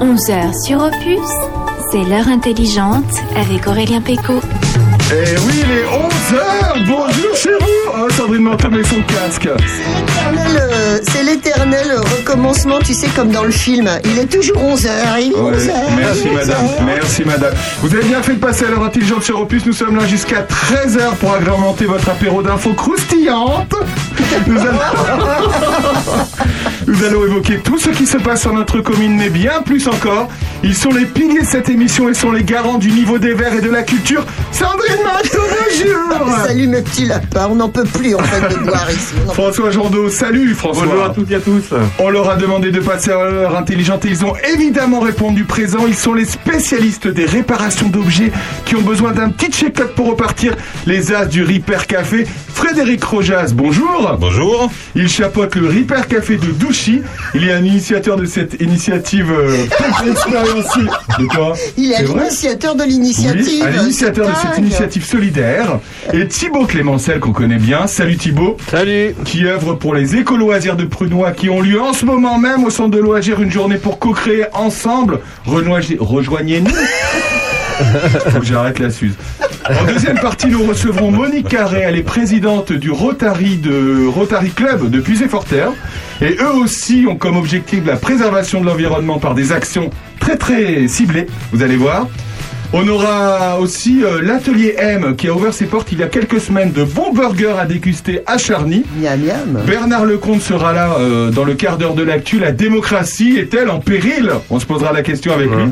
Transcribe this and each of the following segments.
11h sur Opus, c'est l'heure intelligente avec Aurélien Péco. Eh oui, il est 11h Bonjour chez vous Oh, Sandrine Manteau met son casque. L'éternel, euh, C'est l'éternel recommencement, tu sais, comme dans le film. Il est toujours 11h, il est Ouais, 11h. merci madame, merci madame. Vous avez bien fait de passer à l'heure intelligente sur Opus, nous sommes là jusqu'à 13h pour agrémenter votre apéro d'infos croustillantes. Nous allons... Évoquer tout ce qui se passe sur notre commune, mais bien plus encore. Ils sont les piliers de cette émission et sont les garants du niveau des verts et de la culture. Sandrine Manteau, bonjour Salut mes petits lapins, on n'en peut plus en fait de boire ici. François Jandot, salut François. Bonjour à toutes et à tous. On leur a demandé de passer à l'heure intelligente et ils ont évidemment répondu présent. Ils sont les spécialistes des réparations d'objets qui ont besoin d'un petit check-up pour repartir. Les as du Ripper Café. Frédéric Rojas, bonjour. Bonjour. Il chapeaute le Ripper Café de Douchy. Il est un initiateur de cette initiative euh, expérientielle. De quoi? Il est l'initiateur de oui, l'initiative. à l'initiateur de cette initiative solidaire. Et Thibaut Clémencel, qu'on connaît bien. Salut Thibaut Salut. qui œuvre pour les éco-loisirs de Prunois qui ont lieu en ce moment même au centre de loisirs une journée pour co-créer ensemble. Rejoignez-nous. Faut que j'arrête la suze. En deuxième partie, nous recevrons Monique Carré. Elle est présidente du Rotary de Rotary Club de Puisé-Forterre. Et eux aussi ont comme objectif la préservation de l'environnement par des actions très très ciblées. Vous allez voir. On aura aussi euh, l'atelier M qui a ouvert ses portes il y a quelques semaines de bons burgers à déguster à Charny. Miam miam. Bernard Lecomte sera là euh, dans le quart d'heure de l'actu. La démocratie est-elle en péril? On se posera la question avec lui.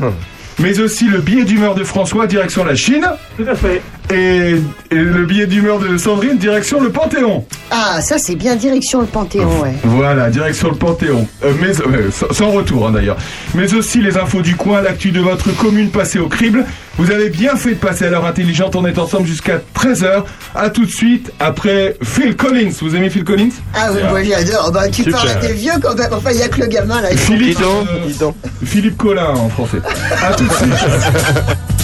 Mais aussi le billet d'humeur de François, direction la Chine. Tout à fait. Et, et le billet d'humeur de Sandrine, direction le Panthéon. Ah, ça c'est bien direction le Panthéon, ouais. Voilà, direction le Panthéon. Euh, mais, euh, sans- retour hein, d'ailleurs. Mais aussi les infos du coin, l'actu de votre commune passée au crible. Vous avez bien fait de passer à l'heure intelligente. On est ensemble jusqu'à 13h. À tout de suite après Phil Collins. Vous aimez Phil Collins? Ah oui, moi j'adore. Bah, tu Super. parles des vieux quand même. Enfin, il n'y a que le gamin là. Philippe, Dis donc, euh, dis donc. Philippe Collin en français. À tout de suite.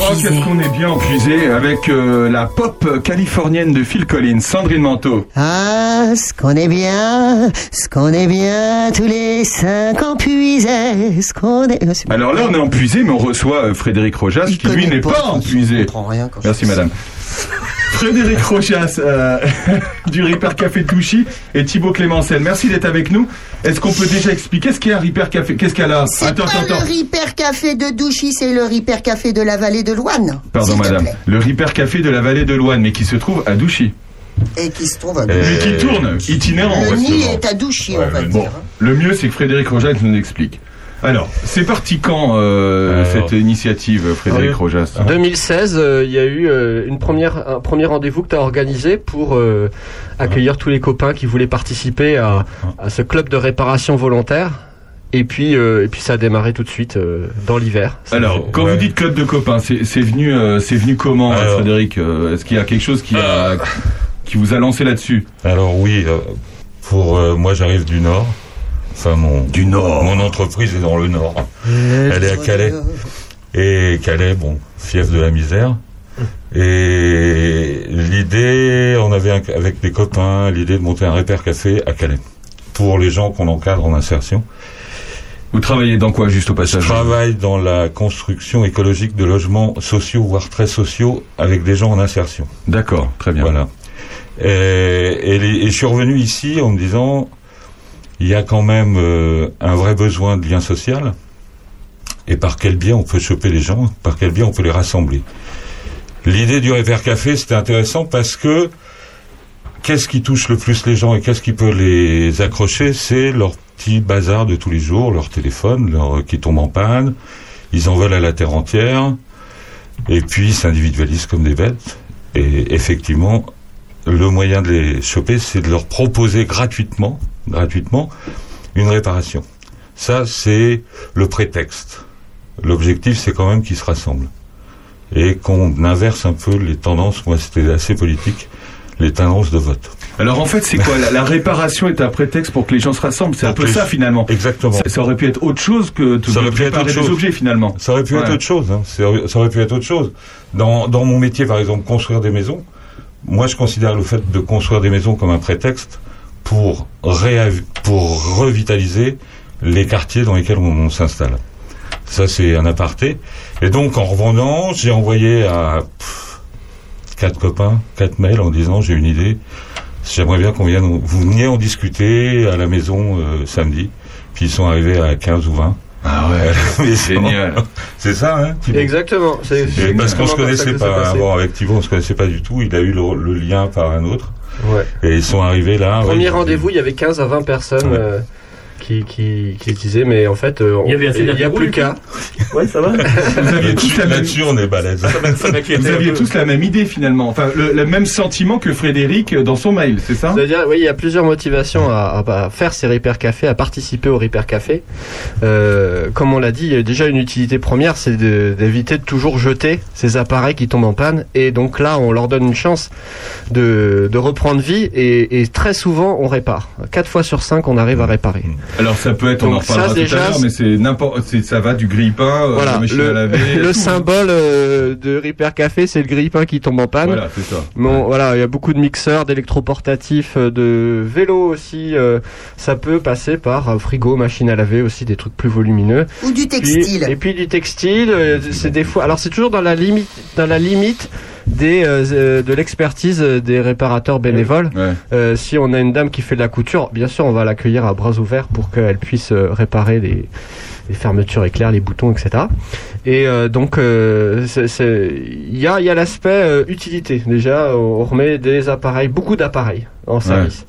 Oh, qu'est-ce qu'on est bien empuisé avec euh, la pop californienne de Phil Collins, Sandrine Manteau. Ah, ce qu'on est bien, ce qu'on est bien, tous les cinq ans puisés, ce qu'on est... Bon. Alors là, on est empuisé, mais on reçoit euh, Frédéric Rojas, Il qui lui n'est pas, empuisé. Je comprends rien quand je Merci madame. Frédéric Rojas euh, du Ripper Café de Douchy et Thibaut Clémencel. Merci d'être avec nous. Est-ce qu'on peut déjà expliquer ce qu'est un Ripper Café? Qu'est-ce qu'elle a? C'est Attends, pas le Ripper Café de Douchy, c'est le Ripper Café de la vallée de Loine. Pardon madame. Le Ripper Café de la vallée de Loine, mais qui se trouve à Douchy. Et qui se trouve à Mais qui tourne, itinérant. Le nid est à Douchy, Ouais, on va dire. bon, le mieux c'est que Frédéric Rojas nous explique. Alors, c'est parti quand euh, Alors. cette initiative, Frédéric Ah oui. Rojas 2016, euh, il y a eu euh, une première, un premier rendez-vous que tu as organisé pour euh, accueillir tous les copains qui voulaient participer à, à ce club de réparation volontaire. Et puis, euh, et puis ça a démarré tout de suite euh, dans l'hiver. Alors, quand Ouais. vous dites club de copains, c'est c'est venu, euh, c'est venu comment, Alors. Frédéric? Euh, Est-ce qu'il y a quelque chose qui a, qui vous a lancé là-dessus? Alors oui, euh, Pour euh, moi, j'arrive du Nord. Enfin, mon Du Nord. mon entreprise est dans le Nord. Elle est à Calais. Et Calais, bon, fief de la misère. Et l'idée, on avait un- avec des copains l'idée de monter un repère café à Calais pour les gens qu'on encadre en insertion. Vous travaillez dans quoi juste au Je passage? Travaille dans la construction écologique de logements sociaux, voire très sociaux, avec des gens en insertion. D'accord, très bien. Voilà. Et, et les- et je suis revenu ici en me disant, il y a quand même euh, un vrai besoin de lien social. Et par quel biais on peut choper les gens? Par quel biais on peut les rassembler? L'idée du Repair Café, c'était intéressant parce que qu'est-ce qui touche le plus les gens et qu'est-ce qui peut les accrocher? C'est leur petit bazar de tous les jours, leur téléphone leur, qui tombe en panne. Ils en veulent à la terre entière. Et puis, ils s'individualisent comme des bêtes. Et effectivement, le moyen de les choper, c'est de leur proposer gratuitement, gratuitement, une réparation. Ça, c'est le prétexte. L'objectif, c'est quand même qu'ils se rassemblent. Et qu'on inverse un peu les tendances, moi c'était assez politique, les tendances de vote. Alors en fait, c'est quoi? La, la réparation est un prétexte pour que les gens se rassemblent. C'est un peu ça finalement. Exactement. Ça, ça aurait pu être autre chose que de Ça aurait pu être autre des chose. objets finalement. Ça aurait pu être autre chose. Hein. Ça aurait- ça aurait pu être autre chose. Dans, dans mon métier, par exemple, construire des maisons, moi je considère le fait de construire des maisons comme un prétexte pour, pour revitaliser les quartiers dans lesquels on, on s'installe. Ça, c'est un aparté. Et donc, en revendant, j'ai envoyé à pff, quatre copains, quatre mails en disant j'ai une idée. J'aimerais bien qu'on vienne, vous veniez en discuter à la maison euh, samedi. Puis ils sont arrivés à 15 ou 20. Ah ouais. Génial. C'est ça, hein Thibaut? Exactement. C'est parce qu'on se connaissait pas avec Thibaut, on se connaissait pas du tout. Il a eu le, le lien par un autre. Ouais. Et ils sont arrivés là. ouais, Premier ils- rendez-vous, il y avait 15 à 20 personnes Ouais. euh, qui, qui, qui disaient, mais en fait, euh, Il y avait assez il y a plus qu'à. Ouais, ça va. Vous aviez tous la même, là-dessus, on est balèze. vous aviez tous la même idée finalement. Enfin, le, le même sentiment que Frédéric dans son mail, c'est ça? C'est-à-dire, oui, il y a plusieurs motivations à, à- à faire ces Repair Café, à participer au Repair Café. Euh, comme on l'a dit, il y a déjà une utilité première, c'est de- d'éviter de toujours jeter ces appareils qui tombent en panne. Et donc là, on leur donne une chance de, de reprendre vie et, et très souvent, on répare. Quatre fois sur cinq, on arrive à réparer. Alors ça peut être, on Donc en reparlera ça, tout déjà, à l'heure, mais c'est n'importe, ça va du grille-pain, euh, Voilà, la machine le, à laver, le tout. symbole euh, de Repair Café, c'est le grille-pain qui tombe en panne. Voilà, c'est ça. Bon, voilà, il y a beaucoup de mixeurs, d'électroportatifs, euh, de vélos aussi. euh, ça peut passer par euh, frigo, machine à laver aussi, des trucs plus volumineux. Ou du Puis- textile. et puis du textile, euh, c'est des fois. Alors c'est toujours dans la limite, dans la limite des euh, euh, de l'expertise euh, des réparateurs bénévoles. Ouais. Euh, si on a une dame qui fait de la couture, bien sûr, on va l'accueillir à bras ouverts pour qu'elle puisse réparer les, les fermetures éclairs, les boutons, etc. Et euh, donc, euh, il y a, il y a l'aspect euh, utilité. Déjà, on remet des appareils, beaucoup d'appareils en service.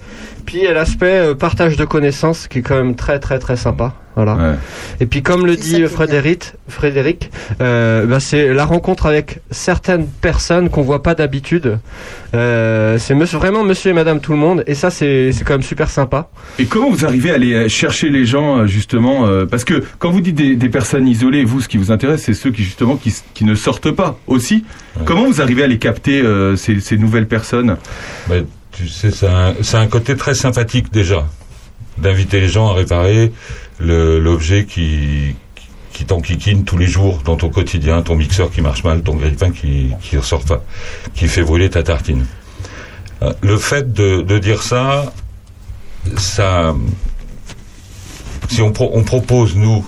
Puis il y a l'aspect euh, partage de connaissances qui est quand même très très très sympa. Voilà. Ouais. Et puis comme le dit Frédéric, Frédéric, euh, bah, c'est la rencontre avec certaines personnes qu'on voit pas d'habitude. Euh, c'est monsieur, vraiment monsieur et madame tout le monde, et ça c'est c'est quand même super sympa. Et comment vous arrivez à aller chercher les gens justement euh, Parce que quand vous dites des, des personnes isolées, vous, ce qui vous intéresse, c'est ceux qui justement qui, ne sortent pas aussi. Ouais. Comment vous arrivez à les capter euh, ces, ces nouvelles personnes? Mais tu sais, c'est un, un côté très sympathique déjà, d'inviter les gens à réparer l'objet qui, qui, qui t'enquiquine tous les jours dans ton quotidien, ton mixeur qui marche mal, ton grille-pain qui qui ressort pas, qui fait brûler ta tartine. Euh, Le fait de, de dire ça, ça, si on, pro- on propose nous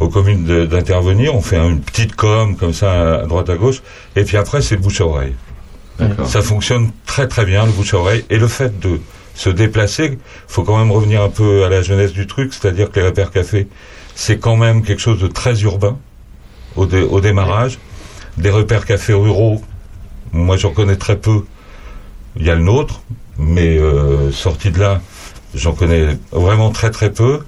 aux communes d'intervenir, on fait une petite com comme ça à droite à gauche, et puis après c'est le bouche à oreille. D'accord. Ça fonctionne très très bien, le bouche à oreille. Et le fait de se déplacer, faut quand même revenir un peu à la jeunesse du truc, c'est-à-dire que les repères café, c'est quand même quelque chose de très urbain au, dé- au démarrage. Des repères cafés ruraux, moi j'en connais très peu. Il y a le nôtre, mais euh, sorti de là, j'en connais vraiment très très peu.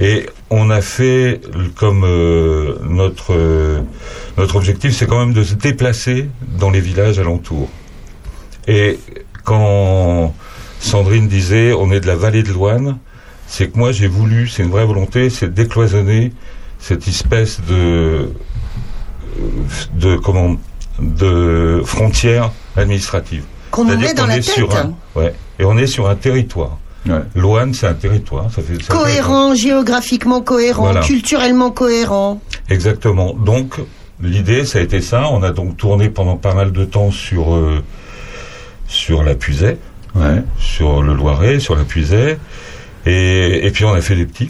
Et on a fait comme euh, notre euh, notre objectif, c'est quand même de se déplacer dans les villages alentours. Et quand Sandrine disait on est de la vallée de Loine, c'est que moi j'ai voulu, c'est une vraie volonté, c'est de décloisonner cette espèce de de comment de frontières administratives. Qu'on met dans la est tête. sur un, ouais, et on est sur un territoire. Ouais. Loane, c'est un territoire. Ça fait, ça fait- Cohérent, géographiquement cohérent, Voilà. culturellement cohérent. Exactement. Donc, l'idée, ça a été ça. On a donc tourné pendant pas mal de temps sur, euh, sur la Puisaye, Ouais. sur le Loiret, sur la Puisaye. Et, et puis, on a fait des petits.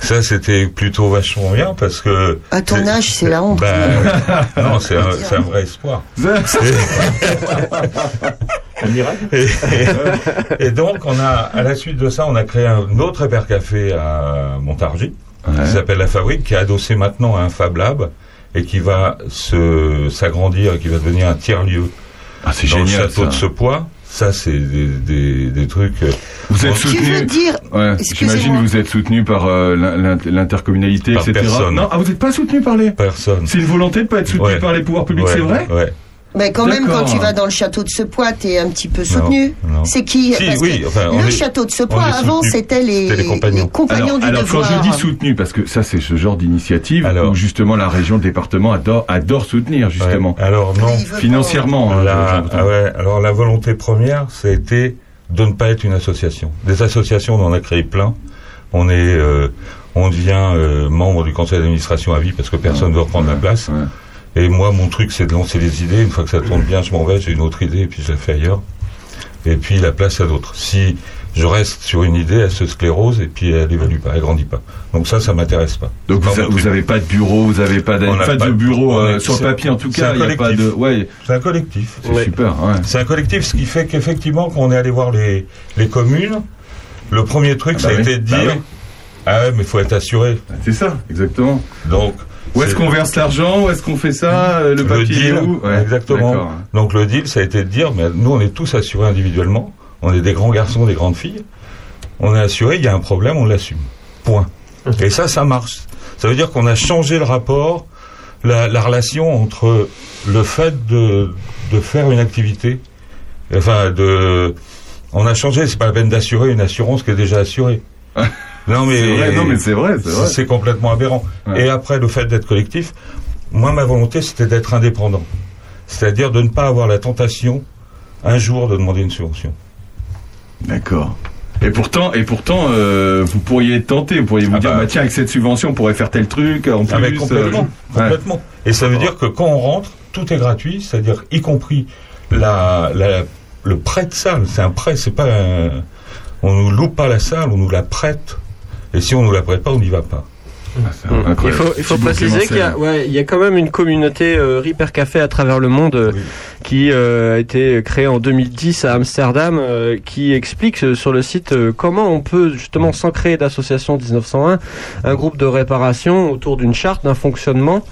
Ça, c'était plutôt vachement bien parce que. À ton c'est- âge, c'est la honte. Bah, non, c'est un, c'est un vrai espoir. Et, et- et donc, on a, à la suite de ça, on a créé un autre hypercafé à Montargis, Ouais. qui s'appelle La Fabrique, qui est adossé maintenant à un Fab Lab et qui va se s'agrandir et qui va devenir un tiers-lieu Ah, c'est dans le génial. château ça. de Sepois. Ça, c'est des, des, des trucs. euh, Vous êtes Tu veux soutenu. dire, Ouais, Excusez-moi. j'imagine que vous êtes soutenu par euh, l'in- l'in- l'intercommunalité, etc. personne. Non, ah, vous n'êtes pas soutenu par les. Personne. C'est une volonté de pas être soutenu Ouais. par les pouvoirs publics, Ouais, c'est vrai Ouais. Mais quand même, quand tu vas dans le château de Sepois, t'es un petit peu soutenu. C'est qui Si, Parce oui, que enfin, Le est- château de Sepois, avant, c'était les, C'était les compagnons. Alors, du alors quand je dis soutenu, parce que ça c'est ce genre d'initiative Alors. où justement la région, le département adore, adore soutenir justement. Ouais. Alors, non. Pas- Financièrement, hein, La, ah ouais, alors la volonté première, été de ne pas être une association. Des associations, on en a créé plein. On est, euh, on devient euh, membre du conseil d'administration à vie parce que personne ne veut reprendre la place. Ouais. Et moi, mon truc, c'est de lancer des idées. Une fois que ça tourne bien, je m'en vais, j'ai une autre idée et puis je la fais ailleurs. Et puis la place à d'autres. Si je reste sur une idée, elle se sclérose et puis elle évalue pas, elle grandit pas. Donc ça, ça m'intéresse pas. Donc C'est vous, pas a- mon vous truc. avez pas de bureau, vous avez pas, pas pas de de- bureau on euh, est- sur le c'est- papier en tout c'est cas. un Il y a pas de, collectif. ouais, C'est un collectif. c'est Ouais. super. Ouais. C'est un collectif, ce qui fait qu'effectivement, quand on est allé voir les, les communes, le premier truc, Ah ça bah a oui. été de Bah dire oui. Ah ouais, mais il faut être assuré. C'est ça, exactement. Donc, Où est-ce qu'on verse l'argent? Où est-ce qu'on fait ça? Le le papier deal, où? Ouais, exactement. Donc le deal, ça a été de dire, mais nous, on est tous assurés individuellement. On est des grands garçons, des grandes filles. On est assurés, il y a un problème, on l'assume. Point. Et ça, ça marche. Ça veut dire qu'on a changé le rapport, la, la relation entre le fait de, de faire une activité, enfin de, on a changé. C'est pas la peine d'assurer une assurance qui est déjà assurée. Non mais, C'est vrai, c'est complètement aberrant. Ouais. Et après, le fait d'être collectif, moi, ma volonté, c'était d'être indépendant. C'est-à-dire de ne pas avoir la tentation, un jour, de demander une subvention. D'accord. Et pourtant, et pourtant, euh, vous pourriez être tenté, vous pourriez vous Ah dire, bah. bah tiens, avec cette subvention, on pourrait faire tel truc, en plus. Ah, mais complètement. euh, ouais. complètement. Et ça veut dire que quand on rentre, tout est gratuit, c'est-à-dire y compris la, la, le prêt de salle. C'est un prêt, c'est pas un, on nous loue pas la salle, on nous la prête. Et si on nous la prête pas, on n'y va pas. Ah, c'est Il faut, il faut Thibaut préciser qu'il y a, ouais, il y a quand même une communauté euh, Reaper Café à travers le monde euh, Oui. qui euh, a été créée en 2010 à Amsterdam, qui explique sur le site comment on peut justement sans créer d'association 1901 un groupe de réparation autour d'une charte, d'un fonctionnement,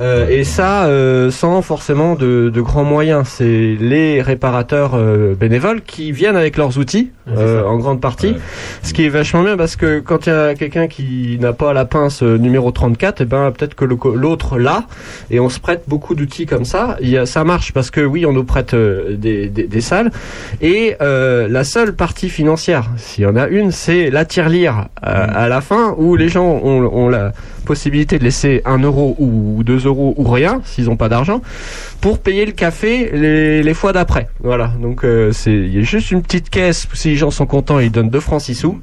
et ça sans forcément de, de grands moyens. C'est les réparateurs bénévoles qui viennent avec leurs outils en grande partie. Ouais. Ce qui est vachement bien parce que quand il y a quelqu'un qui n'a pas la pince numéro 34, et ben peut-être que l'autre l'a et on se prête beaucoup d'outils comme ça. Il y a, ça marche parce que oui, on nous prête euh, des, des, des salles et euh, la seule partie financière, s'il y en a une, c'est la tirelire euh, à la fin où les gens ont, ont la possibilité de laisser un euro ou deux euros ou rien s'ils n'ont pas d'argent pour payer le café les, les fois d'après. Voilà, donc euh, c'est il y a juste une petite caisse. Si les gens sont contents, ils donnent 2 francs 6 sous.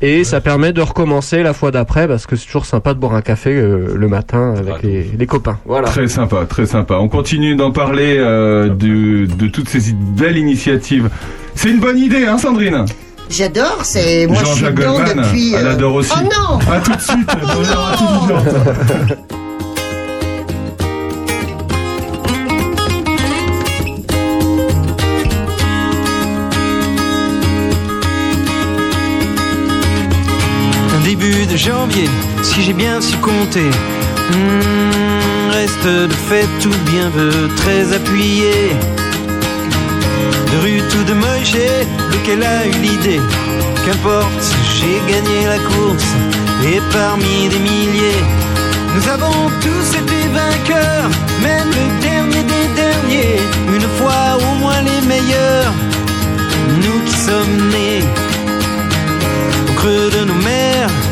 Et ça permet de recommencer la fois d'après parce que c'est toujours sympa de boire un café euh, le matin avec Ah, les, les copains. Voilà. Très sympa, très sympa. On continue d'en parler euh, de, de toutes ces belles initiatives. C'est une bonne idée, hein, Sandrine? J'adore, c'est moi je suis dedans depuis. elle adore aussi. Oh non À tout de suite. bonheur intelligente. de janvier, si j'ai bien su compter. Hmm, reste de fait tout bien veut très appuyé. De rue tout de Moïse, lequel a eu l'idée? Qu'importe, j'ai gagné la course et parmi des milliers. Nous avons tous été vainqueurs, même le dernier des derniers. Une fois au moins les meilleurs, nous qui sommes nés au creux de nos fait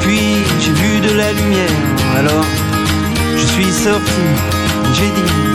Puis j'ai vu de la lumière, alors je suis sorti, j'ai dit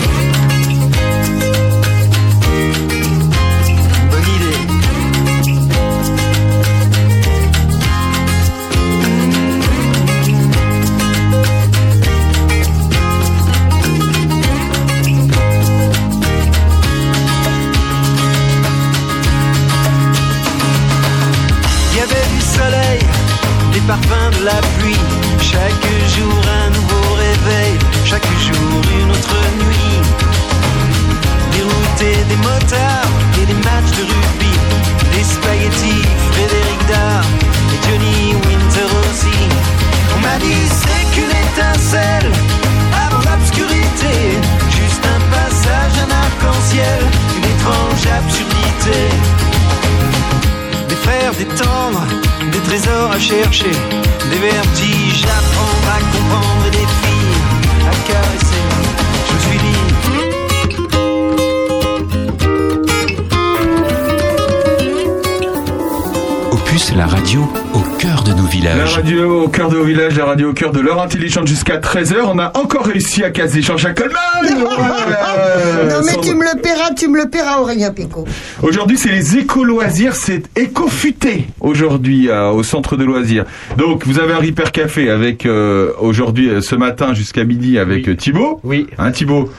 de l'heure intelligente jusqu'à 13h. On a encore réussi à caser Jean-Jacques Coleman Ouais. non mais Sans- tu me le paieras, tu me le paieras Aurélien Péco. Aujourd'hui, c'est les éco-loisirs, c'est éco-futé aujourd'hui euh, au centre de loisirs. Donc, vous avez un Ripper Café avec euh, aujourd'hui, euh, ce matin jusqu'à midi avec Oui. Thibaut. Oui. Hein, Thibaut.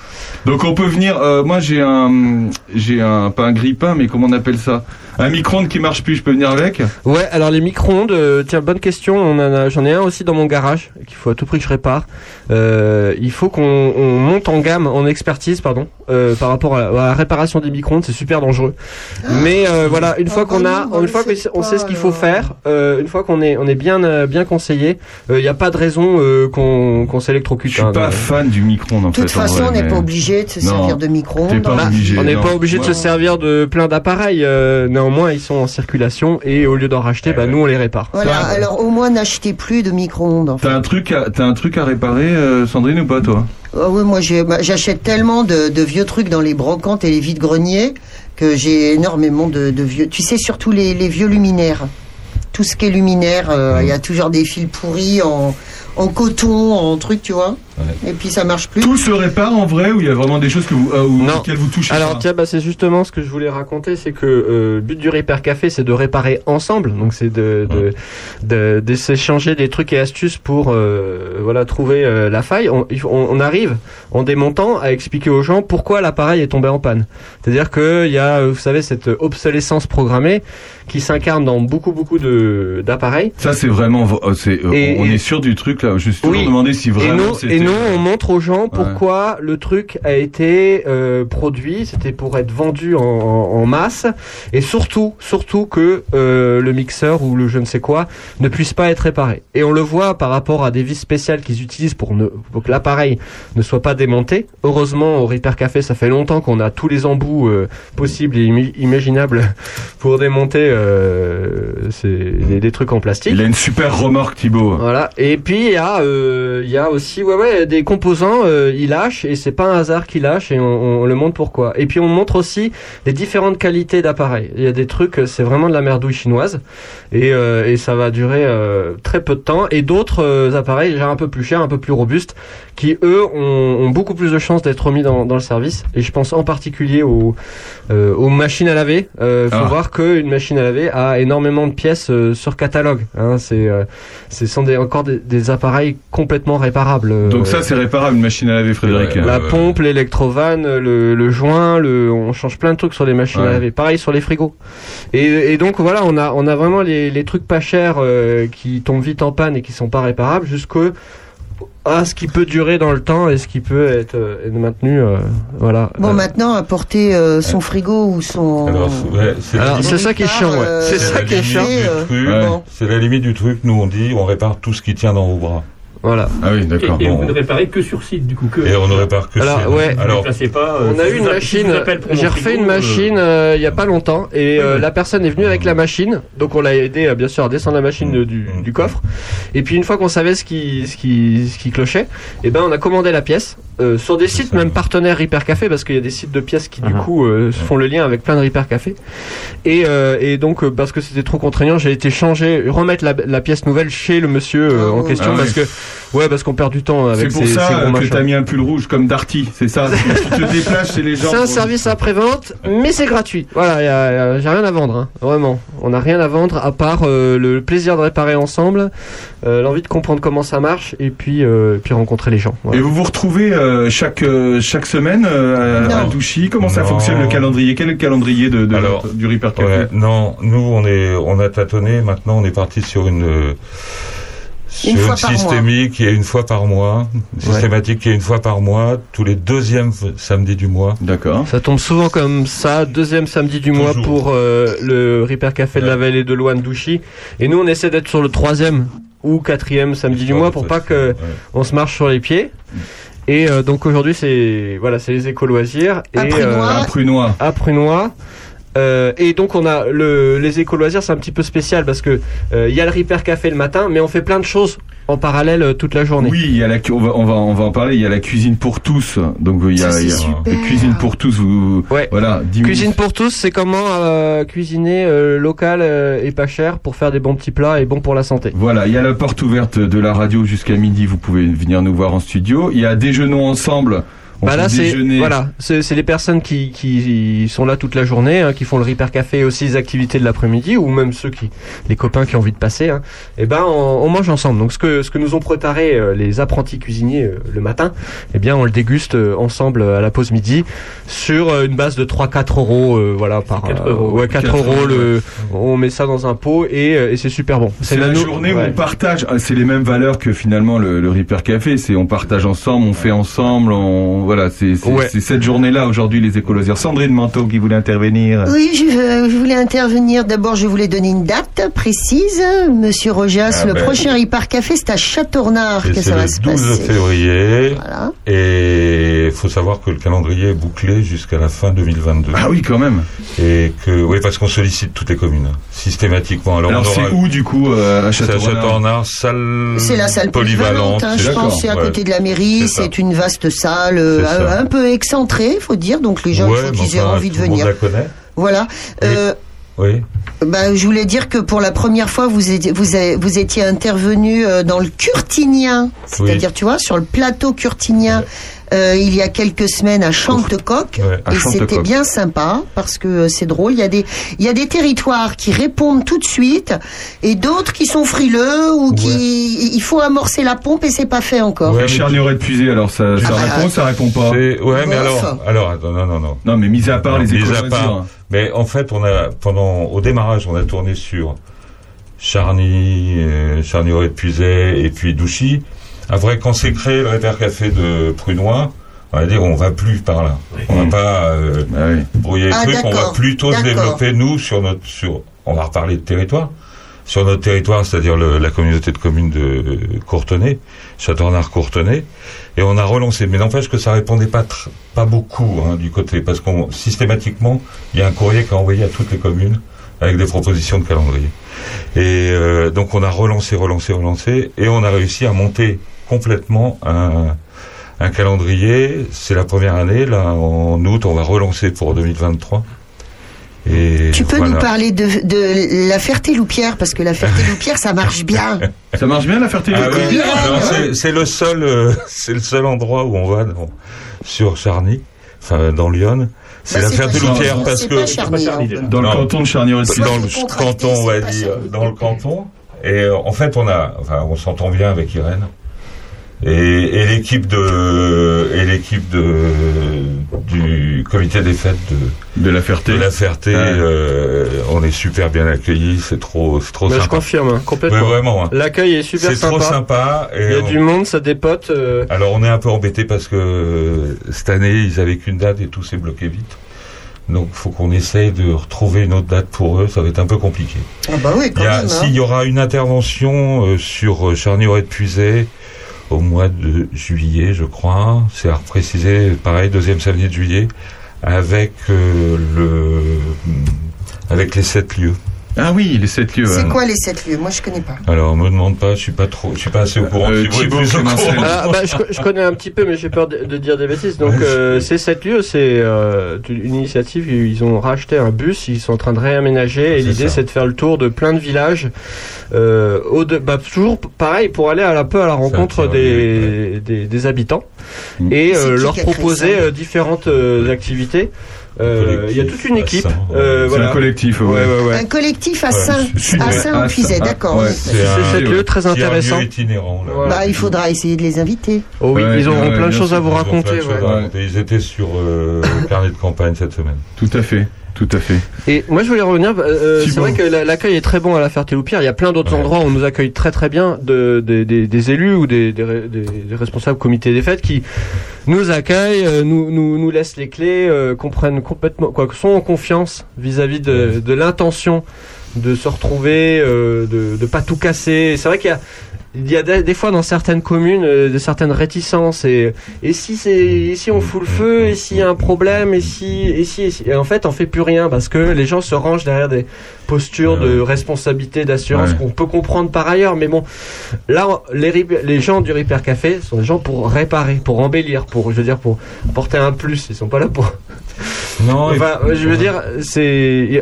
Donc, on peut venir. euh, moi, j'ai un, j'ai un pas un grille-pain, mais comment on appelle ça? Un micro-ondes qui marche plus. Je peux venir avec Ouais, alors les micro-ondes, euh, tiens, bonne question. On en a- J'en ai un aussi dans mon garage qu'il faut à tout prix que je répare. Euh, il faut qu'on on monte en gamme, en expertise, pardon, euh, par rapport à, à la réparation des micro-ondes. C'est super dangereux. Mais euh, voilà, une fois Ah, qu'on a, bah non, une fois qu'on sait ce qu'il faut pas, faire, euh, une fois qu'on est, on est bien, euh, bien conseillé, il n'y a pas de raison euh, qu'on qu'on s'électrocute. Je suis hein, pas fan du micro-ondes en De toute fait. en façon, vrai, on n'est mais- pas obligé de se Non, servir de micro-ondes. pas obligé. On n'est non. pas obligé de Ouais. se servir de plein d'appareils. euh, néanmoins, ils sont en circulation et au lieu d'en racheter, bah, nous on les répare. Voilà, alors au moins n'achetez plus de micro-ondes. T'as un truc, à, t'as un truc à réparer, euh, Sandrine ou pas toi? Ah oui, moi bah, j'achète tellement de, de vieux trucs dans les brocantes et les vides-greniers que j'ai énormément de, de vieux. Tu sais, surtout les, les vieux luminaires. Tout ce qui est luminaire, euh, il y a toujours des fils pourris en, en coton, en truc, tu vois. Et puis ça marche plus. Tout se répare en vrai ou il y a vraiment des choses que vous, euh, ou- Non. auxquelles vous touchez Alors tiens, bah, c'est justement ce que je voulais raconter, c'est que euh, le but du Repair Café, c'est de réparer ensemble, donc c'est de de, de, de s'échanger des trucs et astuces pour euh, voilà trouver euh, la faille. On, on, on arrive en démontant à expliquer aux gens pourquoi l'appareil est tombé en panne. C'est-à-dire que il y a, euh, vous savez, cette obsolescence programmée qui s'incarne dans beaucoup beaucoup de d'appareils. Ça c'est vraiment, euh, c'est, euh, Et- on est sûr du truc là. Je me suis toujours Oui. demandé si vraiment c'était. Nous, on montre aux gens pourquoi le truc a été euh, produit. C'était pour être vendu en, en- masse, et surtout, surtout que euh, le mixeur ou le je ne sais quoi ne puisse pas être réparé. Et on le voit par rapport à des vis spéciales qu'ils utilisent pour, ne, pour que l'appareil ne soit pas démonté. Heureusement, au Repair Café, ça fait longtemps qu'on a tous les embouts euh, possibles et imaginables pour démonter euh, des, des trucs en plastique. Il a une super remorque Thibaut. Voilà. Et puis il y a, euh, il y a aussi, ouais, ouais, des composants. Euh, il lâche et c'est pas un hasard qu'il lâche et on, on le montre pourquoi. Et puis on montre aussi les différentes qualités d'appareils. Il y a des trucs, euh, c'est vraiment de la merdouille chinoise et, euh, et ça va durer euh, très peu de temps. Et d'autres euh, appareils déjà un peu plus chers, un peu plus robustes, qui eux ont, ont beaucoup plus de chances d'être remis dans, dans le service. Et je pense en particulier aux, euh, aux machines à laver. Euh, faut Ah. voir qu'une machine à laver a énormément de pièces euh, sur catalogue. Hein, c'est euh, ce sont des, encore des, des appareils complètement réparables. Euh, Donc ça c'est réparable une machine à laver Frédéric. Ouais, la pompe, l'électrovan, le, le joint, le, on change plein de trucs sur les machines à laver. Pareil sur les frigos. Et, et donc voilà, on a, on a vraiment les, les trucs pas chers euh, qui tombent vite en panne et qui sont pas réparables, jusqu'au à ce qui peut durer dans le temps et ce qui peut être, euh, être maintenu. euh, voilà. Bon, Euh, maintenant, apporter euh, son frigo ou son. C'est- ouais, ça qui est chiant, ouais. C'est ça la qui est limite chiant. Euh. C'est la limite du truc. Nous, on dit, on répare tout ce qui tient dans vos bras. Voilà. Ah oui d'accord. Et, et Bon. vous ne réparez que sur site, du coup. Que, Et on ne répare que Alors, ça. ouais. Alors, pas. euh, On a eu une machine, j'ai refait une euh, machine euh, il y a pas longtemps et euh, oui. la personne est venue avec la machine, donc on l'a aidé euh, bien sûr à descendre la machine de- du, Mm. du coffre. Et puis une fois qu'on savait ce qui, ce qui, ce qui clochait, et ben on a commandé la pièce euh, sur des sites ça. même partenaires Repair Café parce qu'il y a des sites de pièces qui du Mhm. coup euh, font le lien avec plein de Repair Café. Et, euh, et donc euh, parce que c'était trop contraignant, j'ai été changer, remettre la, la pièce nouvelle chez le monsieur euh, Ah en ouais. question Ah parce que ouais parce qu'on perd du temps C'est avec pour ces, ces ça gros que machins. t'as mis un pull rouge comme Darty, c'est ça Tu te déplaces chez les gens. C'est un pour- service après-vente, mais c'est gratuit. Voilà, y a- y a- j'ai rien à vendre, hein, vraiment. On n'a rien à vendre à part euh, le plaisir de réparer ensemble, euh, l'envie de comprendre comment ça marche, et puis, euh, et puis rencontrer les gens. Et vous vous retrouvez euh, chaque euh, chaque semaine euh, à, à Non. Douchy Comment ça Non. fonctionne le calendrier? Quel est le calendrier de, de- Alors, du Repair Café ouais, non, nous, on est, on a tâtonné. Maintenant, on est parti sur une, euh, Une une, fois par mois. systémique qui est une fois par mois, systématique qui est une fois par mois, tous les deuxièmes samedis du mois. D'accord. Ça tombe souvent comme ça, deuxième samedi du mois pour euh, le Repair Café de la. Vallée de Loane Douchy. Et nous, on essaie d'être sur le troisième ou quatrième samedi du mois pour pas que Ouais. on se marche sur les pieds. Et euh, donc aujourd'hui, c'est voilà, c'est les éco loisirs et À Prunois. euh, Un prunois. à Prunois. Euh, et donc on a le, les éco loisirs, c'est un petit peu spécial parce que euh, il y a le Repair Café le matin, mais on fait plein de choses en parallèle euh, toute la journée. Oui, il y a la, cu- on va, on va, on va en parler. Il y a la cuisine pour tous. Donc il y a, y a super. la cuisine pour tous. Vous, Ouais. voilà, 10 Cuisine minutes. pour tous, c'est comment euh, cuisiner euh, local euh, et pas cher pour faire des bons petits plats et bon pour la santé. Voilà, il y a la porte ouverte de la radio jusqu'à midi. Vous pouvez venir nous voir en studio. Il y a déjeunons ensemble. Bah là c'est voilà, c'est c'est les personnes qui, qui sont là toute la journée, hein, qui font le Repair Café et aussi les activités de l'après-midi, ou même ceux qui, les copains qui ont envie de passer. Hein, et ben on, on mange ensemble. Donc ce que ce que nous ont préparé euh, les apprentis cuisiniers euh, le matin, eh bien on le déguste euh, ensemble à la pause midi sur euh, une base de 3-4 euros, euh, voilà par 4 euh, euros. ouais 4, 4 euros. euros, Le, on met ça dans un pot et, euh, et c'est super bon. C'est la journée où on partage. ah, C'est les mêmes valeurs que finalement le, le Repair Café. C'est on partage ensemble, on fait ensemble. On voilà, c'est Ouais. cette journée-là aujourd'hui les écolosiers. Sandrine Manteau qui voulait intervenir. Oui, je, je voulais intervenir. D'abord, je voulais donner une date précise. Monsieur Rojas, Ah le ben. prochain Ripar Café, c'est à Châteaurenard Et que c'est ça va le se 12 passer. février. Voilà. Et il faut savoir que le calendrier est bouclé jusqu'à la fin 2022. Ah oui, quand même. Et que, oui, parce qu'on sollicite toutes les communes, hein, systématiquement. Alors, Alors on c'est où du coup euh, à salle C'est la salle polyvalente, hein, je pense, c'est à ouais. côté de la mairie, C'est une vaste salle, euh. Un, un peu excentrée, faut dire, donc les gens, il faut qu'ils aient enfin, envie de monde venir. la connaît. Voilà. Euh, Oui. bah, je voulais dire que pour la première fois, vous étiez, vous, avez- vous étiez intervenu euh, dans le Curtinien, c'est-à-dire, tu vois, sur le plateau Curtinien, euh, il y a quelques semaines à Chantecoq, Ouais, à et c'était bien sympa parce que euh, c'est drôle. Il y a des, il y a des territoires qui répondent tout de suite et d'autres qui sont frileux ou qui, il faut amorcer la pompe et c'est pas fait encore. Ouais, Et mais Charnieret puisé, alors ça, ça Ah, répond, ça répond pas. C'est- ouais, mais alors, alors, attends, non, non, non. Non, mais mis à part les Mis à part. hein. Mais en fait, on a, pendant, au démarrage, on a tourné sur Charny, euh, Charny épuisé et puis Douchy. Après, créé le Réper Café de Prunois, on va dire, on va plus par là. On va pas, euh, Ah oui. brouiller le Ah, truc, on va plutôt se développer, nous, sur notre, sur, on va reparler de territoire. Sur notre territoire, c'est-à-dire la communauté de communes de Courtenay, Châteaurenard-Courtenay, et on a relancé. Mais n'empêche que ça répondait pas pas beaucoup hein, du côté, parce qu'on systématiquement, il y a un courrier qui est envoyé à toutes les communes avec des propositions de calendrier. Et euh, donc on a relancé, relancé, relancé, et on a réussi à monter complètement un, un calendrier. C'est la première année, là en août, on va relancer pour 2023. Et Tu peux voilà. nous parler de, de la Ferté-Loupière parce que la Ferté-Loupière ça marche bien. Ça marche bien la ferté Ah ouais. c'est- le seul, euh, c'est le seul endroit où on va dans- sur Charny, enfin dans Lyon. C'est Bah, la c'est ferté pas loupière Charny, parce que Charny, Charny. Dans le canton de Charnieret. Soit dans le canton, on va dire, Charny. dans le canton. Et euh, en fait, on a, enfin, on s'entend bien avec Irène. Et, et l'équipe de, et l'équipe de, du comité des fêtes de, De la Ferté. de la Ferté, euh, on est super bien accueillis, c'est trop, c'est trop Bah, je sympa. confirme, hein, complètement. vraiment. hein. L'accueil est super C'est trop sympa. sympa. Et Il y a on- du monde, ça dépote. euh, Alors on est un peu embêté parce que euh, cette année ils avaient qu'une date et tout s'est bloqué vite. Donc faut qu'on essaye de retrouver une autre date pour eux, ça va être un peu compliqué. Ah bah oui, quand Il y, a, même. hein. si, il y aura une intervention euh, sur Charnieret de Puisay au mois de juillet, je crois. C'est à préciser, pareil, deuxième samedi de juillet, avec euh, le avec les sept lieux. Ah oui, les sept lieux. C'est hein. quoi les sept lieux? Moi je connais pas. Alors me demande pas, je suis pas trop, je suis pas assez au courant. Euh, Thibaut est Thibaut plus au Clémencel. courant. Ah, bah, je, co- je connais un petit peu, mais j'ai peur de, de dire des bêtises. Donc, Ouais. euh, ces sept lieux, c'est euh, une initiative. Ils ont racheté un bus, ils sont en train de réaménager. Et l'idée, c'est de faire le tour de plein de villages. Euh, au de, bah, toujours pareil pour aller à la peu à la rencontre des, des, des habitants Mm. et euh, leur proposer euh, différentes euh, activités. Euh, Il y a toute une équipe. Euh, C'est un collectif. Ouais, ouais. ouais, ouais. Un collectif à Saint, à ouais, Saint-Puisay, ah, d'accord. C'est un très lieu itinérant. Là. Voilà. Bah, il faudra essayer de les inviter. Oh oui, Ouais, ils auront ouais, plein de choses à vous raconter. Ils étaient sur euh, le carnet de campagne cette semaine. Tout à fait. Tout à fait. Et moi je voulais revenir, euh, c'est Thibaut. vrai que la- l'accueil est très bon à la Ferté-Loupière. Il y a plein d'autres Ouais. endroits où on nous accueille très très bien de, des- des- des élus ou des, des, des- responsables comité des fêtes qui nous accueillent, euh, nous, nous, nous laissent les clés, euh, comprennent complètement, quoi, sont en confiance vis-à-vis de, de l'intention de se retrouver, euh, de, de pas tout casser. C'est vrai qu'il y a il y a des, des fois dans certaines communes euh, de certaines réticences et et si c'est si on fout le feu et s'il y a un problème et si et si, et si- et en fait on fait plus rien parce que les gens se rangent derrière des postures de responsabilité d'assurance Ouais. qu'on peut comprendre par ailleurs. Mais bon là les les gens du Repair Café sont des gens pour réparer pour embellir pour je veux dire pour porter un plus. Ils sont pas là pour Non, enfin je veux dire c'est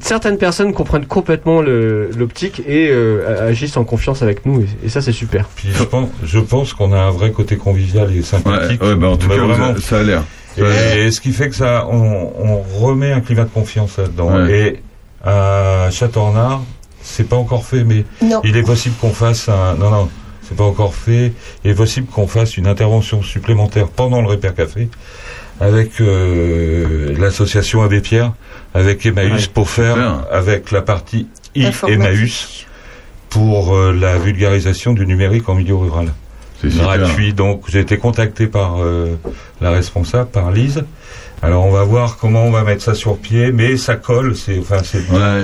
certaines personnes comprennent complètement le- l'optique et euh, agissent en confiance avec nous et, et ça c'est super Puis je pense, je pense qu'on a un vrai côté convivial et sympathique. Ouais, ouais, bah, en tout cas, vraiment. ça a l'air. Et, ce qui fait que ça, on, on remet un climat de confiance là-dedans. Ouais. Et à Châteaurenard, c'est pas encore fait, mais Non. il est possible qu'on fasse un. Non, non, c'est pas encore fait. Il est possible qu'on fasse une intervention supplémentaire pendant le Repair Café avec euh, l'association Abbé Pierre, avec Emmaüs Ouais, pour faire avec la partie I. Emmaüs pour euh, la vulgarisation du numérique en milieu rural C'est super. gratuit. Donc j'ai été contacté par euh, la responsable, par Lise. Alors on va voir comment on va mettre ça sur pied, mais ça colle. C'est enfin c'est Ouais.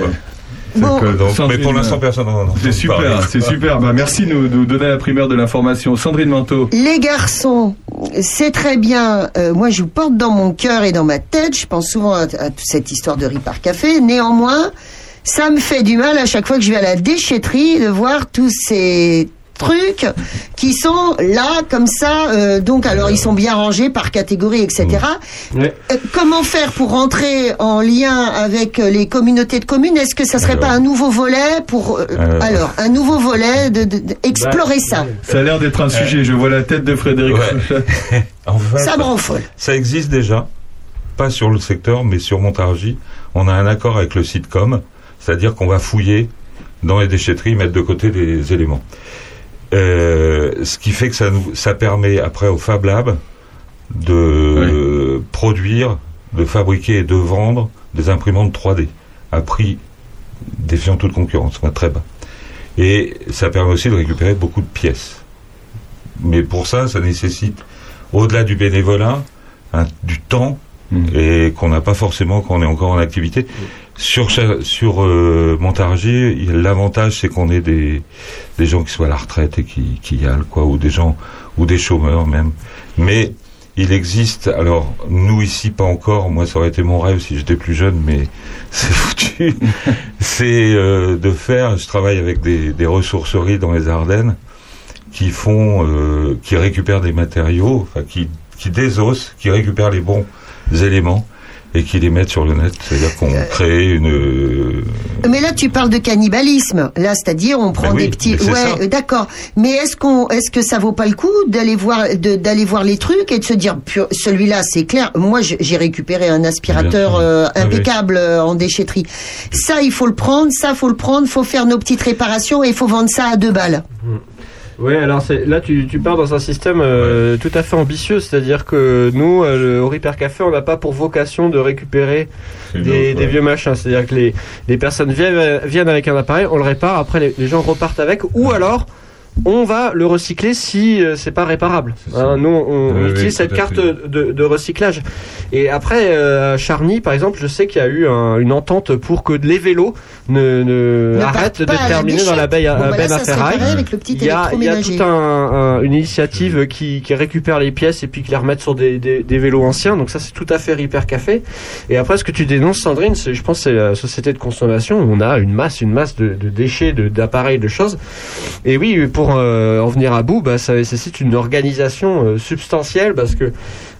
Bon, que- Donc, mais Sandrine, pour l'instant personne n'en a C'est super, c'est super. Bah, merci de nous, donner la primeur de l'information. Sandrine Manteau. Les garçons, c'est très bien. Euh, moi, je vous porte dans mon cœur et dans ma tête. Je pense souvent à, à toute cette histoire de riz par café. Néanmoins, ça me fait du mal à chaque fois que je vais à la déchetterie de voir tous ces trucs qui sont là comme ça. euh, donc, alors, ils sont bien rangés par catégorie, etc. Ouais. Euh, comment faire pour rentrer en lien avec euh, les communautés de communes? Est-ce que ça serait Alors. pas un nouveau volet pour euh, alors un nouveau volet de, de- de- explorer ça? Ça a l'air d'être un sujet. Je vois la tête de Frédéric. Ouais. Frochet. En fait, Ça me rend folle. ça existe déjà, pas sur le secteur, mais sur Montargis. On a un accord avec le sitcom, c'est-à-dire qu'on va fouiller dans les déchetteries, mettre de côté des éléments. Euh, ce qui fait que ça, nous, ça permet après au Fab Lab de produire, de fabriquer et de vendre des imprimantes 3D à prix défiant toute concurrence, très bas. Et ça permet aussi de récupérer beaucoup de pièces. Mais pour ça, ça nécessite, au-delà du bénévolat, un- du temps Mm. et qu'on n'a pas forcément quand on est encore en activité. Sur cha- sur euh, Montargis, l'avantage c'est qu'on ait des des gens qui soient à la retraite et qui qui y allent quoi, ou des gens ou des chômeurs même. Mais il existe, alors nous ici pas encore, moi ça aurait été mon rêve si j'étais plus jeune, mais c'est foutu. c'est euh, de faire, je travaille avec des, des ressourceries dans les Ardennes qui font, euh, qui récupèrent des matériaux, enfin qui, qui désossent, qui récupèrent les bons éléments et qui les mettent sur le net. C'est-à-dire qu'on crée une. euh, Mais là, tu parles de cannibalisme. Là, c'est-à-dire, on prend Ben oui, des petits. mais c'est ça. Ouais, euh, d'accord. Mais est-ce qu'on, est-ce que ça vaut pas le coup d'aller voir, d'aller voir les trucs et de se dire, Pur- celui-là, c'est clair. Moi, j'ai récupéré un aspirateur euh, Ah oui. impeccable euh, en déchetterie. Ça, il faut le prendre. Ça, faut le prendre. Faut faire nos petites réparations et il faut vendre ça à deux balles. Ouais, alors c'est là tu, tu pars dans un système euh, tout à fait ambitieux, c'est-à-dire que nous, euh, le, au Repair Café, on n'a pas pour vocation de récupérer des, des vieux machins. C'est-à-dire que les, les personnes viennent, viennent avec un appareil, on le répare, après les, les gens repartent avec, ou alors on va le recycler si euh, c'est pas réparable. Hein, nous, on, on Oui, oui, utilise cette carte de, de recyclage. Et après, euh, à Charny, par exemple, je sais qu'il y a eu un- une entente pour que les vélos ne, ne, pas de à terminer dans la baie à, Bon, benne à serait ferraille. Il y a, y a électroménager. tout un, un- une initiative qui, qui récupère les pièces et puis qui les remettent sur des, des, des vélos anciens. Donc ça, c'est tout à fait Repair Café. Et après, ce que tu dénonces, Sandrine, c'est, je pense, c'est la société de consommation. où On a une masse, une masse de, de déchets, de, d'appareils, de choses. Et oui, pour euh, en venir à bout, bah, ça nécessite une organisation euh, substantielle parce que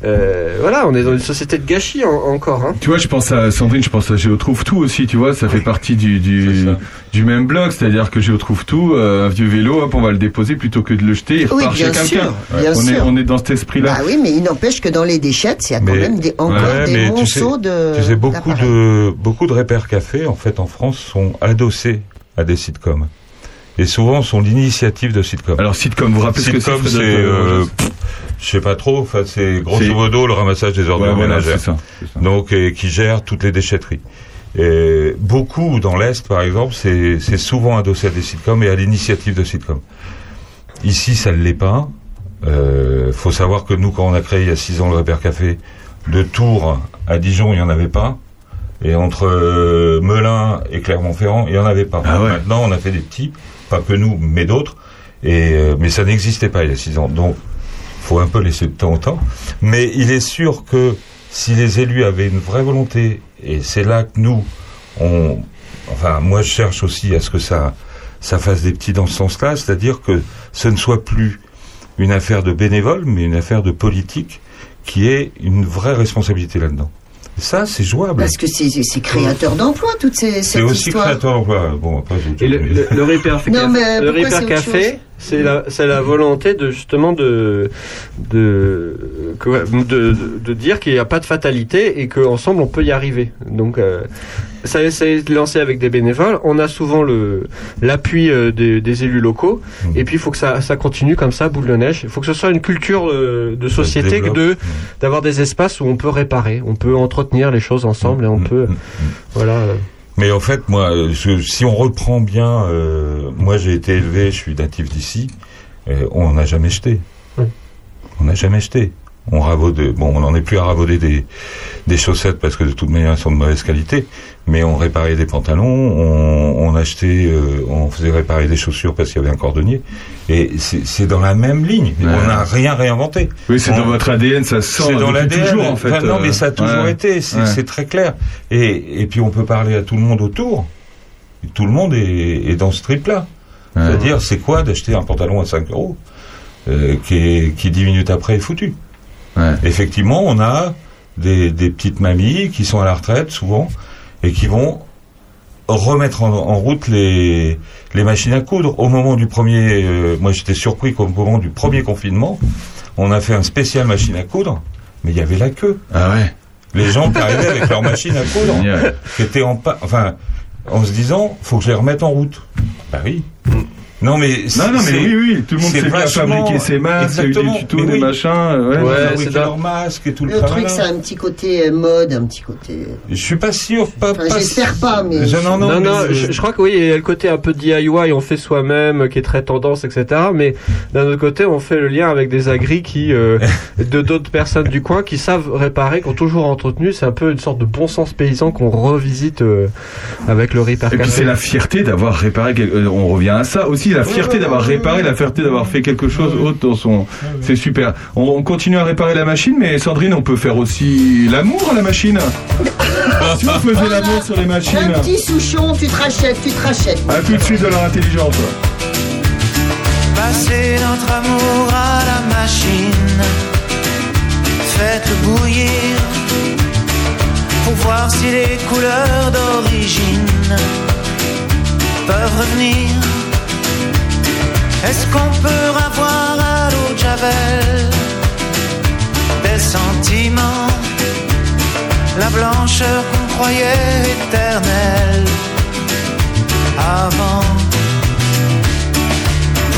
euh, voilà, on est dans une société de gâchis en- encore. Hein. Tu vois, je pense à Sandrine, je pense à Géotrouve Tout aussi, tu vois, ça fait partie du, du, du même bloc, c'est-à-dire que Géotrouve Tout, euh, un vieux vélo, hop, on va le déposer plutôt que de le jeter, il Oui, repart bien chez sûr, quelqu'un. bien On est, sûr. on est dans cet esprit-là. Bah oui, mais il n'empêche que dans les déchettes, il y a quand Mais- même des, encore Ouais, des mais tu sais- monceaux de. Tu sais, beaucoup de, beaucoup de repères cafés, en fait, en France, sont adossés à des sitcoms. Et souvent, sont l'initiative de sitcoms. Alors, sitcom, vous vous rappelez ce que c'est Sitcom, c'est, euh, je sais pas trop, enfin, c'est grosso modo le ramassage des Ouais, ordures voilà, ménagères. ça, ça. Donc, et qui gère toutes les déchetteries. Et beaucoup dans l'Est, par exemple, c'est c'est souvent adossé à des sitcoms et à l'initiative de sitcoms. Ici, ça ne l'est pas. Euh, faut savoir que nous, quand on a créé il y a six ans le Repère Café, de Tours à Dijon, il n'y en avait pas. Et entre euh, Melun et Clermont-Ferrand, il n'y en avait pas. Ah ouais. Maintenant, on a fait des petits, pas que nous, mais d'autres. Et, euh, mais ça n'existait pas il y a six ans. Donc, faut un peu laisser le temps au temps. Mais il est sûr que si les élus avaient une vraie volonté, et c'est là que nous, on, enfin, moi, je cherche aussi à ce que ça, ça fasse des petits dans ce sens-là, c'est-à-dire que ce ne soit plus une affaire de bénévoles, mais une affaire de politique qui ait une vraie responsabilité là-dedans. Ça, c'est jouable. Parce que c'est c'est- c'est créateur d'emplois, toutes ces C'est cette aussi histoire. créateur d'emploi. Bon, après, Et le, le, le Repair Non, mais le Repair c'est Café, chose? C'est la, c'est la volonté de justement de de de, de, dire qu'il n'y a pas de fatalité et qu'ensemble on peut y arriver. Donc euh, ça, été lancé avec des bénévoles. On a souvent le l'appui euh, des, des élus locaux. Mhm. Et puis il faut que ça, ça continue comme ça, boule de neige. Il faut que ce soit une culture euh, de société de d'avoir des espaces où on peut réparer, on peut entretenir les choses ensemble et on Mhm. peut voilà. Mais en fait, moi, je- si on reprend bien, euh, moi j'ai été élevé, je suis natif d'ici, euh, on n'a jamais jeté. Oui. On n'a jamais jeté. On ravaudait, bon, on n'en est plus à ravauder des, des chaussettes parce que de toute manière elles sont de mauvaise qualité, mais on réparait des pantalons, on, on achetait, euh, on faisait réparer des chaussures parce qu'il y avait un cordonnier, et c'est dans la même ligne. Ouais. On n'a rien réinventé. Oui, c'est dans votre ADN, ça sort c'est dans l'ADN. toujours en fait. Enfin, non, euh, mais ça a toujours ouais. été. C'est Ouais. très clair. Et, et puis on peut parler à tout le monde autour. Tout le monde est, est dans ce trip-là. C'est-à-dire, c'est quoi d'acheter un pantalon à 5 euros euh, qui, est, qui dix minutes après est foutu? Effectivement, on a des, des petites mamies qui sont à la retraite souvent et qui vont remettre en, en route les, les machines à coudre. Au moment du premier, euh, moi j'étais surpris qu'au moment du premier confinement, on a fait un spécial machine à coudre, mais il y avait la queue. Ah ouais. Les gens qui arrivaient avec leur machine à coudre, qui étaient en enfin, en se disant, faut que je les remette en route. Bah oui. Non mais Non, non, mais oui, oui, tout le monde sait bien vachement- fabriquer ses masques, il y a eu des tutos, des machins. euh, Ouais. Ouais, fabriquer c'est dans- leur masque et tout le, Le truc, tralala. c'est un petit côté euh, mode, un petit côté. Je suis pas sûr, pas. Enfin, pas- j'espère pas, mais- Je- non, non, Non, non, mais- je, je crois que oui, il y a le côté un peu DIY, on fait soi-même, qui est très tendance, etc. Mais d'un autre côté, on fait le lien avec des agris qui, euh, de d'autres personnes du coin qui savent réparer, qui ont toujours entretenu. C'est un peu une sorte de bon sens paysan qu'on revisite euh, avec le Repair Et puis c'est la fierté d'avoir réparé. euh, On revient à ça aussi, la fierté d'avoir réparé, la fierté d'avoir fait quelque chose autre dans son. C'est super. On, on continue à réparer la machine, mais Sandrine, on peut faire aussi l'amour à la machine. si on faisait l'amour sur les Un machines. petit souchon, tu te rachètes, tu te rachètes. À tout de suite de leur intelligence. Passez notre amour à la machine. Faites-le bouillir pour voir si les couleurs d'origine peuvent revenir. Est-ce qu'on peut avoir à l'eau de Javel? Des sentiments, la blancheur qu'on croyait éternelle. Avant?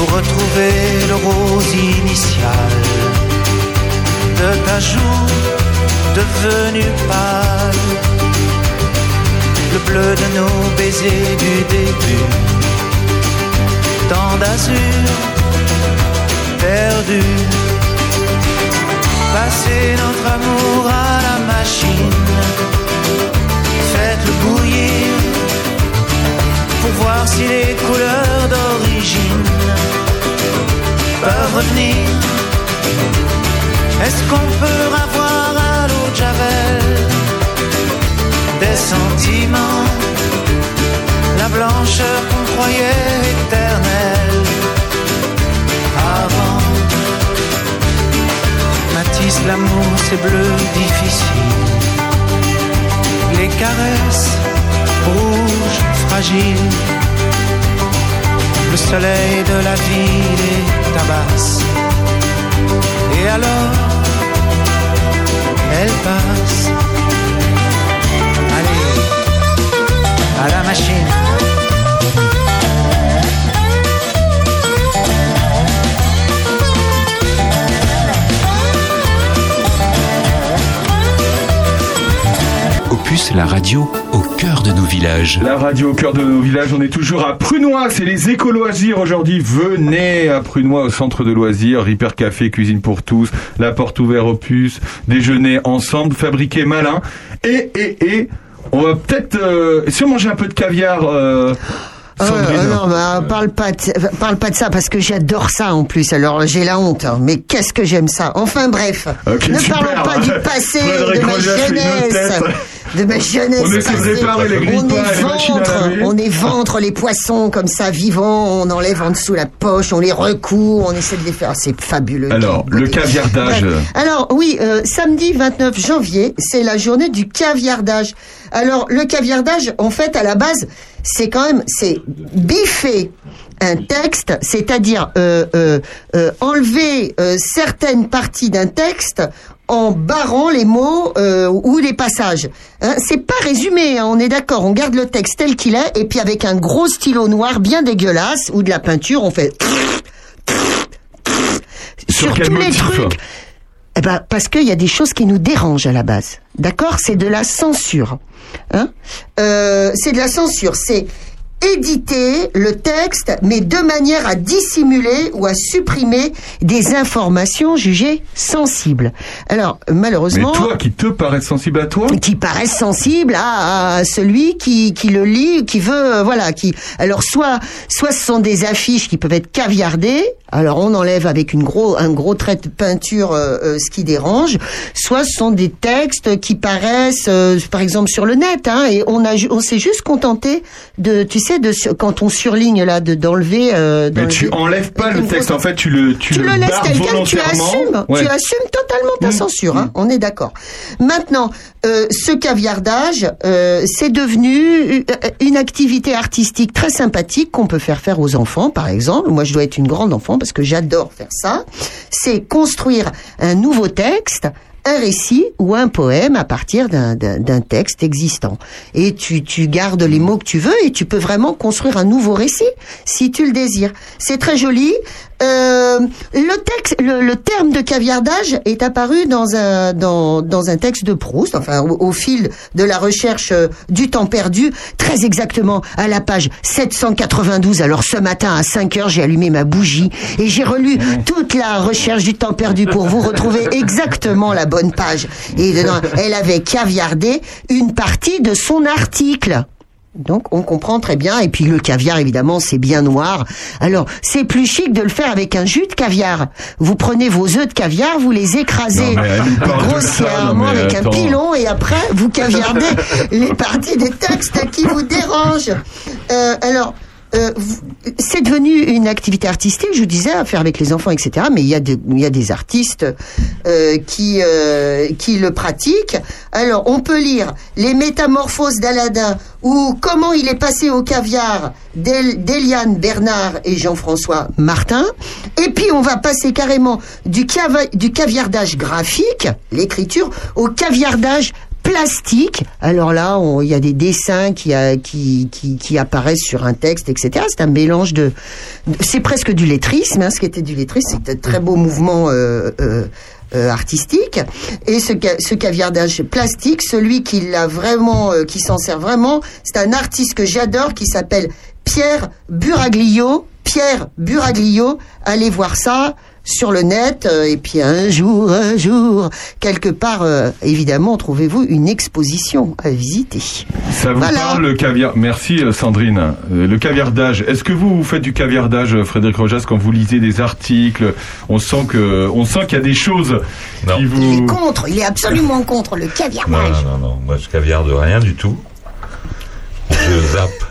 pour retrouver le rose initial. De ta joue devenue pâle, le bleu de nos baisers du début, tant d'azur perdu. Passez notre amour à la machine, faites-le bouillir pour voir si les couleurs d'origine peuvent revenir. Est-ce qu'on peut avoir à l'eau de Javel des sentiments, la blancheur qu'on croyait éternelle avant? Matisse, l'amour, c'est bleu difficile. Les caresses rouges, fragiles. Le soleil de la ville les tabasse. Et alors, elle passe. Opus, la radio au cœur de nos villages. La radio au cœur de nos villages, on est toujours à Prunois, c'est les éco-loisirs aujourd'hui. Venez à Prunois au centre de loisirs, Hyper Café, cuisine pour tous, la porte ouverte au puce, déjeuner ensemble, fabriqué malin. Et, et, et, on va peut-être, euh, si on mangeait un peu de caviar, euh, Sandrine. ah non, bah, parle pas, de, parle pas de ça parce que j'adore ça en plus. Alors j'ai la honte, hein. mais qu'est-ce que j'aime ça? Enfin bref, ne super. parlons pas du passé, de ma jeunesse. De ma jeunesse. On essaie de passée. réparer les on grille-pains et les les poissons comme ça vivants, on enlève en dessous la poche, on les recoue, on essaie de les faire. C'est fabuleux. Alors, le caviardage. Alors oui, euh, samedi 29 janvier, c'est la journée du caviardage. Alors le caviardage, en fait, à la base, c'est quand même, c'est biffer un texte, c'est-à-dire euh, euh, euh, enlever certaines parties d'un texte en barrant les mots euh, ou les passages. Hein, c'est pas résumé, hein, on est d'accord. On garde le texte tel qu'il est et puis avec un gros stylo noir bien dégueulasse ou de la peinture, on fait Sur tous les trucs. Eh ben, parce qu'il y a des choses qui nous dérangent à la base. D'accord? C'est de la censure. Hein? Euh, c'est de la censure. C'est éditer le texte, mais de manière à dissimuler ou à supprimer des informations jugées sensibles. Alors, Mais malheureusement toi qui te paraît sensible à toi, qui paraissent sensibles à, à celui qui, qui le lit, qui veut, euh, voilà, qui. Alors soit, soit ce sont des affiches qui peuvent être caviardées. Alors on enlève avec une gros, un gros trait de peinture euh, euh, ce qui dérange. Soit ce sont des textes qui paraissent, euh, par exemple sur le net, hein, et on a, on s'est juste contenté de, tu sais, de quand on surligne là, de d'enlever. Euh, mais tu enlèves pas le texte. grosse- En fait, tu le, tu, tu le laisses tel quel, tu assumes, Ouais. tu assumes totalement ta censure, hein, on est d'accord. Maintenant, euh, ce caviardage, euh, c'est devenu une activité artistique très sympathique qu'on peut faire faire aux enfants, par exemple. Moi, je dois être une grande enfant parce que j'adore faire ça. C'est construire un nouveau texte un récit ou un poème à partir d'un- texte existant. Et tu, tu gardes les mots que tu veux et tu peux vraiment construire un nouveau récit si tu le désires. C'est très joli. Euh, le texte, le, le terme de caviardage est apparu dans un dans, dans un texte de Proust, enfin au, au fil de la recherche euh, du temps perdu, très exactement à la page 792. Alors ce matin à 5 heures, j'ai allumé ma bougie et j'ai relu toute la recherche du temps perdu pour vous retrouver exactement la bonne page. Et dedans, elle avait caviardé une partie de son article. Donc on comprend très bien. Et puis le caviar, évidemment, c'est bien noir. Alors c'est plus chic de le faire avec un jus de caviar. Vous prenez vos œufs de caviar, vous les écrasez ça, grossièrement avec un pilon et après vous caviardez les parties des textes qui vous dérangent. Euh, alors. Euh, c'est devenu une activité artistique, je vous disais, à faire avec les enfants, etc. Mais il y a, des artistes euh, qui, euh, qui le pratiquent. Alors, on peut lire Les Métamorphoses d'Aladin ou Comment il est passé au caviar d'El- d'Eliane Bernard et Jean-François Martin. Et puis, on va passer carrément du caviardage graphique, l'écriture, au caviardage plastique. Alors là, il y a des dessins qui, qui, qui, qui apparaissent sur un texte, etc. C'est un mélange de... c'est presque du lettrisme, hein, ce qui était du lettrisme. C'est un très beau mouvement euh, euh, euh, artistique. Et ce, ce caviardage plastique, celui qui l'a vraiment, euh, qui s'en sert vraiment, c'est un artiste que j'adore qui s'appelle Pierre Buraglio. Pierre Buraglio, allez voir ça sur le net euh, et puis un jour, un jour, quelque part, euh, évidemment, trouvez-vous une exposition à visiter. Ça vous Voilà. parle le caviar? Merci euh, Sandrine. Le caviardage. Est-ce que vous, vous faites du caviardage, Frédéric Rojas, quand vous lisez des articles? On sent que, on sent qu'il y a des choses Non. qui Il vous. est contre, il est absolument contre le Non, caviardage. non, non, non. Moi, je caviarde rien du tout. Je zappe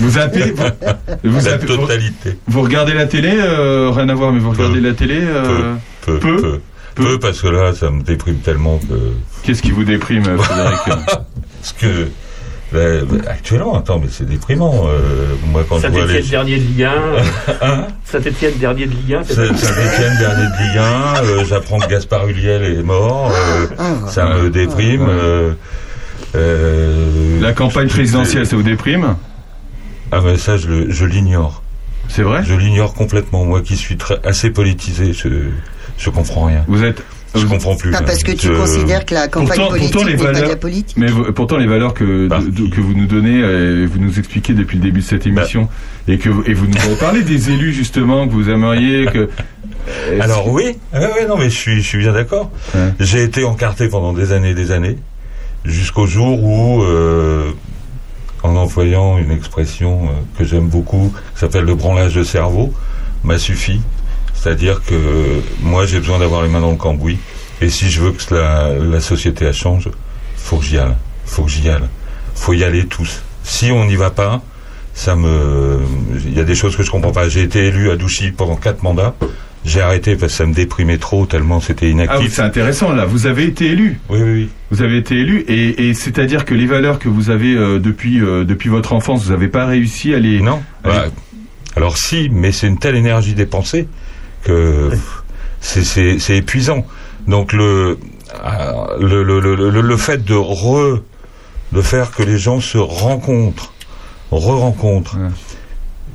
Vous zappez Vous, vous la zappez- vous- totalité. vous regardez la télé euh, Rien à voir, mais vous regardez la télé euh, Peu, peu peu, peu, parce que là, ça me déprime tellement que. Qu'est-ce qui vous déprime, euh, Frédéric Parce que. là, actuellement, attends, mais c'est déprimant. euh, moi, quand Saint-Etienne les. dernier de Ligue 1. Hein Saint-Etienne dernier de Ligue 1. c'est C'est- ça Saint-Etienne, dernier de Ligue 1, euh, j'apprends que Gaspard Huliel est mort, euh, Ah, ça me déprime. euh, euh, La campagne présidentielle, ça vous déprime Ah, mais ça, je, le- je l'ignore. C'est vrai? Je l'ignore complètement. Moi qui suis très, assez politisé, je, je comprends rien. Vous êtes. Je comprends plus. Pas parce que tu Je- considères que la campagne Pourtant- politique pourtant, les n'est pas de valeurs- la politique. Mais vous- pourtant, les valeurs que, Bah, de- que vous nous donnez, euh, vous nous expliquez depuis le début de cette émission, et que vous- et vous nous parlé des élus justement que vous aimeriez que. euh, Alors oui, ouais, ouais, non mais je suis, je suis bien d'accord. Ouais. J'ai été encarté pendant des années et des années, jusqu'au jour où, euh, en employant une expression euh, que j'aime beaucoup, qui s'appelle le branlage de cerveau, m'a suffi. C'est-à-dire que moi, j'ai besoin d'avoir les mains dans le cambouis. Et si je veux que la, société elle change, faut que j'y aille. Faut que j'y aille. Faut y aller tous. Si on n'y va pas, ça me, il y a des choses que je comprends pas. J'ai été élu à Douchy pendant quatre mandats. J'ai arrêté parce que ça me déprimait trop tellement c'était Ah, oui, inactif. c'est intéressant là. Vous avez été élu. oui, oui, oui. Vous avez été élu et, et c'est-à-dire que les valeurs que vous avez euh, depuis euh, depuis votre enfance, vous n'avez pas réussi à les. Non. Allez. Bah, alors si, mais c'est une telle énergie dépensée que c'est- c'est c'est épuisant. Donc le, euh, le, le, le, le, le fait de re, de faire que les gens se rencontrent, re-rencontrent. Ouais.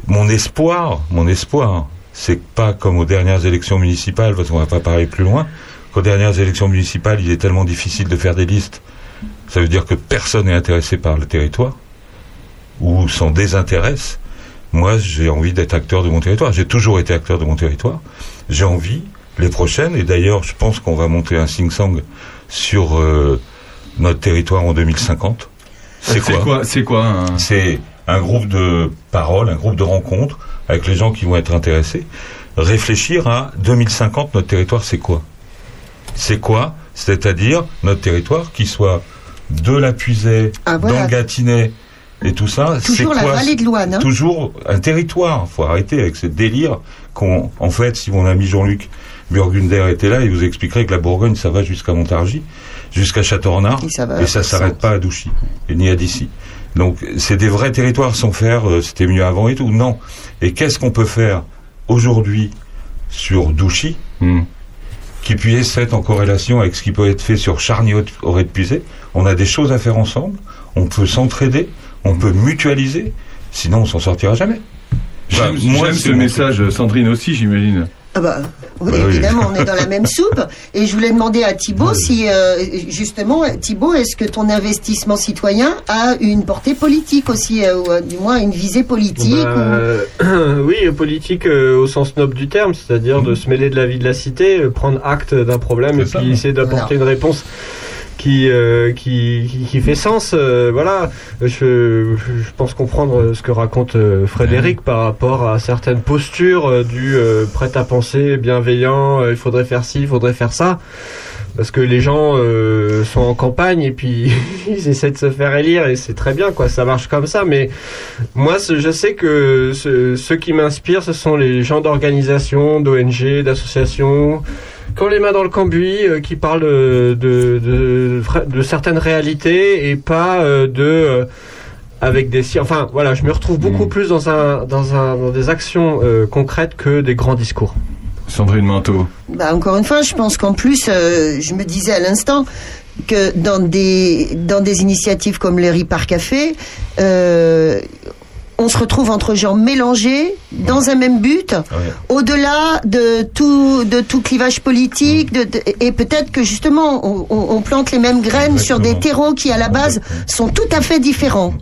Mon espoir, mon espoir, c'est pas comme aux dernières élections municipales, parce qu'on va pas parler plus loin, qu'aux dernières élections municipales, il est tellement difficile de faire des listes. Ça veut dire que personne n'est intéressé par le territoire, ou s'en désintéresse. Moi, j'ai envie d'être acteur de mon territoire. J'ai toujours été acteur de mon territoire. J'ai envie, les prochaines, et d'ailleurs, je pense qu'on va monter un sing-sang sur euh, notre territoire en 2050. C'est quoi C'est quoi un- c'est un groupe de paroles, un groupe de rencontres avec les gens qui vont être intéressés. Réfléchir à 2050, notre territoire, c'est quoi? C'est quoi? C'est-à-dire notre territoire qui soit de la Puisée, Ah, voilà. dans le Gâtinais et tout ça. Toujours la quoi? vallée de Loane. hein. Toujours un territoire. Faut arrêter avec ce délire qu'on, en fait, si mon ami Jean-Luc Burgunder était là, il vous expliquerait que la Bourgogne, ça va jusqu'à Montargis, jusqu'à Châteaurenard, Et ça va et ça s'arrête pas à Douchy, et ni à d'ici. Donc, c'est des vrais territoires sans faire, euh, c'était mieux avant et tout. Non. Et qu'est-ce qu'on peut faire aujourd'hui sur Douchy, Hmm. qui puisse être en corrélation avec ce qui peut être fait sur Charny-Auray de Puisée On a des choses à faire ensemble, on peut s'entraider, on peut mutualiser, sinon on s'en sortira jamais. J'aime ce message, Sandrine aussi, j'imagine. Ah bah, oui, Bah oui. évidemment, on est dans la même soupe. Et je voulais demander à Thibault si, euh, justement, Thibault, est-ce que ton investissement citoyen a une portée politique aussi, euh, ou euh, du moins une visée politique Bah, oui, politique euh, au sens noble du terme, c'est-à-dire de se mêler de la vie de la cité, prendre acte d'un problème et puis essayer d'apporter une réponse qui, euh, qui, qui, qui fait sens. euh, voilà, je, je pense comprendre ce que raconte euh, Frédéric par rapport à certaines postures euh, du euh, prêt-à-penser, bienveillant, euh, il faudrait faire ci, il faudrait faire ça. Parce que les gens euh, sont en campagne et puis ils essaient de se faire élire et c'est très bien quoi, ça marche comme ça. Mais moi, je sais que ce- ceux qui m'inspirent, ce sont les gens d'organisations, d'ONG, d'associations, qui ont les mains dans le cambouis, euh, qui parlent euh, de, de, de certaines réalités et pas euh, de euh, avec des si- enfin voilà, je me retrouve beaucoup Mm. plus dans un dans un dans des actions euh, concrètes que des grands discours. Sandrine Manteau. Bah, encore une fois, je pense qu'en plus, euh, je me disais à l'instant que dans des, dans des initiatives comme les Ripar Café, euh, on se retrouve entre gens mélangés dans un même but, Ouais. au-delà de tout, de tout clivage politique, de, de- et peut-être que justement, on, plante les mêmes graines sur des terreaux qui, à la base, sont tout à fait différents.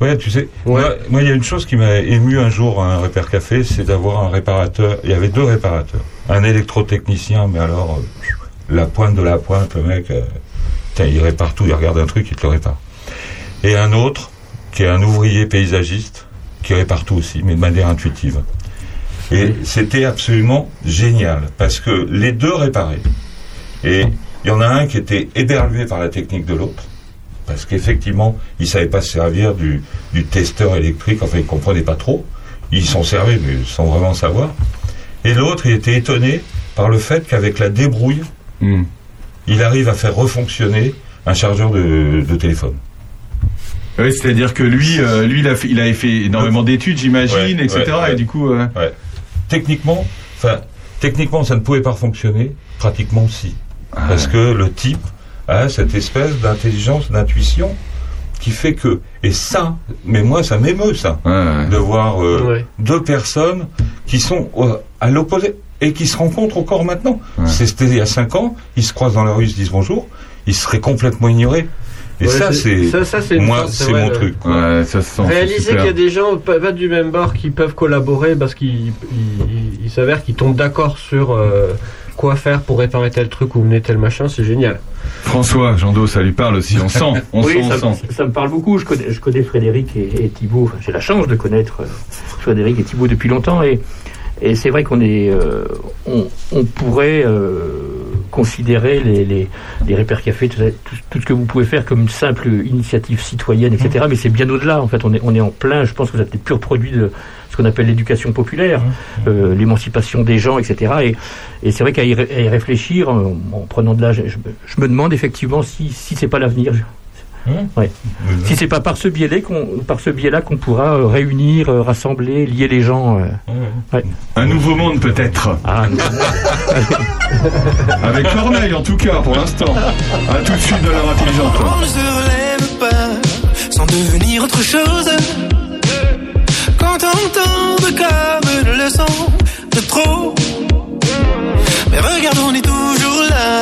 Ouais, tu sais, Ouais. moi, il y a une chose qui m'a ému un jour à un repère café, c'est d'avoir un réparateur. Il y avait deux réparateurs. Un électrotechnicien, mais alors, euh, la pointe de la pointe, le mec, euh, il répare tout, il regarde un truc, il te le répare. Et un autre, qui est un ouvrier paysagiste, qui répare tout aussi, mais de manière intuitive. Et c'était absolument génial, parce que les deux réparaient. Et il y en a un qui était éberlué par la technique de l'autre, parce qu'effectivement, il savait pas se servir du, du testeur électrique, enfin, il comprenait pas trop. Il s'en servait, mais sans vraiment savoir. Et l'autre, il était étonné par le fait qu'avec la débrouille, Hmm. il arrive à faire refonctionner un chargeur de, de téléphone. Oui, c'est-à-dire que lui, euh, lui, il, a fait, il avait fait énormément d'études, j'imagine, Ouais, etc. ouais, ouais. Et du coup, euh, Techniquement, enfin, techniquement, ça ne pouvait pas fonctionner. Pratiquement, si. Ah Parce que le type a cette espèce d'intelligence, d'intuition qui fait que, et ça, mais moi, ça m'émeut, ça. ouais, ouais. de voir euh, Ouais. deux personnes qui sont euh, à l'opposé et qui se rencontrent encore maintenant. Ouais. C'était il y a cinq ans, ils se croisent dans la rue, ils se disent bonjour, ils seraient complètement ignorés. Et Ouais, ça, c'est ça, ça, moi, c'est mon le- truc. quoi. Ouais, ça se sent. c'est Réaliser qu'il y a des gens pas, pas du même bord qui peuvent collaborer parce qu'il il, il- il s'avère qu'ils tombent d'accord sur euh, quoi faire pour réparer tel truc ou mener tel machin, c'est génial. François, Jando, ça lui parle aussi. On sent, on oui, sent, on ça, sent. ça me parle beaucoup. Je connais, je connais Frédéric et, et Thibault. Enfin, J'ai la chance de connaître euh, Frédéric et Thibault depuis longtemps. Et, et c'est vrai qu'on est, euh, on, on pourrait euh, considérer les, les, les Repères Café, tout, ça- tout, tout ce que vous pouvez faire comme une simple initiative citoyenne, etc. Mais c'est bien au-delà. En fait, on est, on est en plein. Je pense que vous êtes des purs produits de ce qu'on appelle l'éducation populaire, euh, l'émancipation des gens, etc. Et, et c'est vrai qu'à y, y réfléchir, en, en prenant de l'âge, je, me- je me demande effectivement si, si c'est pas l'avenir. Ouais. Si c'est pas par ce biais-là qu'on, par ce biais-là qu'on pourra euh, réunir, euh, rassembler, lier les gens. euh, ouais. Un nouveau monde peut-être. Ah, Avec Corneille en tout cas pour l'instant. À tout de suite de l'heure intelligente. On ne se relève pas sans devenir autre chose. Quand on tombe comme une leçon de trop. Mais regarde, on est toujours là.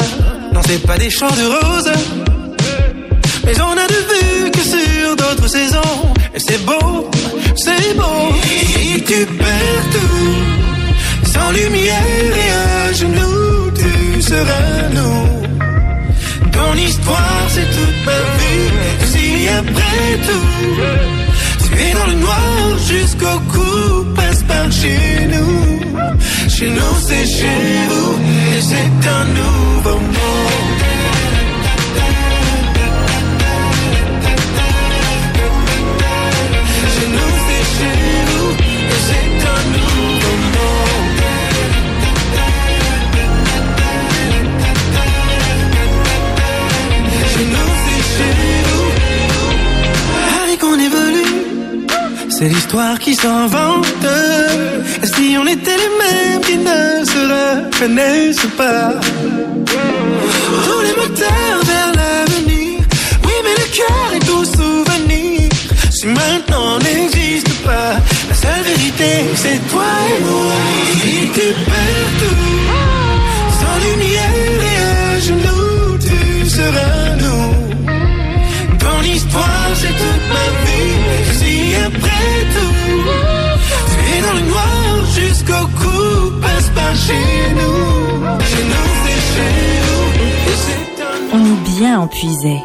Non, c'est pas des champs de roses. Mais on a de vue que sur d'autres saisons. Et c'est beau, c'est beau. Si tu perds tout, sans lumière et à genoux, tu seras nous. Ton histoire, c'est toute ma vie. Si après tout, tu es dans le noir jusqu'au cou, passe par chez nous. Chez nous, c'est chez vous, et c'est un nouveau monde. C'est l'histoire qui s'invente. Et si on était les mêmes qui ne se reconnaissent pas, tous les moteurs vers l'avenir. Oui, mais le cœur est tout souvenir. Si maintenant n'existe pas, la seule vérité, c'est toi et moi. Si tu perds tout, sans lumière et à genoux, tu seras nous. Ton histoire, c'est toute ma vie. Si après tout, tu es dans le noir jusqu'au cou, passe par chez nous. Chez nous, c'est chez nous. Et c'est un On est bien empuisé.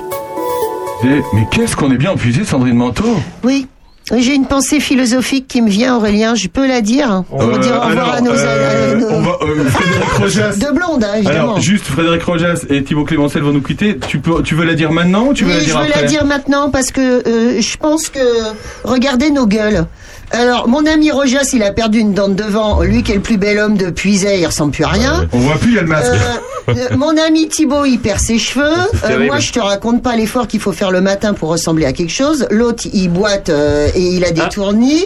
Eh, Mais qu'est-ce qu'on est bien épuisé, Sandrine Manteau? Oui. Oui, J'ai une pensée philosophique qui me vient, Aurélien. Je peux la dire pour Euh, dire au revoir alors, à nos, euh, à nos- on va, euh, Frédéric Rojas. de blondes, hein, évidemment. Alors, juste Frédéric Rojas et Thibaut Clémencel vont nous quitter. Tu, peux, tu veux la dire maintenant ou tu veux Oui, la je dire veux après la dire maintenant parce que euh, je pense que regardez nos gueules. Alors, mon ami Rojas, il a perdu une dent de devant. Lui qui est le plus bel homme de Puiset, il ressemble plus à rien. On voit plus, il y a le masque. Euh, euh, mon ami Thibaut, il perd ses cheveux. Euh, moi, je te raconte pas l'effort qu'il faut faire le matin pour ressembler à quelque chose. L'autre, il boite et il a des Ah. tournis.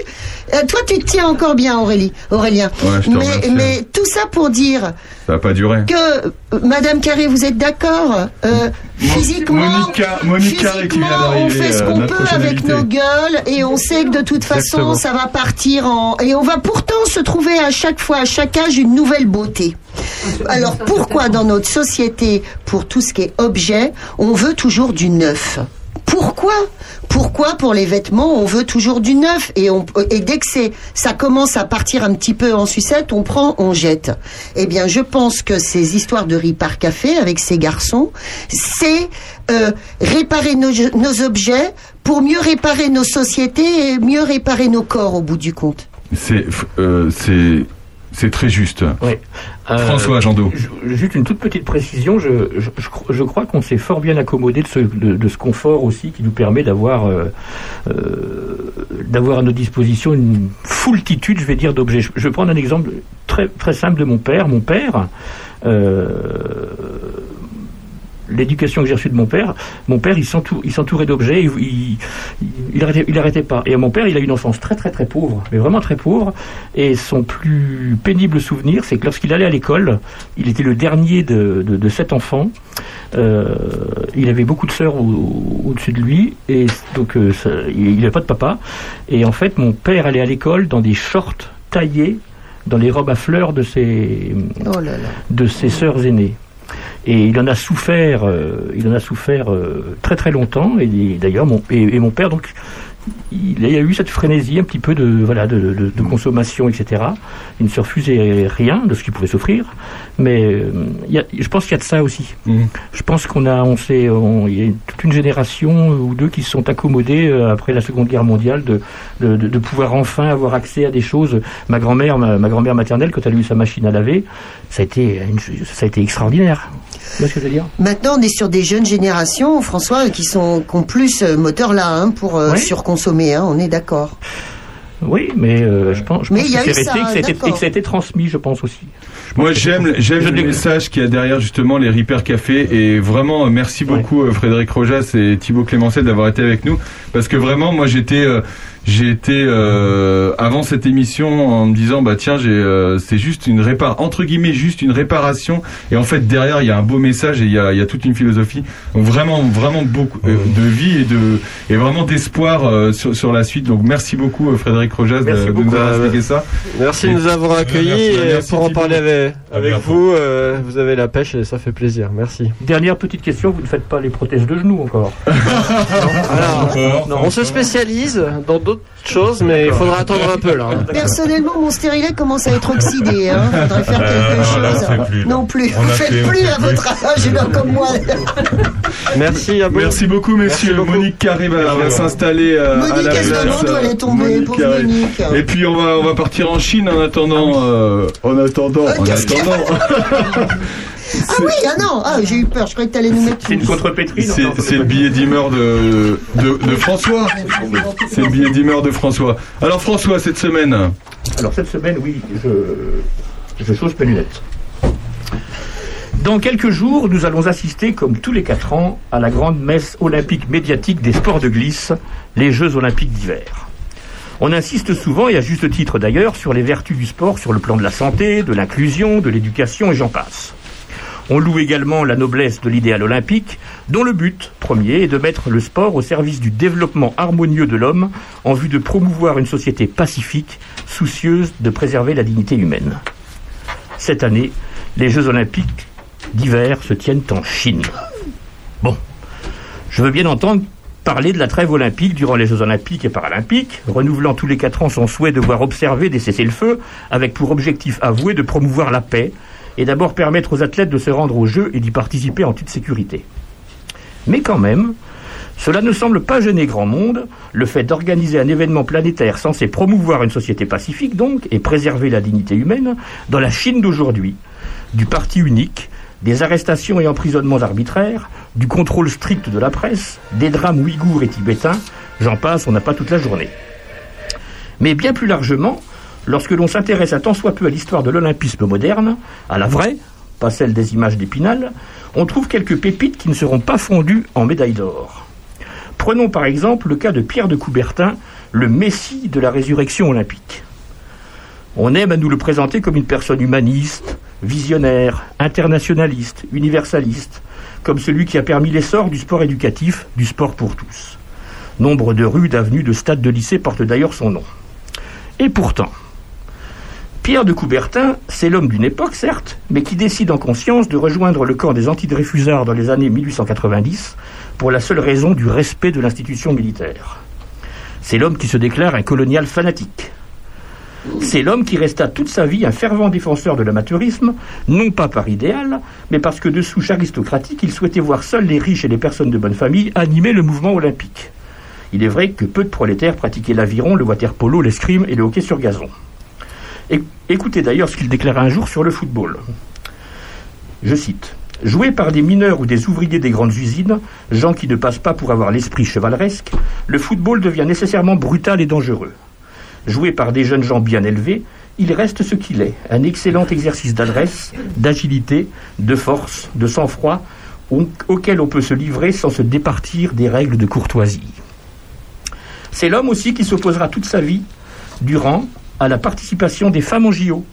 Toi, tu te tiens encore bien, Aurélie, Aurélien. Ouais, mais, remercie. mais tout ça pour dire Ça va pas que euh, Madame Carré, vous êtes d'accord euh, Physiquement, Monica- Monica physiquement, on fait ce euh, qu'on peut avec nos gueules et on sait que de toute façon, Exactement. ça va partir en et on va pourtant se trouver à chaque fois, à chaque âge, une nouvelle beauté. Alors pourquoi dans notre société, pour tout ce qui est objet, on veut toujours du neuf? Pourquoi Pourquoi pour les vêtements on veut toujours du neuf et, dès que ça commence à partir un petit peu en sucette, on prend, on jette. Eh bien, je pense que ces histoires de riz par café avec ces garçons, c'est euh, réparer nos, nos objets pour mieux réparer nos sociétés et mieux réparer nos corps au bout du compte. C'est euh, c'est très juste. Euh, François Jandot. ju- Juste une toute petite précision, je, je, je cro- je crois qu'on s'est fort bien accommodé de ce, de, de ce confort aussi qui nous permet d'avoir euh, euh, d'avoir à notre disposition une foultitude, je vais dire, d'objets. Je, je vais prendre un exemple très, très simple de mon père. Mon père, euh, l'éducation que j'ai reçue de mon père, mon père, il s'entou- il s'entourait d'objets, il, il, il, arrêtait, il arrêtait pas. Et mon père, il a eu une enfance très très très pauvre, mais vraiment très pauvre. Et son plus pénible souvenir, c'est que lorsqu'il allait à l'école, il était le dernier de, de, de sept enfants. Euh, il avait beaucoup de sœurs au- au-dessus de lui, et donc euh, ça- il n'avait pas de papa. Et en fait, mon père allait à l'école dans des shorts taillés dans les robes à fleurs de ses, Oh là là. de ses sœurs aînées. Et il en a souffert, euh, il en a souffert euh, très très longtemps. Et d'ailleurs, mon, et, et mon père, donc, il y a eu cette frénésie un petit peu de voilà de, de- de consommation, etc. Il ne se refusait rien de ce qui pouvait s'offrir, mais euh, il y a- je pense qu'il y a de ça aussi. Je pense qu'on a, on on- il y a toute une génération ou deux qui se sont accommodés euh, après la Seconde Guerre mondiale de, de, de- de pouvoir enfin avoir accès à des choses. Ma grand-mère, ma, ma grand-mère maternelle, quand elle a eu sa machine à laver, ça a été, une, ça a été extraordinaire. Tu vois ce que je veux dire Maintenant, on est sur des jeunes générations, François, qui sont qui ont plus ce moteur-là hein, pour euh, surconsommer. Hein, on est d'accord. Oui, mais euh, je pense, je Mais pense y que eu c'est resté, ça, que a été, d'accord. et que ça a été transmis, je pense aussi. Moi, j'aime, j'aime le message qu'il y a derrière justement les Repair Café et vraiment euh, merci beaucoup euh, Frédéric Rojas et Thibaut Clémencet d'avoir été avec nous parce que vraiment moi j'étais euh, j'ai été euh, avant cette émission en me disant bah tiens j'ai euh, c'est juste une répar entre guillemets juste une réparation. Et en fait derrière il y a un beau message et il y a, il y a toute une philosophie. Donc vraiment vraiment beaucoup euh, de vie et de et vraiment d'espoir euh, sur, sur la suite. Donc merci beaucoup euh, Frédéric Rojas de, Merci de nous avoir expliqué ça. Merci de nous avoir accueillis. Merci, et merci, pour en parler avec, avec vous. euh, vous avez la pêche et ça fait plaisir. Merci. Dernière petite question, vous ne faites pas les prothèses de genoux encore. Alors, non, on se spécialise dans d'autres choses, mais il faudra attendre un peu là. hein. Personnellement, mon stérilet commence à être oxydé. Hein. Faudrait faire Euh, quelque chose. fait plus, là. non plus. On Vous faites plus à votre âge, et non comme moi. Merci à vous. Merci beaucoup, messieurs. Monique Carré va, va s'installer euh, à Monique, la place. elle est tombée, Monique. Monique. Et puis on va on va partir en Chine en attendant euh, en attendant en attendant. Ah oui, ah non, ah, j'ai eu peur. Je croyais que t'allais nous mettre. C'est une contrepétrie C'est c'est le billet d'humeur de, de de François. C'est le billet d'humeur de François. Alors François cette semaine. Alors cette semaine, oui, je, je chausse mes lunettes. Dans quelques jours, nous allons assister, comme tous les quatre ans, à la grande messe olympique médiatique des sports de glisse, les Jeux olympiques d'hiver. On insiste souvent, et à juste titre d'ailleurs, sur les vertus du sport sur le plan de la santé, de l'inclusion, de l'éducation et j'en passe. On loue également la noblesse de l'idéal olympique, dont le but premier est de mettre le sport au service du développement harmonieux de l'homme en vue de promouvoir une société pacifique, soucieuse de préserver la dignité humaine. Cette année, les Jeux olympiques d'hiver se tiennent en Chine. Bon, je veux bien entendre parler de la trêve olympique durant les Jeux olympiques et paralympiques, renouvelant tous les quatre ans son souhait de voir observer des cessez-le-feu, avec pour objectif avoué de promouvoir la paix et d'abord permettre aux athlètes de se rendre aux Jeux et d'y participer en toute sécurité. Mais quand même, cela ne semble pas gêner grand monde, le fait d'organiser un événement planétaire censé promouvoir une société pacifique donc, et préserver la dignité humaine, dans la Chine d'aujourd'hui, du parti unique, des arrestations et emprisonnements arbitraires, du contrôle strict de la presse, des drames ouïghours et tibétains, j'en passe, on n'a pas toute la journée. Mais bien plus largement, lorsque l'on s'intéresse à tant soit peu à l'histoire de l'olympisme moderne, à la vraie, pas celle des images d'épinal, on trouve quelques pépites qui ne seront pas fondues en médaille d'or. Prenons par exemple le cas de Pierre de Coubertin, le messie de la résurrection olympique. On aime à nous le présenter comme une personne humaniste, visionnaire, internationaliste, universaliste, comme celui qui a permis l'essor du sport éducatif, du sport pour tous. Nombre de rues, d'avenues, de stades de lycées portent d'ailleurs son nom. Et pourtant, Pierre de Coubertin, c'est l'homme d'une époque, certes, mais qui décide en conscience de rejoindre le camp des antidreyfusards dans les années 1890 pour la seule raison du respect de l'institution militaire. C'est l'homme qui se déclare un colonial fanatique. C'est l'homme qui resta toute sa vie un fervent défenseur de l'amateurisme, non pas par idéal, mais parce que de souche aristocratique, il souhaitait voir seuls les riches et les personnes de bonne famille animer le mouvement olympique. Il est vrai que peu de prolétaires pratiquaient l'aviron, le water-polo, l'escrime et le hockey sur gazon. Écoutez d'ailleurs ce qu'il déclara un jour sur le football. Je cite. Joué par des mineurs ou des ouvriers des grandes usines, gens qui ne passent pas pour avoir l'esprit chevaleresque, le football devient nécessairement brutal et dangereux. Joué par des jeunes gens bien élevés, il reste ce qu'il est, un excellent exercice d'adresse, d'agilité, de force, de sang-froid, au- auquel on peut se livrer sans se départir des règles de courtoisie. C'est l'homme aussi qui s'opposera toute sa vie, durant, à la participation des femmes au JO,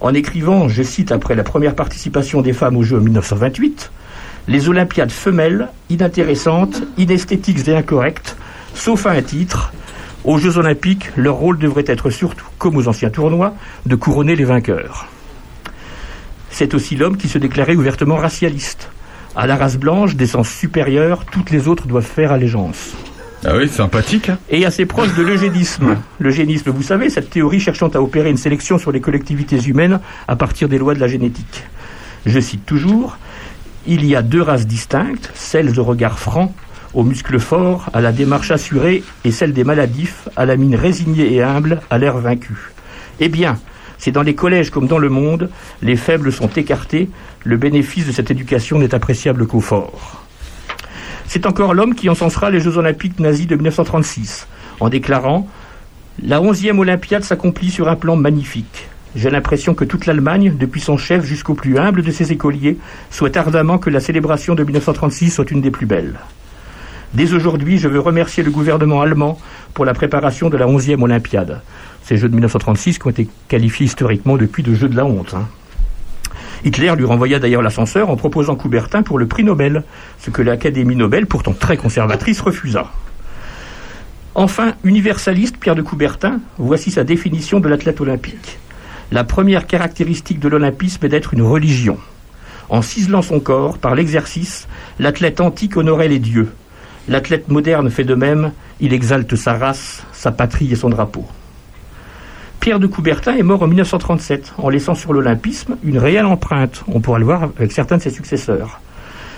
en écrivant, je cite après la première participation des femmes aux Jeux en 1928, Les Olympiades femelles, inintéressantes, inesthétiques et incorrectes, sauf à un titre, aux Jeux Olympiques, leur rôle devrait être surtout, comme aux anciens tournois, de couronner les vainqueurs. C'est aussi l'homme qui se déclarait ouvertement racialiste. À la race blanche, d'essence supérieure, toutes les autres doivent faire allégeance. Ah oui, sympathique. hein. et assez proche de l'eugénisme. L'eugénisme, vous savez, cette théorie cherchant à opérer une sélection sur les collectivités humaines à partir des lois de la génétique. Je cite toujours Il y a deux races distinctes, celles au regard franc, aux muscles forts, à la démarche assurée, et celle des maladifs, à la mine résignée et humble, à l'air vaincu. Eh bien, c'est dans les collèges comme dans le monde, les faibles sont écartés, le bénéfice de cette éducation n'est appréciable qu'aux forts. C'est encore l'homme qui encensera les Jeux Olympiques nazis de 1936, en déclarant La onzième Olympiade s'accomplit sur un plan magnifique. J'ai l'impression que toute l'Allemagne, depuis son chef jusqu'au plus humble de ses écoliers, souhaite ardemment que la célébration de 1936 soit une des plus belles. Dès aujourd'hui, je veux remercier le gouvernement allemand pour la préparation de la 11e Olympiade. Ces Jeux de 1936 qui ont été qualifiés historiquement depuis de Jeux de la honte. hein. Hitler lui renvoya d'ailleurs l'ascenseur en proposant Coubertin pour le prix Nobel, ce que l'Académie Nobel, pourtant très conservatrice, refusa. Enfin, universaliste Pierre de Coubertin, voici sa définition de l'athlète olympique. La première caractéristique de l'olympisme est d'être une religion. En ciselant son corps par l'exercice, l'athlète antique honorait les dieux. L'athlète moderne fait de même, il exalte sa race, sa patrie et son drapeau. Pierre de Coubertin est mort en 1937 en laissant sur l'olympisme une réelle empreinte. On pourra le voir avec certains de ses successeurs.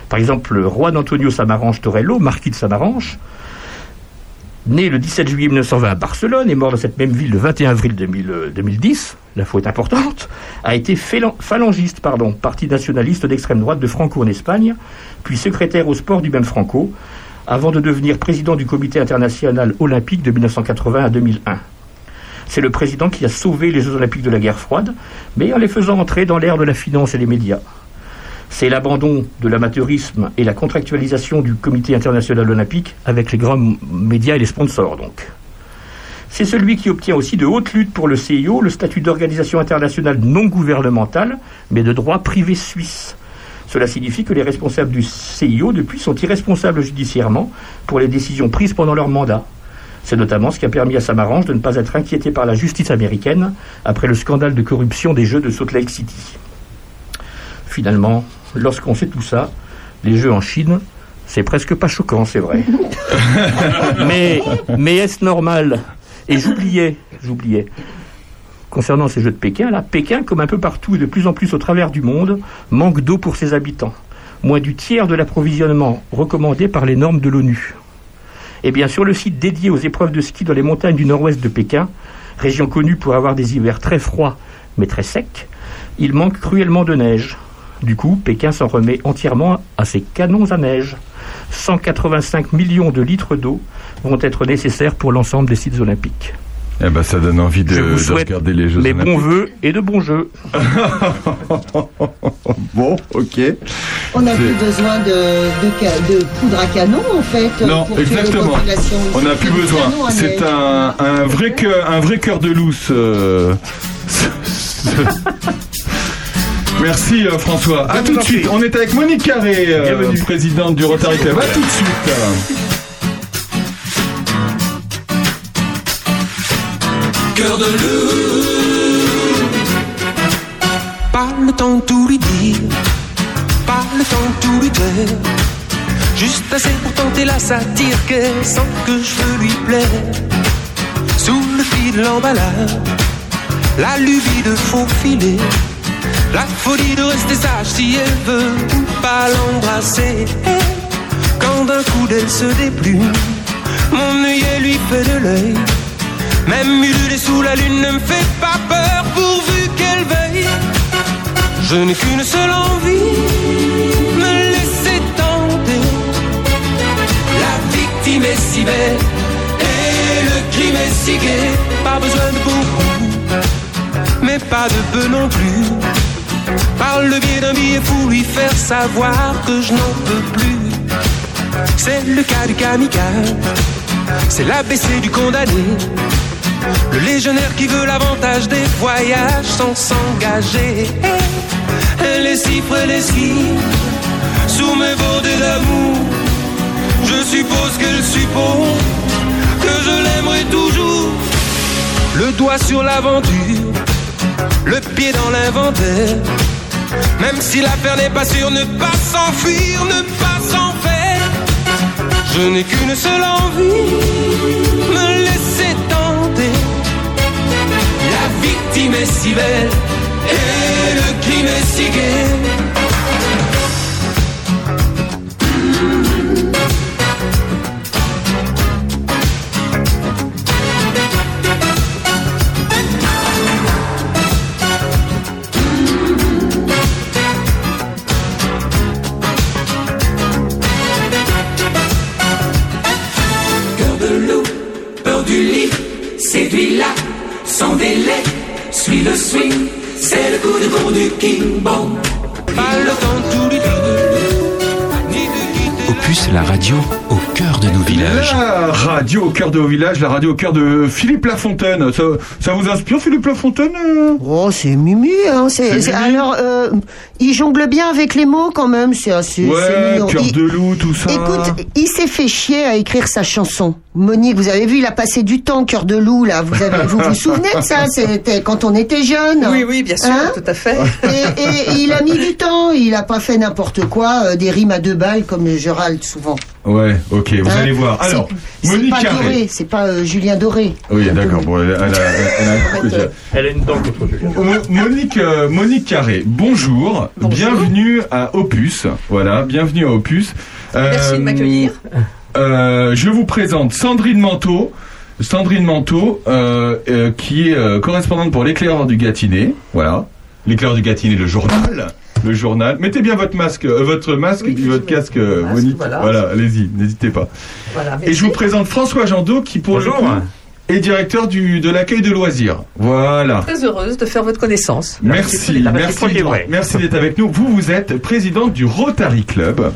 Par exemple, le roi d'Antonio Samaranche Torello, marquis de Samaranche, né le 17 juillet 1920 à Barcelone et mort dans cette même ville le 21 avril 2000, euh, 2010, la faute importante, a été phalan- phalangiste, pardon, parti nationaliste d'extrême droite de Franco en Espagne, puis secrétaire au sport du même Franco, avant de devenir président du comité international olympique de 1980 à 2001. C'est le président qui a sauvé les Jeux olympiques de la guerre froide, mais en les faisant entrer dans l'ère de la finance et des médias. C'est l'abandon de l'amateurisme et la contractualisation du comité international olympique avec les grands médias et les sponsors, donc. C'est celui qui obtient aussi de haute lutte pour le CIO le statut d'organisation internationale non gouvernementale, mais de droit privé suisse. Cela signifie que les responsables du CIO, depuis, sont irresponsables judiciairement pour les décisions prises pendant leur mandat. C'est notamment ce qui a permis à Samaranch de ne pas être inquiété par la justice américaine après le scandale de corruption des Jeux de Salt Lake City. Finalement, lorsqu'on sait tout ça, les Jeux en Chine, c'est presque pas choquant, c'est vrai. mais mais est-ce normal? Et j'oubliais, j'oubliais. Concernant ces Jeux de Pékin, là, Pékin, comme un peu partout et de plus en plus au travers du monde, manque d'eau pour ses habitants. Moins du tiers de l'approvisionnement recommandé par les normes de l'ONU. Bien, sur le site dédié aux épreuves de ski dans les montagnes du nord-ouest de Pékin, région connue pour avoir des hivers très froids mais très secs, il manque cruellement de neige. Du coup, Pékin s'en remet entièrement à ses canons à neige. 185 millions de litres d'eau vont être nécessaires pour l'ensemble des sites olympiques. Eh ben, ça donne envie de, Je vous de souhaite regarder les Jeux Olympiques. bons voeux et de bons jeux. bon, ok. On n'a plus besoin de, de, ca- de poudre à canon, en fait. Non, pour les exactement. On n'a plus besoin. à C'est un, un vrai cœur, un vrai cœur de lousse. euh, Merci euh, François. À tout de suite. On est avec Monique Carré, euh, Bienvenue. présidente du Rotary Club. À tout de suite. Cœur de loup. Pas le temps de tout lui dire, pas le temps de tout lui plaire. Juste assez pour tenter la satire qu'elle sent que je veux lui plaire. Sous le fil de l'emballage, la lubie de faufiler, la folie de rester sage si elle veut ou pas l'embrasser. Quand d'un coup d'elle se déplume, mon œillet lui fait de l'œil. Même ululer sous la lune ne me fait pas peur pourvu qu'elle veille. Je n'ai qu'une seule envie, me laisser tenter. La victime est si belle et le crime est si gai. Pas besoin de beaucoup, mais pas de peu non plus. Par le biais d'un billet fou, lui faire savoir que je n'en peux plus. C'est le cas du kamikaze, c'est l'ABC du condamné. Le légionnaire qui veut l'avantage des voyages sans s'engager. Elle est si l'esquive sous mes bordées d'amour. Je suppose qu'elle suppose que je l'aimerai toujours. Le doigt sur l'aventure, le pied dans l'inventaire. Même si l'affaire n'est pas sûre, ne pas s'enfuir, ne pas s'en faire. Je n'ai qu'une seule envie, me laisser. Est si et le crime est Opus, la radio au cœur de nos villages. La radio au cœur de vos villages, la radio au cœur de Philippe Lafontaine. Ça, ça vous inspire, Philippe Lafontaine euh? Oh, c'est Mumu, hein. c'est- alors, euh, il jongle bien avec les mots quand même. C'est assez. Ouais, cœur de loup, tout ça. Écoute, il s'est fait chier à écrire sa chanson. Monique, vous avez vu, il a passé du temps, cœur de loup, là. Vous avez, vous vous souvenez de ça? C'était quand on était jeune. Oui, oui, bien sûr, Hein? tout à fait. Et, et il a mis du temps. Il a pas fait n'importe quoi, euh, des rimes à deux balles comme je râle souvent. Ouais, ok, vous Hein? allez voir. Alors, c'est Monique pas Carré. Doré, c'est pas euh, Julien Doré. Oui, d'accord. Bon, elle, a- elle a- elle a- Elle a une dent contre Julien. Mo- Monique, euh, Monique Carré, bonjour. Bienvenue à Opus. Voilà, bienvenue à Opus. Euh, Merci de m'accueillir. euh, je vous présente Sandrine Manteau. Sandrine Manteau, euh, euh, qui est euh, correspondante pour l'éclaireur du Gâtinais. Voilà. L'éclaireur du Gâtinais, le journal. Le journal. Mettez bien votre masque, euh, votre masque et votre casque, euh, masque, Monique. voilà. allez-y, n'hésitez pas. Voilà, Et je vous présente François Jandot, qui pour Bonjour. le coup est directeur du, de l'accueil de loisirs. Voilà. Très heureuse de faire votre connaissance. Merci, merci, merci d'être avec nous. Vous, vous êtes présidente du Rotary Club,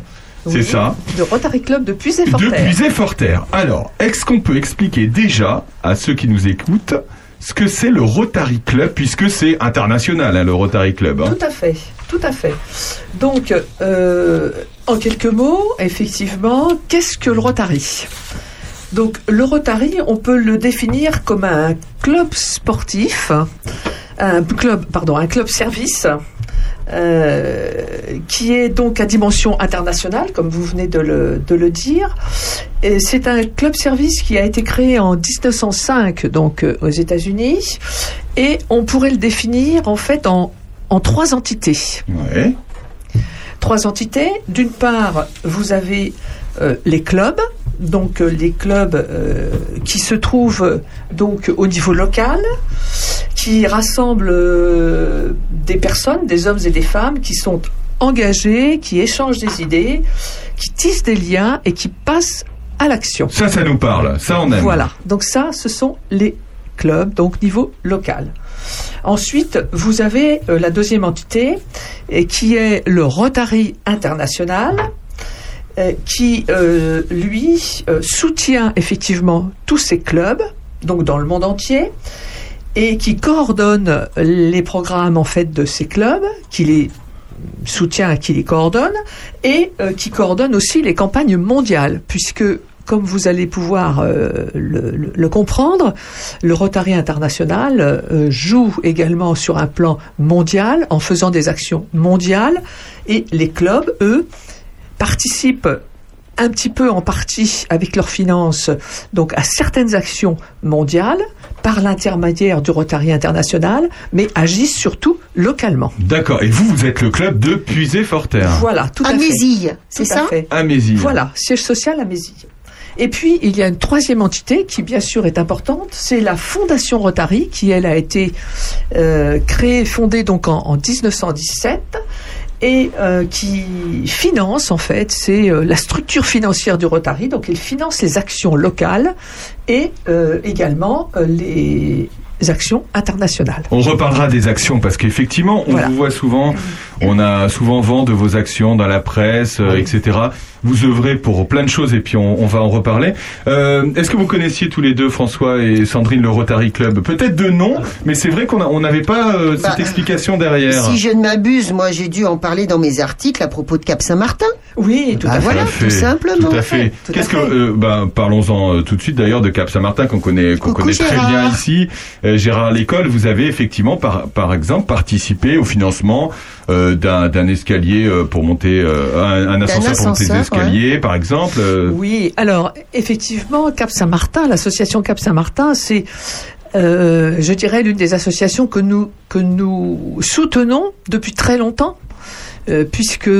c'est ça De Rotary Club de De Puisé-Forterre. Puisé-Forterre. Alors, est-ce qu'on peut expliquer déjà à ceux qui nous écoutent ce que c'est le Rotary Club, puisque c'est international, hein, le Rotary Club. hein. Tout à fait, tout à fait. Donc, euh, en quelques mots, effectivement, qu'est-ce que le Rotary? Donc, le Rotary, on peut le définir comme un club sportif, un club, pardon, un club service. euh, qui est donc à dimension internationale, comme vous venez de le, de le dire. Et C'est un club service qui a été créé en 1905, donc euh, aux États-Unis, et on pourrait le définir en fait en, en trois entités. Ouais. Trois entités. D'une part, vous avez euh, les clubs, donc euh, les clubs euh, qui se trouvent donc au niveau local, qui rassemblent euh, des personnes, des hommes et des femmes qui sont engagés, qui échangent des idées, qui tissent des liens et qui passent à l'action. Ça, ça nous parle. Ça, on aime. Voilà. Donc ça, ce sont les clubs, donc niveau local. Ensuite, vous avez euh, la deuxième entité, et qui est le Rotary International, qui, euh, lui, euh, soutient effectivement tous ces clubs, donc dans le monde entier, et qui coordonne les programmes en fait de ces clubs, qui les soutient, qui les coordonne, et euh, qui coordonne aussi les campagnes mondiales, puisque comme vous allez pouvoir euh, le, comprendre, le Rotary International euh, joue également sur un plan mondial en faisant des actions mondiales et les clubs, eux, participent un petit peu en partie avec leurs finances donc à certaines actions mondiales par l'intermédiaire du Rotary International, mais agissent surtout localement. D'accord. Et vous, vous êtes le club de Puisé-Forterre. Voilà, tout à fait. Amésille, c'est Tout à ça fait. Amésie. Voilà, siège social à Mésille. Et puis, il y a une troisième entité qui, bien sûr, est importante, c'est la Fondation Rotary, qui, elle, a été euh, créée, fondée donc en, en 1917 et euh, qui finance, en fait, c'est euh, la structure financière du Rotary, donc elle finance les actions locales et euh, également les actions internationales. On reparlera des actions parce qu'effectivement, on Voilà. vous voit souvent, on a souvent vent de vos actions dans la presse, euh, etc. Vous œuvrez pour plein de choses et puis on, on va en reparler. Euh, Est-ce que vous connaissiez tous les deux, François et Sandrine, le Rotary Club? Peut-être de nom, mais c'est vrai qu'on n'avait pas euh, cette Bah, explication derrière. Si je ne m'abuse, moi j'ai dû en parler dans mes articles à propos de Cap Saint-Martin. Oui, tout Bah à fait. voilà, fait. tout simplement. Tout à fait. Qu'est-ce que, euh, ben, parlons-en euh, tout de suite d'ailleurs de Cap Saint-Martin qu'on connaît, qu'on connaît très Gérard. bien ici. Euh, Gérard Lécole, vous avez effectivement, par, par exemple, participé au financement euh, d'un escalier euh, pour monter, euh, un, un ascenseur pour monter ascenseur, escaliers, par exemple. euh, Oui, alors effectivement, Cap Saint-Martin, l'association Cap Saint-Martin, c'est, euh, je dirais, l'une des associations que nous que nous soutenons depuis très longtemps. euh, puisque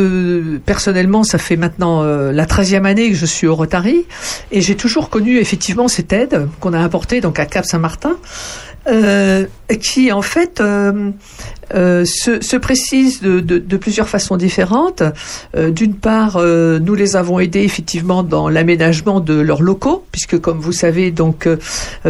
personnellement, ça fait maintenant euh, la 13e année que je suis au Rotary, et j'ai toujours connu effectivement cette aide qu'on a apportée donc à Cap Saint-Martin, euh, qui en fait euh, euh, se, se précise de, de- de plusieurs façons différentes. Euh, D'une part, nous les avons aidés effectivement dans l'aménagement de leurs locaux, puisque comme vous savez, donc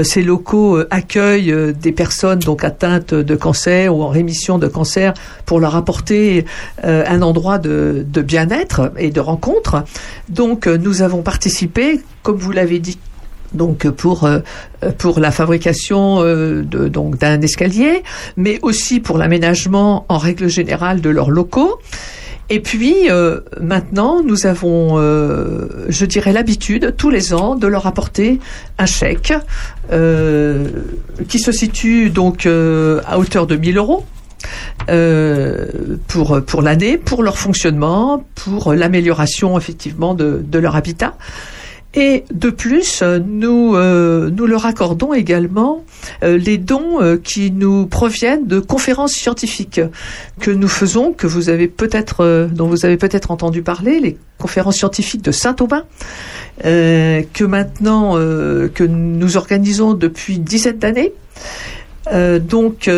ces locaux accueillent des personnes donc atteintes de cancer ou en rémission de cancer pour leur apporter un endroit de, de bien-être et de rencontre. Donc nous avons participé, comme vous l'avez dit donc pour euh, pour la fabrication euh, de donc d'un escalier, mais aussi pour l'aménagement en règle générale de leurs locaux. Et puis euh, maintenant, nous avons, je dirais, l'habitude tous les ans de leur apporter un chèque qui se situe donc à hauteur de 1000 euros. pour pour l'année, pour leur fonctionnement, pour l'amélioration effectivement de leur habitat. Et de plus, euh, nous, euh, nous leur accordons également euh, les dons qui nous proviennent de conférences scientifiques que nous faisons, que vous avez peut-être, dont vous avez peut-être entendu parler, les conférences scientifiques de Saint-Aubin, que maintenant, que nous organisons depuis une dizaine d'années. Donc,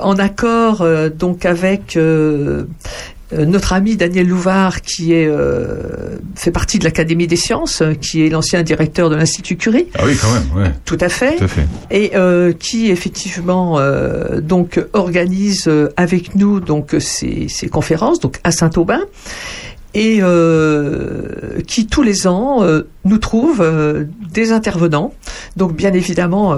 en accord donc avec notre ami Daniel Louvard, qui est euh, fait partie de l'Académie des sciences, euh, qui est l'ancien directeur de l'Institut Curie. Ah oui, quand même, ouais. Tout à fait. Tout à fait. Et euh, qui effectivement euh, donc organise euh, avec nous donc ces, ces conférences donc à Saint-Aubin et euh, qui tous les ans euh, nous trouve euh, des intervenants. Donc bien évidemment.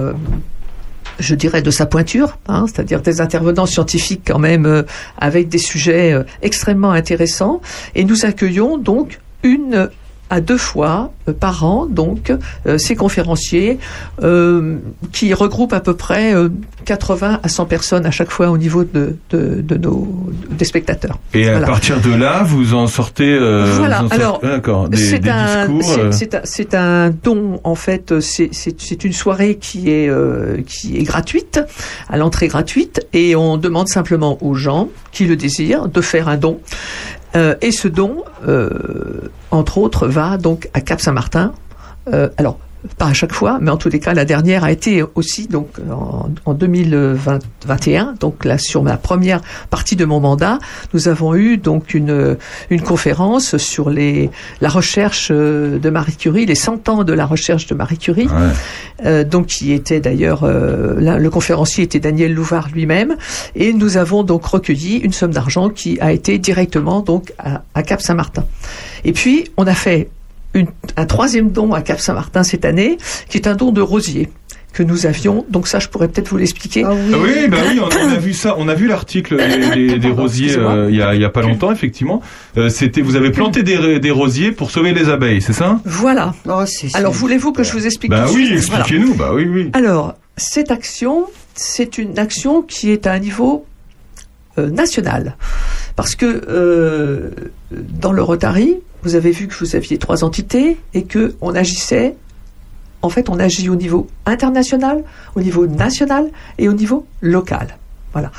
Je dirais de sa pointure, hein, c'est-à-dire des intervenants scientifiques quand même euh, avec des sujets euh, extrêmement intéressants. Et nous accueillons donc une à deux fois euh, par an donc euh, ces conférenciers euh, qui regroupent à peu près euh, 80 à 100 personnes à chaque fois au niveau de, de, de nos des spectateurs. Et à Voilà. partir de là, vous en sortez. Voilà, en alors, des, c'est des un, discours. c'est- c'est un, don en fait. C'est, une soirée qui est qui est gratuite, à l'entrée gratuite, et on demande simplement aux gens qui le désirent de faire un don. Euh, et ce don, euh, entre autres, va donc à Cap Saint-Martin. Euh, alors pas à chaque fois, mais en tous les cas, la dernière a été aussi donc en, en 2021. Donc là, sur ma première partie de mon mandat, nous avons eu donc une une conférence sur les la recherche euh, de Marie Curie, les 100 ans de la recherche de Marie Curie. Euh, donc qui était d'ailleurs euh, là, le conférencier était Daniel Louvard lui-même et nous avons donc recueilli une somme d'argent qui a été directement donc à, à Cap Saint-Martin. Et puis on a fait une- un troisième don à Cap Saint-Martin cette année qui est un don de rosier que nous avions. Donc ça je pourrais peut-être vous l'expliquer. Ah oui, bah oui, on, on a vu ça, on a vu l'article des, des- des rosiers euh, il y, a, il y a pas longtemps, effectivement. Euh, C'était, vous avez planté des, des rosiers pour sauver les abeilles, c'est ça? Voilà. Alors voulez-vous que je vous explique Bah oui, suite? Voilà. expliquez-nous, bah oui, oui. Alors, cette action, c'est une action qui est à un niveau euh, national. Parce que euh, dans le Rotary, vous avez vu que vous aviez trois entités et que on agissait. En fait, on agit au niveau international, au niveau national et au niveau local. Voilà.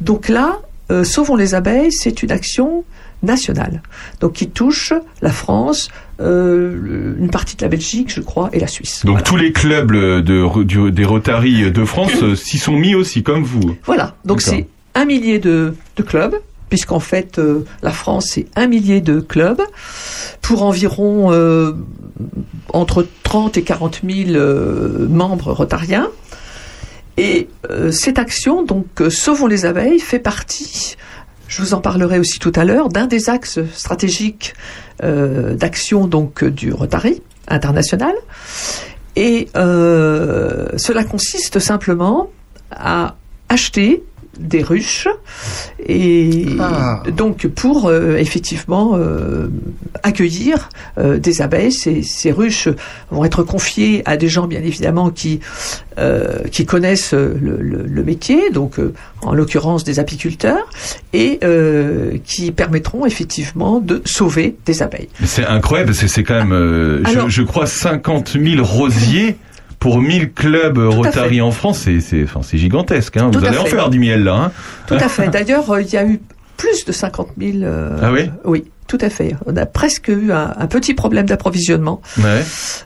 Donc là, euh, Sauvons les abeilles, c'est une action nationale, donc qui touche la France, euh, une partie de la Belgique, je crois, et la Suisse. Donc tous les clubs de, du- des Rotary de France euh, s'y sont mis aussi, comme vous. Voilà, donc c'est un millier de, de clubs, puisqu'en fait euh, la France c'est un millier de clubs pour environ euh, entre 30 et 40 000 euh, membres rotariens. Et cette action, donc Sauvons les abeilles, fait partie, je vous en parlerai aussi tout à l'heure, d'un des axes stratégiques d'action donc du Rotary international. Et cela consiste simplement à acheter des ruches et Ah. donc pour euh, effectivement euh, accueillir euh, des abeilles. Ces, ces ruches vont être confiées à des gens bien évidemment qui euh, qui connaissent le, le- le métier, donc euh, en l'occurrence des apiculteurs, et euh, qui permettront effectivement de sauver des abeilles. C'est incroyable, c'est quand même, euh, je, crois, 50 000 rosiers pour 1000 clubs à Rotary en France. C'est, enfin, gigantesque. Hein. Tout Vous allez en faire du miel là. Hein. Tout à fait. D'ailleurs, euh, il y a eu plus de 50 000. euh, Ah oui Oui, tout à fait. On a presque eu un, un petit problème d'approvisionnement Ouais.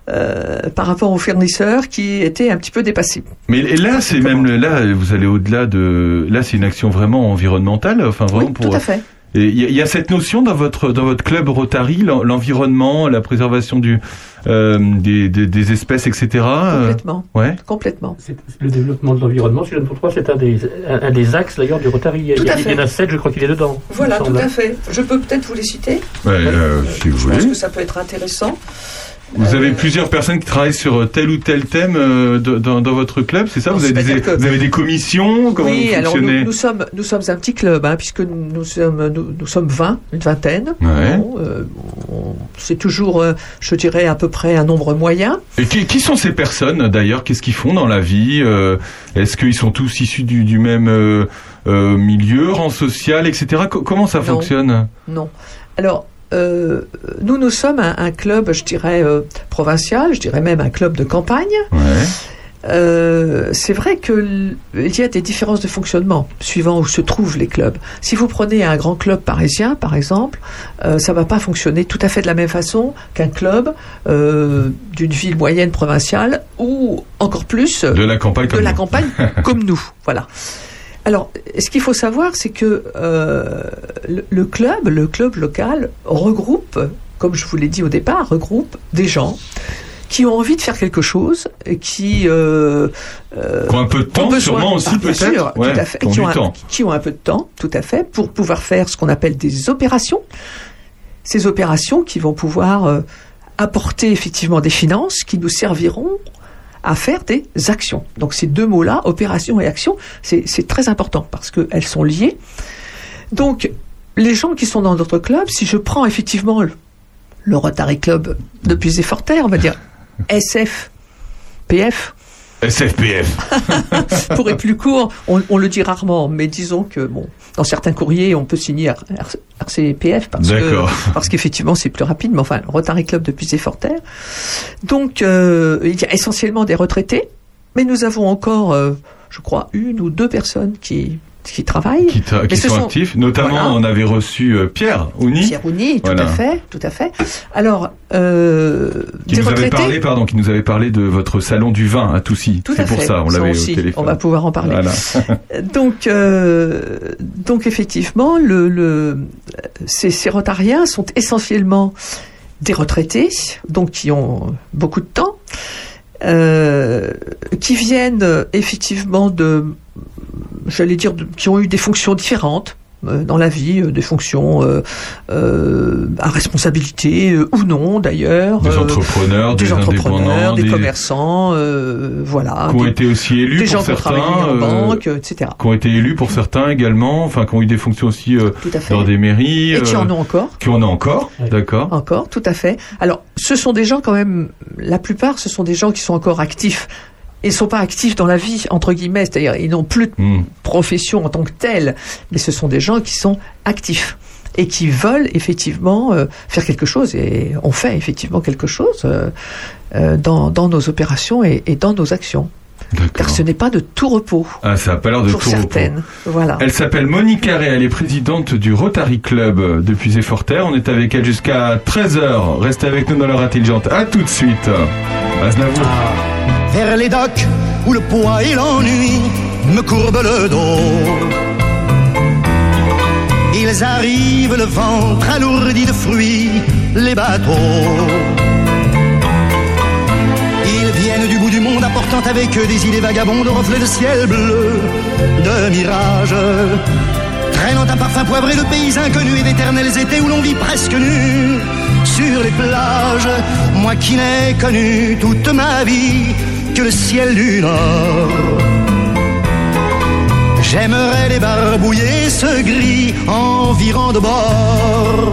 euh, par rapport aux fournisseurs qui étaient un petit peu dépassés. Mais et là, c'est même là, vous allez au-delà de. Là, c'est une action vraiment environnementale. Enfin, vraiment Oui, pour. tout à fait. Il y, y a cette notion dans votre dans votre club Rotary, l'en- l'environnement, la préservation du euh, des, des, des espèces, etc. euh, Complètement. ouais. Complètement. C'est- Le développement de l'environnement, si je ne me trompe pas, c'est un des, un, un des axes d'ailleurs du Rotary. Il y a- Tout il y, en a sept, je crois qu'il est dedans. Voilà, tout à fait. Je peux peut-être vous les citer. Ouais, euh, si vous Je pense voulez. que ça peut être intéressant. Vous Euh, avez plusieurs personnes qui travaillent sur tel ou tel thème euh, de- dans, dans votre club, c'est ça? Vous avez, des, c'est-à-dire que- vous avez des commissions? Comment oui, vous alors nous, nous sommes nous sommes un petit club hein, puisque nous sommes nous, nous sommes 20, une vingtaine. Ouais. Euh, c'est toujours euh, je dirais à peu près un nombre moyen. Et qui, qui sont ces personnes d'ailleurs? Qu'est-ce qu'ils font dans la vie Euh, Est-ce qu'ils sont tous issus du, du même euh, euh, milieu, rang social, etc. Co- comment ça Non. fonctionne? Non. Alors, euh, nous, nous sommes un, un club, je dirais, euh, provincial, je dirais même un club de campagne. Ouais. Euh, c'est vrai qu'il y a des différences de fonctionnement suivant où se trouvent les clubs. Si vous prenez un grand club parisien, par exemple, euh, ça va pas fonctionner tout à fait de la même façon qu'un club euh, d'une ville moyenne provinciale ou encore plus De la campagne de comme la nous. campagne comme nous. Voilà. Alors, ce qu'il faut savoir, c'est que euh, le, le club, le club local, regroupe, comme je vous l'ai dit au départ, regroupe des gens qui ont envie de faire quelque chose, et qui euh, euh, ont un peu de temps, besoin- sûrement aussi peut-être. Ouais, tout à fait, qui qui ont un peu de temps, tout à fait, pour pouvoir faire ce qu'on appelle des opérations. Ces opérations qui vont pouvoir euh, apporter effectivement des finances qui nous serviront à faire des actions. Donc ces deux mots-là, opération et action, c'est très important parce qu'elles sont liées. Donc les gens qui sont dans notre club, si je prends effectivement le, Rotary Club de Puisé-Forterre, on va dire SFPF, SFPF. pour être plus court, on, on le dit rarement, mais disons que bon, dans certains courriers, on peut signer R- R- RCPF parce que parce qu'effectivement c'est plus rapide. Mais enfin, le Rotary Club de Puisé-Forterre. Donc, euh, il y a essentiellement des retraités, mais nous avons encore, euh, je crois, une ou deux personnes qui qui travaillent. Qui, sont, sont- actifs. Notamment, Voilà. on avait reçu euh, Pierre Ouni, Pierre Ouni, tout à fait, tout à fait. Alors, euh, qui des nous avait retraités. parlé, pardon, qui nous avait parlé de votre salon du vin à Toussy. Tout C'est à pour fait. ça, on l'avait au téléphone. On va pouvoir en parler. Voilà. Donc, euh, donc effectivement, le, le, ces, ces rotariens sont essentiellement des retraités, donc qui ont beaucoup de temps, euh, qui viennent effectivement de, j'allais dire, qui ont eu des fonctions différentes euh, dans la vie, euh, des fonctions euh, euh, à responsabilité euh, ou non d'ailleurs, Des euh, entrepreneurs, des, des entrepreneurs, indépendants, des, commerçants, euh, voilà, qui ont des, été aussi élus des pour gens qui ont certains, en euh, banque, etc. qui ont été élus pour certains également, enfin qui ont eu des fonctions aussi euh, dans des mairies, Et qui en ont encore. qui en ont encore, d'accord. Encore, tout à fait. Alors, ce sont des gens quand même, la plupart, ce sont des gens qui sont encore actifs. Ils ne sont pas actifs dans la vie, entre guillemets, c'est-à-dire ils n'ont plus de Hmm. profession en tant que telle, mais ce sont des gens qui sont actifs et qui veulent effectivement euh, faire quelque chose. Et on fait effectivement quelque chose euh, euh, dans, dans nos opérations et, et dans nos actions. Car ce n'est pas de tout repos Ah, ça a pas l'air de tout repos. certaines. Voilà. Elle s'appelle Monique Carré, elle est présidente du Rotary Club depuis Zéforterre. On est avec elle jusqu'à 13h. Restez avec nous dans l'heure intelligente. À tout de suite. Aznavour. Vers les docks où le poids et l'ennui me courbent le dos. Ils arrivent le ventre alourdi de fruits, les bateaux. Ils viennent du bout du monde apportant avec eux des idées vagabondes, reflets de ciel bleu, de mirages. Traînant un parfum poivré de pays inconnus et d'éternels étés où l'on vit presque nu sur les plages. Moi qui n'ai connu toute ma vie que le ciel du Nord. J'aimerais les barbouiller ce gris environ de bord.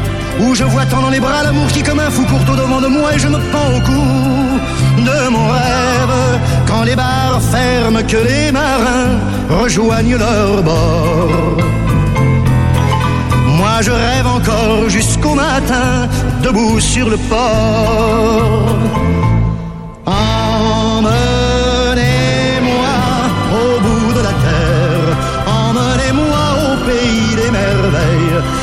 Où je vois tant dans les bras l'amour qui comme un fou court au devant de moi et je me pends au cou de mon rêve. Quand les bars ferment, que les marins rejoignent leur bord. Moi je rêve encore jusqu'au matin, debout sur le port.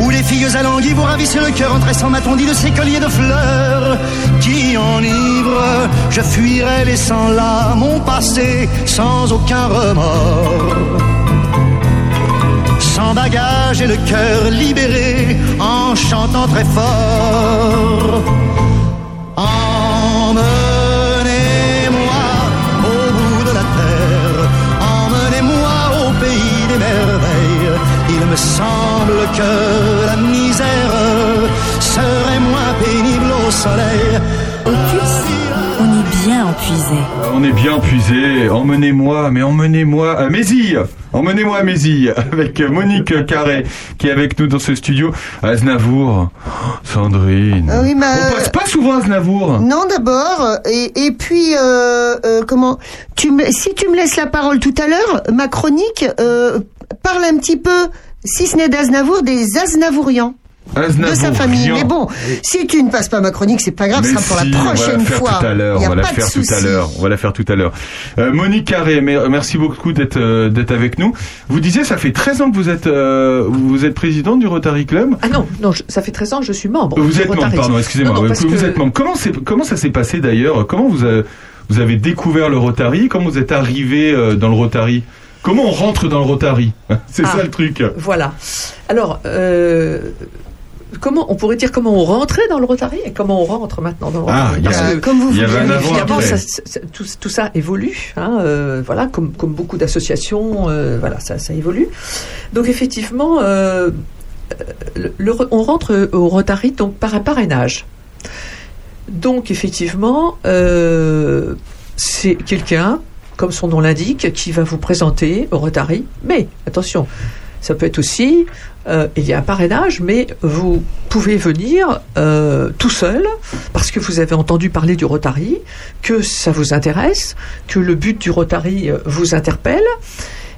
Où les filles alanguies vous ravissent le cœur en tressant ma tondie de ces colliers de fleurs qui enivrent. Je fuirai laissant là mon passé sans aucun remords sans bagage et le cœur libéré en chantant très fort. Il me semble que la misère serait moins pénible au soleil. On est bien empuisé. On est bien puisé. Emmenez-moi, mais emmenez-moi à Mézille. Emmenez-moi à Mézille avec Monique Carré qui est avec nous dans ce studio. Aznavour, Sandrine. Ah oui, mais, On passe pas souvent à Aznavour. Non, d'abord, et, et puis, euh, euh, comment tu me, Si tu me laisses la parole tout à l'heure, ma chronique euh, parle un petit peu, si ce n'est d'Aznavour, des Aznavourians. Aznavour, de sa famille. Mais bon, si tu ne passes pas ma chronique, c'est pas grave, Mais ce sera pour si, la on va prochaine la faire fois. tout à l'heure. On va la faire tout à l'heure. On va la faire tout à l'heure. Euh, Monique Carré, mer- merci beaucoup d'être euh, d'être avec nous. Vous disiez, ça fait 13 ans que vous êtes euh, vous êtes présidente du Rotary Club. Ah non, non, je- ça fait 13 ans que je suis membre. Vous êtes membre, Rotary. pardon, excusez-moi. Vous, que- êtes membre. Comment c'est comment ça s'est passé d'ailleurs? Comment vous avez, vous avez découvert le Rotary? Comment vous êtes arrivé euh, dans le Rotary? Comment on rentre dans le Rotary C'est Ah. ça le truc. Voilà. Alors, euh, comment on pourrait dire comment on rentrait dans le Rotary et comment on rentre maintenant dans le Ah, Rotary il y a- Parce que, Comme vous voulez. ça- ça- tout, tout ça évolue, hein, euh, voilà, comme, comme beaucoup d'associations, euh, voilà, ça, ça évolue. Donc effectivement, euh, le- le- on rentre au Rotary donc par un parrainage. Donc effectivement, euh, c'est quelqu'un, comme son nom l'indique, qui va vous présenter au Rotary. Mais attention, ça peut être aussi, euh, il y a un parrainage, mais vous pouvez venir euh, tout seul parce que vous avez entendu parler du Rotary, que ça vous intéresse, que le but du Rotary euh, vous interpelle,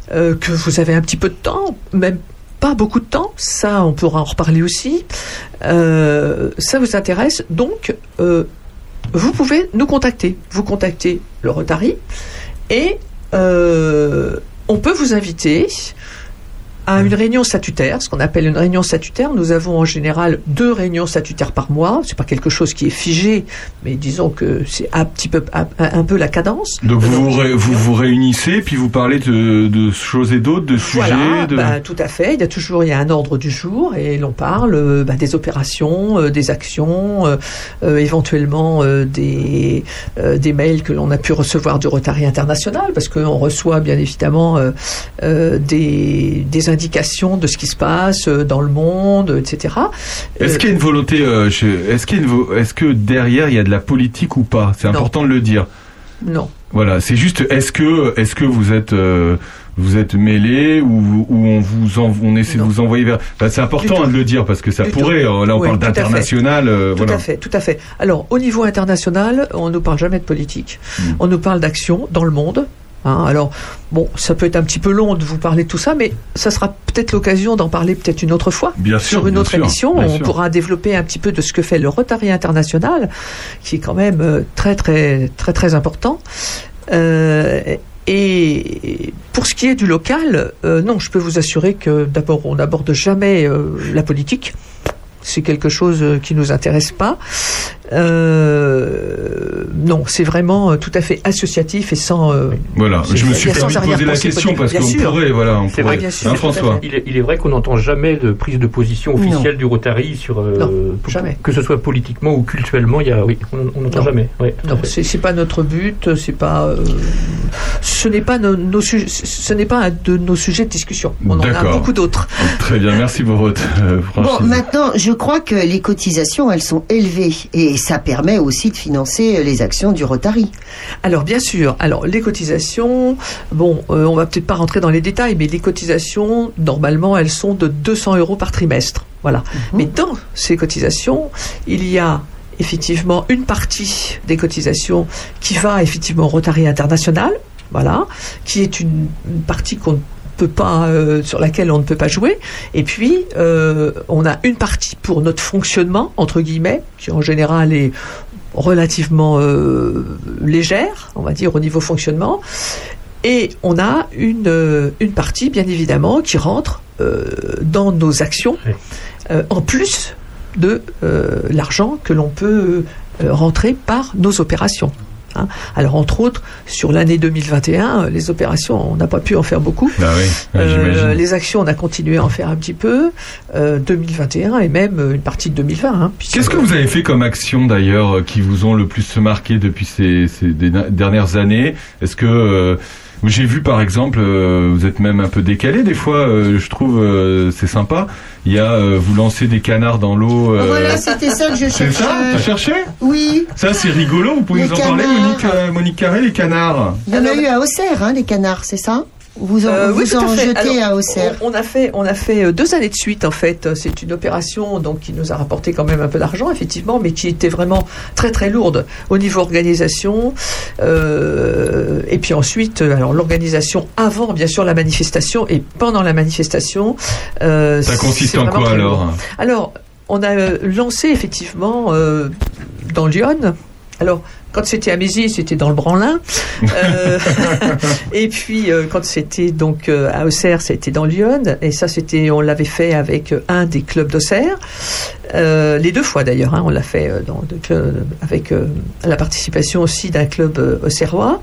que vous avez un petit peu de temps, même pas beaucoup de temps, ça on pourra en reparler aussi. Ça vous intéresse, donc vous pouvez nous contacter. Vous contactez le Rotary et euh, on peut vous inviter à une réunion statutaire, ce qu'on appelle une réunion statutaire. Nous avons en général deux réunions statutaires par mois. C'est pas quelque chose qui est figé, mais disons que c'est un petit peu un, un peu la cadence. Donc vous vous, ré- vous vous réunissez puis vous parlez de, de choses et d'autres, de sujets. Voilà, de... bah, tout à fait. Il y a toujours il y a un ordre du jour et l'on parle euh, bah, des opérations, euh, des actions, euh, euh, éventuellement des des mails que l'on a pu recevoir du Rotary International parce qu'on reçoit bien évidemment des des de ce qui se passe euh, dans le monde, etc. Est-ce Euh, qu'il y a une volonté euh, Est-ce qu'il Est-ce que derrière il y a de la politique ou pas? C'est important de le dire. Non. Voilà, c'est juste. Est-ce que Est-ce que vous êtes euh, vous êtes mêlé ou, on vous en- on essaie de vous envoyer vers. Enfin, c'est important hein, de le dire parce que ça Du pourrait. tout. euh, Là, on Oui, parle d'international. euh, Tout voilà. à fait, tout à fait. Alors, au niveau international, on ne parle jamais de politique. Mm. On nous parle d'action dans le monde. Hein. alors, bon, ça peut être un petit peu long de vous parler de tout ça, mais ça sera peut-être l'occasion d'en parler peut-être une autre fois. Bien sûr, Sur une bien autre sûr, émission, on sûr. pourra développer un petit peu de ce que fait le Rotary International, qui est quand même euh, très, très, très, très important. Euh, et pour ce qui est du local, euh, non, je peux vous assurer que d'abord, on n'aborde jamais euh, la politique. C'est quelque chose euh, qui nous intéresse pas. Euh, non, c'est vraiment euh, tout à fait associatif et sans. euh, Voilà, je me suis permis de poser la question parce Bien qu'on sûr. pourrait, voilà, on C'est pourrait. vrai, Hein, François. Il est, il est vrai qu'on n'entend jamais de prise de position officielle du Rotary sur euh, Non, pour- jamais. que ce soit politiquement ou culturellement. Il y a, oui, on n'entend jamais. Ouais, Non, c'est pas notre but, c'est pas, euh, ce n'est pas nos, ce n'est pas un de nos sujets de discussion. On en a D'accord. beaucoup d'autres. Très bien, merci pour votre euh, Bon, maintenant, je crois que les cotisations, elles sont élevées et ça permet aussi de financer les actions du Rotary. Alors bien sûr, alors les cotisations, bon, euh, on va peut-être pas rentrer dans les détails, mais les cotisations, normalement, elles sont de 200 euros par trimestre. Voilà. Mais dans ces cotisations, il y a effectivement une partie des cotisations qui va effectivement au Rotary International, voilà, qui est une, une partie qu'on ne peut pas, euh, sur laquelle on ne peut pas jouer. Et puis, euh, on a une partie pour notre fonctionnement, entre guillemets, qui en général est relativement euh, légère, on va dire, au niveau fonctionnement. Et on a une, une partie, bien évidemment, qui rentre dans nos actions, en plus de l'argent que l'on peut rentrer par nos opérations. Hein. Alors, entre autres, sur l'année 2021, euh, les opérations, on n'a pas pu en faire beaucoup. Bah oui, Euh, les actions, on a continué à en faire un petit peu. Euh, 2021 et même euh, une partie de 2020. hein, Qu'est-ce que vous avez fait comme action d'ailleurs qui vous ont le plus marqué depuis ces, ces dernières années? Est-ce que j'ai vu par exemple, euh, vous êtes même un peu décalé des fois, euh, je trouve euh, c'est sympa. Il y a euh, vous lancez des canards dans l'eau. euh, Voilà, c'était ça que je c'est cherchais. ça T'as cherché Oui. Ça c'est rigolo. Vous pouvez Les nous en parler. Monique, euh, Monique Carré, les canards. Il y en a eu à Auxerre, hein, les canards, c'est ça? Vous en, Euh, vous oui, tout en à fait. jetez Alors, à Auxerre. On, on a fait, on a fait euh, deux années de suite en fait. C'est une opération donc qui nous a rapporté quand même un peu d'argent effectivement, mais qui était vraiment très très lourde au niveau organisation. Euh, et puis ensuite, euh, alors l'organisation avant bien sûr la manifestation et pendant la manifestation. euh, Ça consiste en quoi alors lourd. Alors, on a euh, lancé effectivement euh, dans Lyon. Alors, quand c'était à Mézy, c'était dans le Branlin. Euh, et puis, euh, quand c'était donc euh, à Auxerre, c'était dans Lyon. Et ça, c'était, on l'avait fait avec un des clubs d'Auxerre. Euh, les deux fois d'ailleurs, hein, on l'a fait euh, dans, de clubs- avec la participation aussi d'un club auxerrois.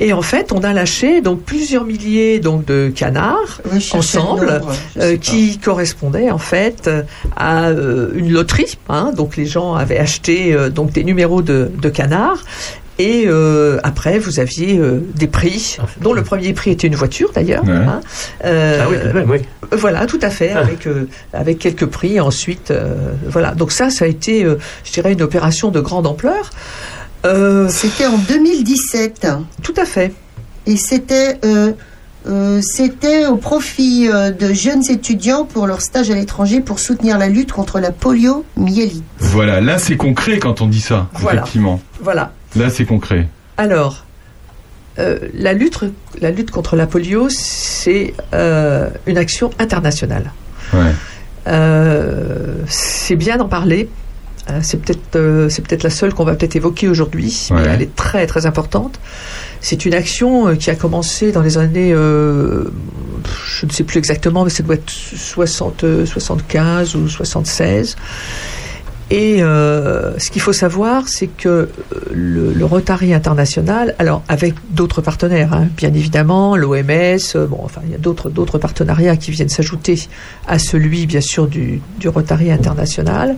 Et en fait, on a lâché donc plusieurs milliers donc de canards Oui, ensemble, nombre, qui correspondaient en fait à une loterie. hein. donc les gens avaient acheté donc des numéros de, de canards. Et euh, après, vous aviez euh, des prix, dont le premier prix était une voiture d'ailleurs. Ouais. hein. Euh, Ah oui, même, oui. Voilà, tout à fait, avec, euh, avec quelques prix ensuite. euh, voilà, donc ça, ça a été, euh, je dirais, une opération de grande ampleur. Euh, C'était en 2017. tout à fait. Et c'était euh, c'était au profit euh, de jeunes étudiants pour leur stage à l'étranger pour soutenir la lutte contre la poliomyélite. Voilà, là c'est concret quand on dit ça, Voilà. effectivement. Voilà. Là c'est concret. Alors, euh, la, lutte, la lutte contre la polio, c'est euh, une action internationale. Ouais. Euh, c'est bien d'en parler. Euh, c'est peut-être euh, c'est peut-être la seule qu'on va peut-être évoquer aujourd'hui, mais elle est très très importante. C'est une action euh, qui a commencé dans les années, euh, je ne sais plus exactement, mais ça doit être 60, euh, 75 ou 76. Et euh, ce qu'il faut savoir, c'est que le, le Rotary international, alors avec d'autres partenaires, hein, bien évidemment, l'OMS, bon, enfin, il y a d'autres d'autres partenariats qui viennent s'ajouter à celui, bien sûr, du, du Rotary international.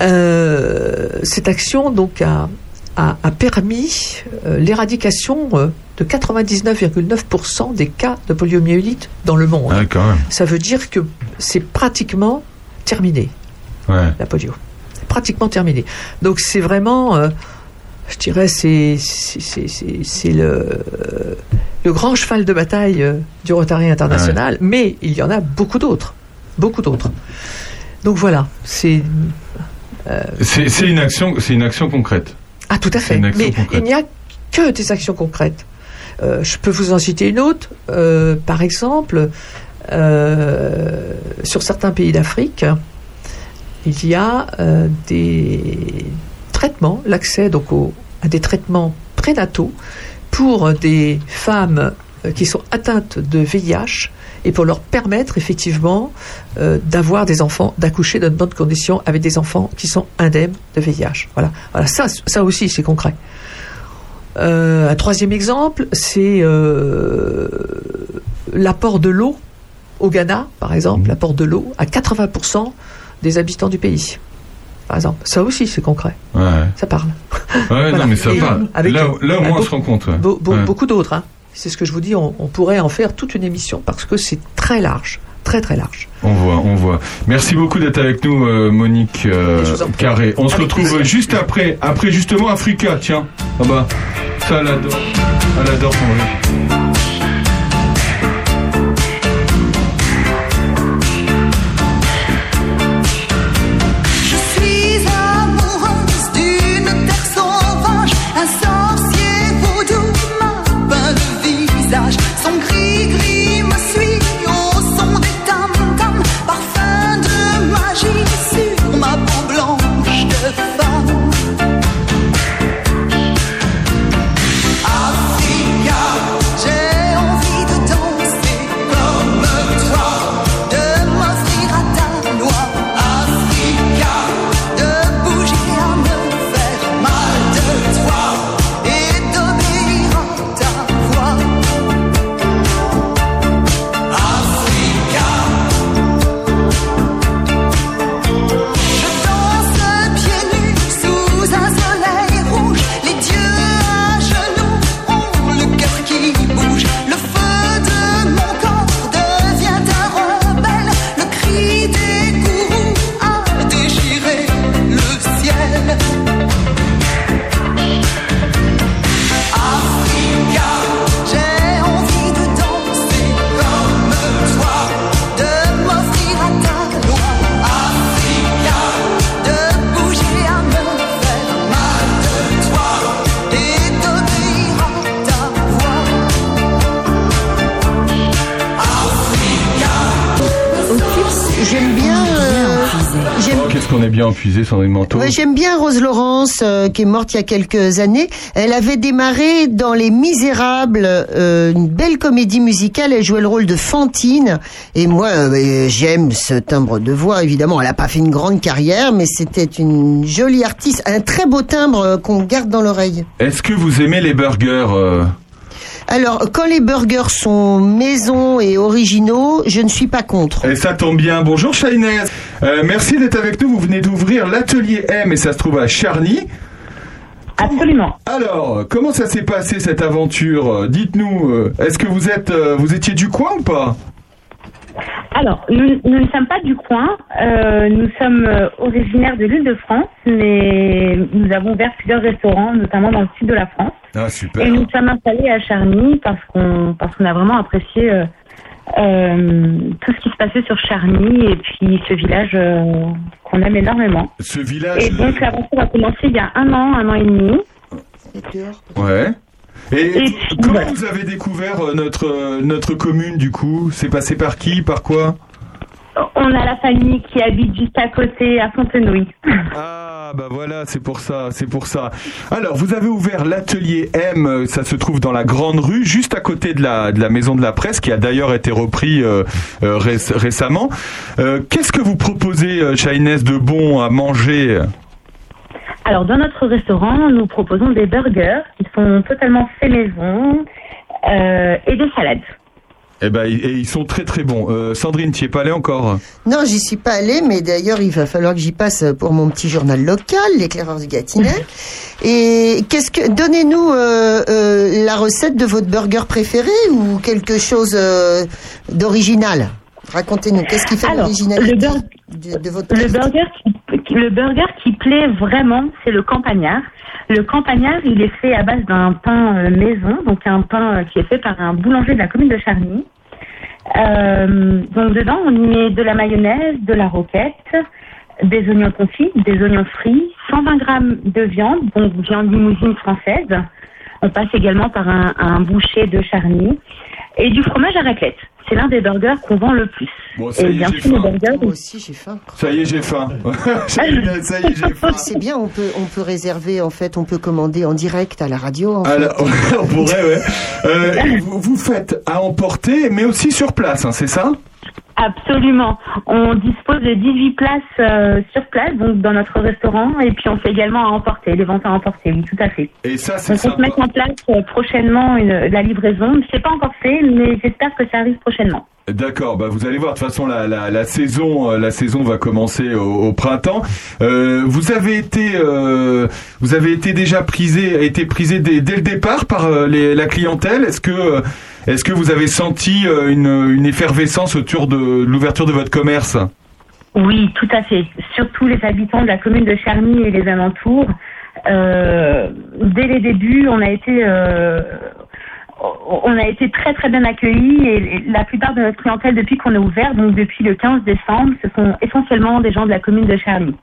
Euh, cette action, donc, a, a, a permis euh, l'éradication euh, de 99,9% des cas de poliomyélite dans le monde. Ah, quand même. Ça veut dire que c'est pratiquement terminé Ouais. la polio. Pratiquement terminé. Donc c'est vraiment, je dirais, c'est le, le grand cheval de bataille du Rotary International, Ouais. mais il y en a beaucoup d'autres. Beaucoup d'autres. Donc voilà, c'est. Euh, C'est une action, c'est une action concrète. ah, tout à fait. Mais concrète. il n'y a que des actions concrètes. Euh, je peux vous en citer une autre. Euh, par exemple, euh, sur certains pays d'Afrique, il y a des traitements, l'accès donc au- à des traitements prénataux pour des femmes qui sont atteintes de VIH et pour leur permettre effectivement euh, d'avoir des enfants, d'accoucher dans de bonnes conditions avec des enfants qui sont indemnes de VIH. Voilà, voilà ça, ça aussi c'est concret. Euh, un troisième exemple, c'est euh, l'apport de l'eau au Ghana, par exemple, l'apport de l'eau à 80% des habitants du pays. Par exemple, ça aussi c'est concret, Ouais. ça parle. Ouais, Voilà. non, mais ça parle. avec- là, où- là, on se rend compte. ouais. Ouais. Beaucoup d'autres. hein. C'est ce que je vous dis, on, on pourrait en faire toute une émission parce que c'est très large, très très large. On voit, on voit. Merci beaucoup d'être avec nous, euh, Monique euh. Carré. On se retrouve plaisir. juste après, après justement Africa. Tiens, ah bah, ça, elle adore, elle adore rire. Sandrine Manteau. Ouais, J'aime bien Rose Laurence, euh, qui est morte il y a quelques années. Elle avait démarré dans Les Misérables, euh, une belle comédie musicale. Elle jouait le rôle de Fantine. Et moi, euh, j'aime ce timbre de voix, évidemment. Elle n'a pas fait une grande carrière, mais c'était une jolie artiste. Un très beau timbre qu'on garde dans l'oreille. Est-ce que vous aimez les burgers Alors, quand les burgers sont maison et originaux, je ne suis pas contre. Et ça tombe bien. Bonjour Shainez. Euh, merci d'être avec nous. Vous venez d'ouvrir l'atelier M et ça se trouve à Charny. Absolument. Alors, comment ça s'est passé cette aventure? Euh, Dites-nous, euh, est-ce que vous êtes, euh, vous étiez du coin ou pas? Alors, nous, nous ne sommes pas du coin. Euh, nous sommes euh, originaires de l'île de France, mais nous avons ouvert plusieurs restaurants, notamment dans le sud de la France. Ah super. Et nous sommes installés à Charny parce qu'on parce qu'on a vraiment apprécié euh, euh, tout ce qui se passait sur Charny et puis ce village qu'on aime énormément. Ce village. Et donc l'aventure a commencé il y a un an, un an et demi. Ouais. Et, Et comment voilà. vous avez découvert euh, notre euh, notre commune du coup C'est passé par qui Par quoi? On a la famille qui habite juste à côté, à Fontenoy. Ah bah voilà, c'est pour ça, c'est pour ça. Alors, vous avez ouvert l'atelier M, euh, ça se trouve dans la grande rue, juste à côté de la de la maison de la presse, qui a d'ailleurs été repris euh, réc- récemment. Euh, Qu'est-ce que vous proposez, Shainez, de bon à manger? Alors, dans notre restaurant, nous proposons des burgers qui sont totalement faits maison euh, et des salades. Eh ben, et ils sont très très bons. Euh, Sandrine, tu es pas allée encore Non, j'y suis pas allée, mais d'ailleurs, il va falloir que j'y passe pour mon petit journal local, l'éclaireur du Gâtinais. Et qu'est-ce que, donnez-nous euh, euh, la recette de votre burger préféré ou quelque chose euh, d'original? Racontez-nous, qu'est-ce qui fait l'originalité de, de votre Le burger qui, le burger qui plaît vraiment, c'est le campagnard. Le campagnard, il est fait à base d'un pain euh, maison, donc un pain euh, qui est fait par un boulanger de la commune de Charny. Euh, donc dedans, on y met de la mayonnaise, de la roquette, des oignons confits, des oignons frits, 120 grammes de viande, donc viande limousine française. On passe également par un, un boucher de Charny et du fromage à raclette. C'est l'un des burgers qu'on vend le plus. Bon, ça et y est, bien j'ai sûr, le faim. burger, Moi aussi, j'ai faim. Ça y est, j'ai faim. ça y est, j'ai faim. C'est bien, on peut, on peut réserver, en fait, on peut commander en direct à la radio. En on pourrait, ouais. Euh, vous, vous faites à emporter, mais aussi sur place, hein, c'est ça? Absolument. On dispose de 18 places euh, sur place, donc dans notre restaurant, et puis on fait également à emporter, les ventes à emporter, oui, tout à fait. Et ça, c'est on sympa. se met en place euh, prochainement une, la livraison. C'est pas encore fait, mais j'espère que ça arrive prochainement. D'accord, bah vous allez voir. De toute façon, la, la, saison, euh, la saison va commencer au, printemps. Euh, vous avez été, euh, vous avez été déjà prisé, été prisé dès, le départ par les, la clientèle. Est-ce que, vous avez senti une, effervescence autour de l'ouverture de votre commerce? Oui, tout à fait. Surtout les habitants de la commune de Charny et les alentours. Dès les débuts, on a été, on a été très très bien accueillis et la plupart de notre clientèle depuis qu'on est ouvert, donc depuis le 15 décembre, ce sont essentiellement des gens de la commune de Charny.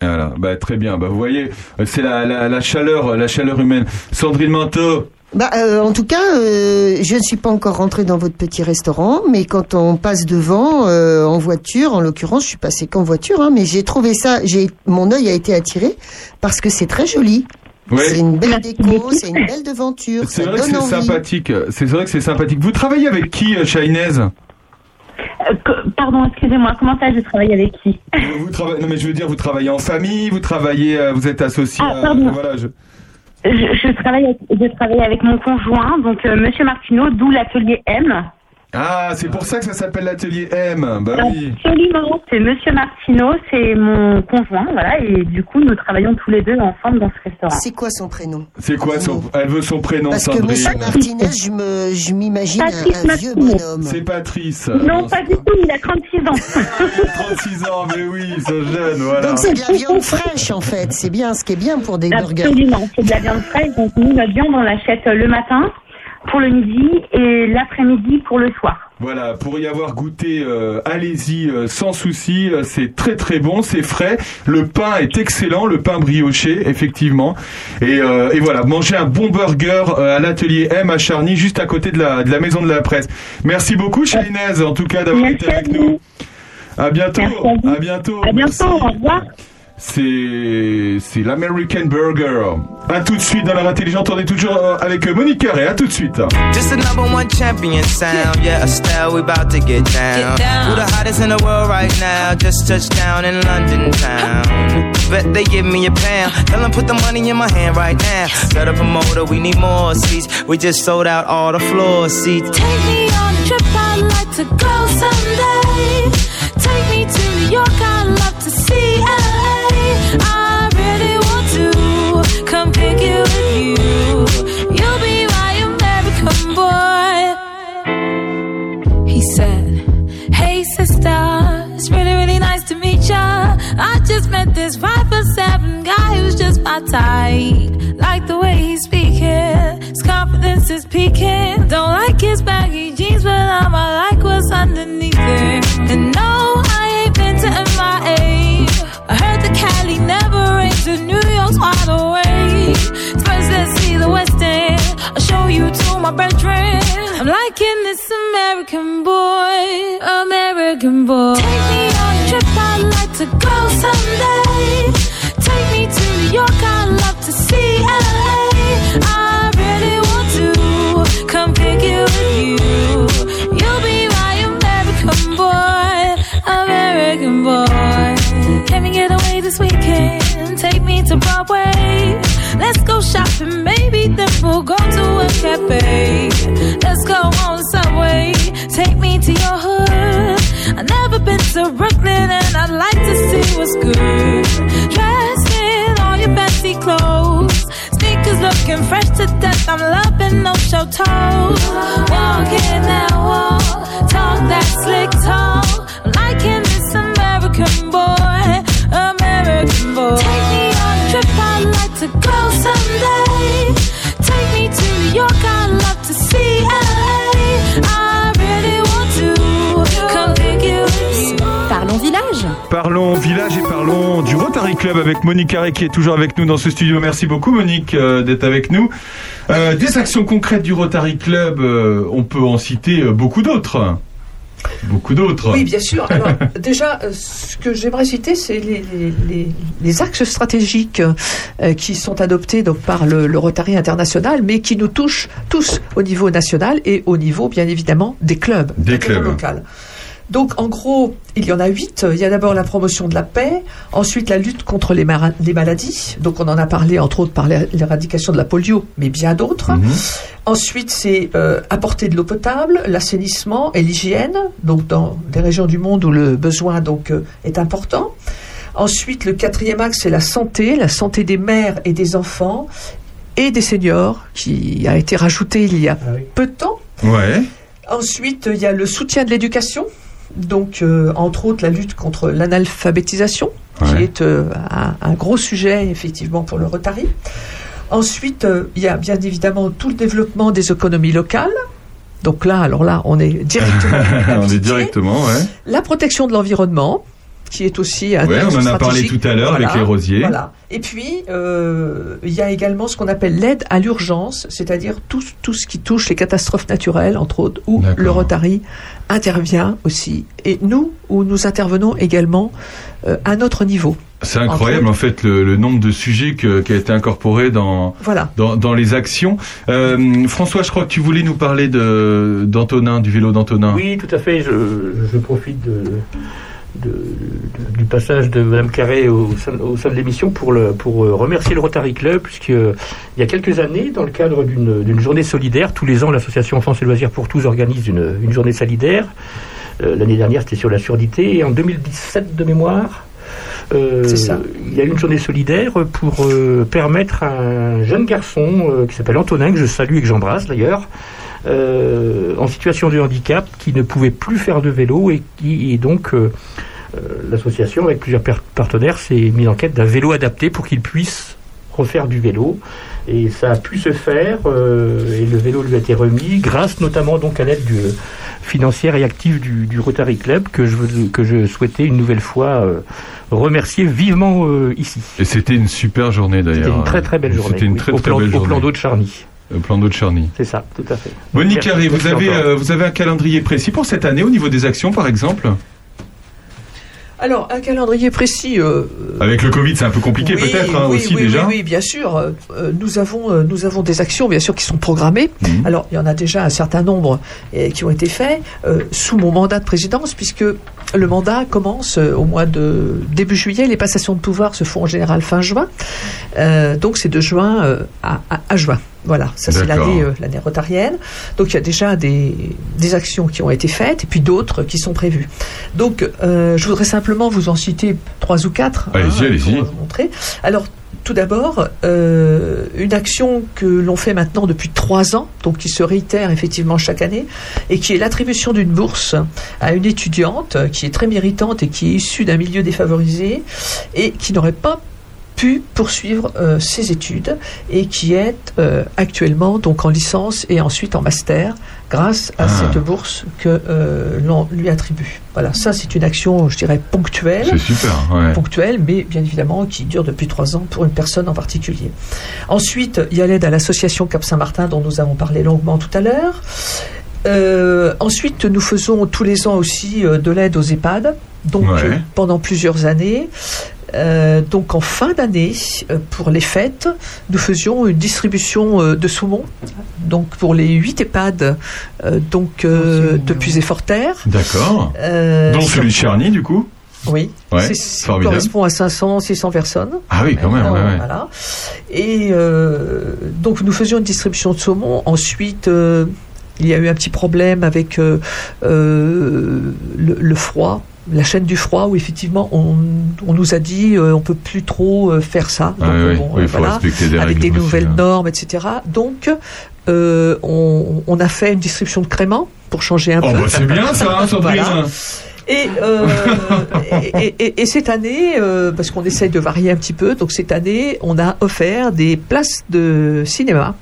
Voilà, bah très bien. Bah vous voyez, euh, c'est la, la, la chaleur, la chaleur humaine. Sandrine Manteau. Bah, euh, en tout cas, euh, je ne suis pas encore rentrée dans votre petit restaurant, mais quand on passe devant euh, en voiture, en l'occurrence, je suis passée qu'en voiture, hein, mais j'ai trouvé ça, j'ai mon œil a été attiré parce que c'est très joli. C'est une belle déco, c'est une belle devanture, C'est vrai que c'est sympathique. C'est vrai que c'est sympathique. Vous travaillez avec qui, euh, Shainez Euh, pardon, excusez-moi, comment ça, je travaille avec qui? Vous travaillez, non mais je veux dire, vous travaillez en famille, vous travaillez, euh, vous êtes associé. Ah, à- pardon. voilà, je- je, je travaille avec, je travaille avec mon conjoint, donc euh, Monsieur Martineau, d'où l'atelier M. Ah, c'est pour ça que ça s'appelle l'atelier M. Bah oui. Absolument, c'est Monsieur Martineau, c'est mon conjoint, voilà, et du coup nous travaillons tous les deux ensemble dans ce restaurant. C'est quoi son prénom? C'est quoi son Elle veut son prénom, Parce que Sandrine. Monsieur Martinez, je me, je m'imagine un, Patrice un vieux Martinez. bonhomme. C'est Patrice. Non, pas du tout, il a 36 ans. 36 ans, mais oui, sont jeunes, voilà. Donc c'est de la viande fraîche en fait. C'est bien, ce qui est bien pour des burgers. Absolument, c'est de la viande fraîche, donc nous notre viande on l'achète le matin pour le midi et l'après-midi pour le soir. Voilà, pour y avoir goûté, euh, allez-y euh, sans souci. euh, c'est très très bon, c'est frais. Le pain est excellent, le pain brioché, effectivement. Et, euh, et voilà, mangez un bon burger euh, à l'atelier M à Charny, juste à côté de la, de la maison de la presse. Merci beaucoup, Shainez, en tout cas, d'avoir été avec nous. À bientôt. À bientôt. À bientôt, au revoir. C'est c'est l'American Burger. À tout de suite dans l'heure intelligente. On est toujours euh, avec euh, Monique Carré. À tout de suite. Just a number one champion sound. Yeah, Estelle, we about to get down. Who the hottest in the world right now? Just touched down in London town. Bet they give me a pound. Tell them put the money in my hand right now. Set up a motor, we need more seats. We just sold out all the floor seats. Take me on a trip, I'd like to go someday. Take me to New York, I'd love to see LA. I just met this five for seven guy who's just my type. Like the way he's speaking, his confidence is peaking. Don't like his baggy jeans, but I'ma like what's underneath it. And no, I ain't been to MIA. I heard the Cali never rains, and New York's wide awake. First, let's see the West End. I'll show you to my bedroom. I'm liking this American boy, American boy. Take me on a trip, I'd like to go someday. Take me to New York, cafe. Let's go on subway. Take me to your hood. I've never been to Brooklyn and I'd like to see what's good. Dressed in all your fancy clothes. Sneakers looking fresh to death. I'm loving no show toes. Walking that wall. Talk that slick talk. I'm liking this American boy. American boy. Take me on a trip. I'd like to go someday. Parlons village. Parlons village et parlons du Rotary Club avec Monique Carré qui est toujours avec nous dans ce studio. Merci beaucoup Monique euh, d'être avec nous. Euh, des actions concrètes du Rotary Club, euh, on peut en citer beaucoup d'autres. Beaucoup d'autres. Oui, bien sûr. Alors, déjà, euh, ce que j'aimerais citer, c'est les, les- les- les axes stratégiques euh, qui sont adoptés donc, par le, le Rotary international, mais qui nous touchent tous au niveau national et au niveau, bien évidemment, des clubs. Des clubs. local. Donc, en gros, il y en a huit. Il y a d'abord la promotion de la paix, ensuite la lutte contre les, maladies. Donc, on en a parlé, entre autres, par l'é- l'éradication de la polio, mais bien d'autres. Ensuite, c'est euh, apporter de l'eau potable, l'assainissement et l'hygiène, donc dans des régions du monde où le besoin donc euh, est important. Ensuite, le quatrième axe, c'est la santé, la santé des mères et des enfants et des seniors, qui a été rajouté il y a peu de temps. Ouais. Ensuite, il y a le soutien de l'éducation, donc euh, entre autres la lutte contre l'analphabétisation, qui est euh, un, un gros sujet effectivement pour le Rotary. Ensuite, euh, il y a bien évidemment tout le développement des économies locales. Donc là, alors là, on est directement. on est directement, ouais. La protection de l'environnement, qui est aussi un Ouais, on en a parlé tout à l'heure avec les rosiers. Voilà. Et puis, euh, il y a également ce qu'on appelle l'aide à l'urgence, c'est-à-dire tout, tout ce qui touche les catastrophes naturelles, entre autres, où le Rotary intervient aussi. Et nous, où nous intervenons également euh, à notre niveau. C'est incroyable en fait le, le nombre de sujets que- qui a été incorporé dans, Voilà. dans, dans les actions. Euh, François, je crois que tu voulais nous parler de d'Antonin, du vélo d'Antonin. Oui, tout à fait. Je, je profite de, de- de- du passage de Madame Carré au, sein- au sein de l'émission pour, le, pour euh, remercier le Rotary Club, puisque euh, il y a quelques années, dans le cadre d'une d'une journée solidaire, tous les ans, l'association Enfance et Loisirs pour tous organise une, une journée solidaire. Euh, L'année dernière, c'était sur la surdité, et en 2017 de mémoire. euh, il y a eu une journée solidaire pour euh, permettre à un jeune garçon euh, qui s'appelle Antonin, que je salue et que j'embrasse d'ailleurs, euh, en situation de handicap, qui ne pouvait plus faire de vélo et qui et donc euh, euh, l'association avec plusieurs partenaires s'est mise en quête d'un vélo adapté pour qu'il puisse refaire du vélo et ça a pu se faire euh, et le vélo lui a été remis grâce notamment donc à l'aide financière et active du, du Rotary Club que je veux- que je souhaitais une nouvelle fois euh, remercier vivement euh, ici. Et c'était une super journée d'ailleurs. C'était une très très belle journée. C'était une oui, très au très plan, belle au journée. plan d'eau de Charny. Au plan d'eau de Charny. C'est ça, tout à fait. Monique Carré, vous avez, euh, vous avez un calendrier précis pour cette année au niveau des actions par exemple Alors, un calendrier précis. euh, Avec le Covid, c'est un peu compliqué Oui, peut-être hein, oui, aussi oui, déjà. Oui, oui, bien sûr. Euh, euh, nous avons, euh, nous avons des actions, bien sûr, qui sont programmées. Mhm. Alors, il y en a déjà un certain nombre euh, qui ont été faits euh, sous mon mandat de présidence, puisque le mandat commence euh, au mois de début juillet. Les passations de pouvoir se font en général fin juin. Euh, donc, c'est de juin euh, à, à- à juin. Voilà, ça c'est l'année euh, l'année rotarienne. Donc il y a déjà des, des actions qui ont été faites et puis d'autres qui sont prévues. Donc euh, je voudrais simplement vous en citer trois ou quatre hein, Allez-y, allez-y. pour vous montrer. Alors tout d'abord, euh, une action que l'on fait maintenant depuis trois ans, donc qui se réitère effectivement chaque année, et qui est l'attribution d'une bourse à une étudiante qui est très méritante et qui est issue d'un milieu défavorisé et qui n'aurait pas pu poursuivre euh, ses études et qui est euh, actuellement donc en licence et ensuite en master grâce à Ah. cette bourse que euh, l'on lui attribue. Voilà, ça c'est une action, je dirais, ponctuelle. C'est super, ouais. Ponctuelle, mais bien évidemment qui dure depuis trois ans pour une personne en particulier. Ensuite, il y a l'aide à l'association Cap Saint-Martin dont nous avons parlé longuement tout à l'heure. Ensuite, nous faisons tous les ans aussi de l'aide aux EHPAD, donc Ouais. euh, pendant plusieurs années. Euh, donc en fin d'année, euh, pour les fêtes, nous faisions une distribution euh, de saumon, donc pour les 8 EHPAD euh, donc, euh, de Puisé-Forterre. D'accord. Euh, Donc celui de Charny du coup Oui, Ouais, c'est ça formidable. correspond à 500, 600 personnes. Ah oui, quand même, ouais, ouais. Voilà. Et euh, donc nous faisions une distribution de saumon. Ensuite, euh, il y a eu un petit problème avec euh, euh, le, le froid. La chaîne du froid où effectivement on, on nous a dit euh, on peut plus trop euh, faire ça. Ah oui, oui, voilà, respecter des avec des aussi, nouvelles hein. normes, etc. Donc euh, on, on a fait une distribution de créments pour changer un Oh, peu. bah, c'est bien, ça, hein. Et, euh, et, et- et cette année, euh, parce qu'on essaye de varier un petit peu, donc cette année, on a offert des places de cinéma.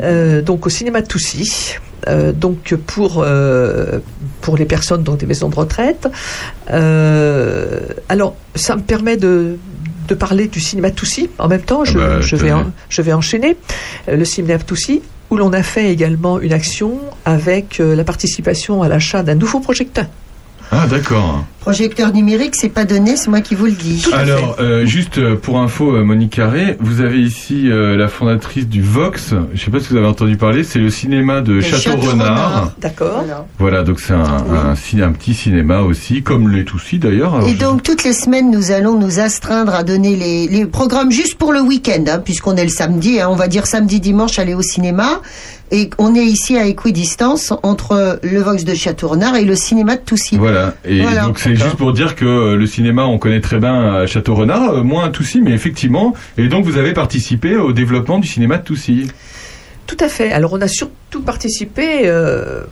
Euh, donc au cinéma de Toussy. Euh, donc pour euh, pour les personnes dans des maisons de retraite. Euh, alors ça me permet de de parler du cinéma de Toussy en même temps. Je, Ah bah, je vais tenez. en- je vais enchaîner le cinéma de Toussy où l'on a fait également une action avec la participation à l'achat d'un nouveau projecteur. Ah, d'accord. Projecteur numérique, c'est pas donné, c'est moi qui vous le dis. Alors, euh, juste euh, pour info, euh, Monique Carré, vous avez ici euh, la fondatrice du Vox. Je sais pas si vous avez entendu parler, c'est le cinéma de Château-Renard. D'accord. Voilà, donc c'est un, un, ciné- un petit cinéma aussi, comme les Toussy d'ailleurs. Alors, Et je- donc toutes les semaines, nous allons nous astreindre à donner les, les programmes juste pour le week-end, hein, puisqu'on est le samedi. hein, on va dire samedi, dimanche, aller au cinéma. Et on est ici à équidistance entre le Vox de Château-Renard et le cinéma de Toussy. Voilà, et Voilà. donc c'est juste pour dire que euh, le cinéma, on connaît très bien à Château-Renard, euh, moins à Toussy, mais effectivement. Et donc vous avez participé au développement du cinéma de Toussy. Tout à fait. Alors on a surtout participé euh,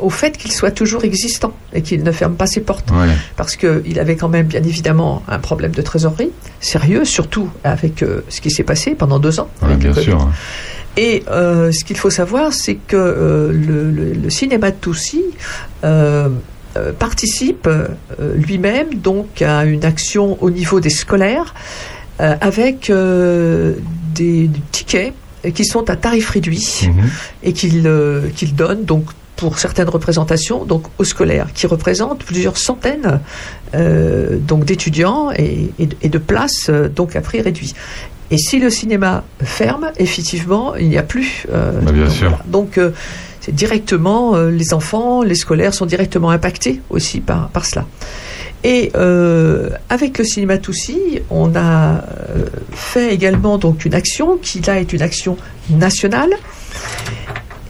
au fait qu'il soit toujours existant et qu'il ne ferme pas ses portes. Ouais. Parce qu'il avait quand même bien évidemment un problème de trésorerie sérieux, surtout avec euh, ce qui s'est passé pendant deux ans. Ouais, avec bien sûr. Et euh, ce qu'il faut savoir, c'est que euh, le, le- le cinéma de Toussy euh, participe euh, lui-même donc à une action au niveau des scolaires euh, avec des, tickets qui sont à tarif réduit et qu'il donne donc pour certaines représentations donc aux scolaires qui représentent plusieurs centaines euh, donc d'étudiants et, et de- et de places euh, donc à prix réduit. Et si le cinéma ferme, effectivement, il n'y a plus. euh, Bah, bien donc, sûr. voilà. Donc, directement euh, les enfants, les scolaires sont directement impactés aussi par, cela. Et euh, avec le cinéma Toussy, on a euh, fait également donc une action qui là est une action nationale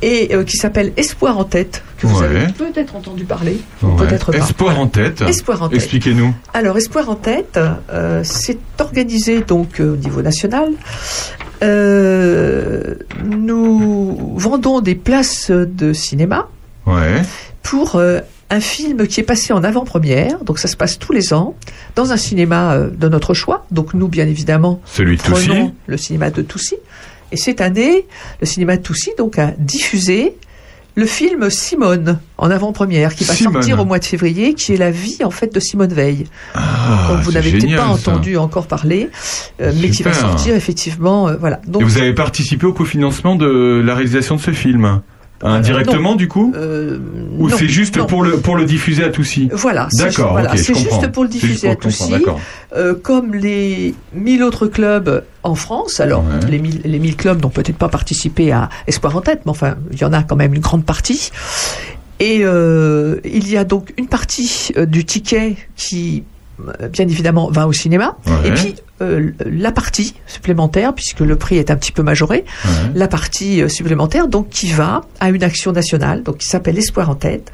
et qui s'appelle Espoir en tête que vous Ouais. avez peut-être entendu parler, Ouais. peut-être pas. Espoir en tête. Espoir en tête. Expliquez-nous. Alors, Espoir en tête, euh, c'est organisé donc euh, au niveau national. Euh, nous vendons des places de cinéma Ouais. pour un film qui est passé en avant-première. Donc, ça se passe tous les ans dans un cinéma de notre choix. Donc, nous, bien évidemment, Celui de Toussy. le cinéma de Toussy. Et cette année, le cinéma de Toussy donc a diffusé le film Simone en avant-première qui va Simone. sortir au mois de février, qui est la vie en fait de Simone Veil. Ah, Donc vous n'avez peut-être pas ça. entendu encore parler, euh, mais qui va sortir effectivement. euh, voilà. Donc Et vous avez participé au cofinancement de la réalisation de ce film Indirectement, non. du coup euh, Ou c'est juste non. pour le, pour le diffuser à Toussy Voilà, c'est voilà, juste pour le diffuser à d'accord. Euh, comme les 1000 autres clubs en France, alors les, 1000, les 1000 clubs n'ont peut-être pas participé à Espoir en tête, mais enfin, il y en a quand même une grande partie. Et euh, il y a donc une partie euh, du ticket qui, euh, bien évidemment, va au cinéma. Ouais. Et puis, euh, la partie supplémentaire, puisque le prix est un petit peu majoré, la partie euh, supplémentaire, donc qui va à une action nationale, donc qui s'appelle Espoir en tête,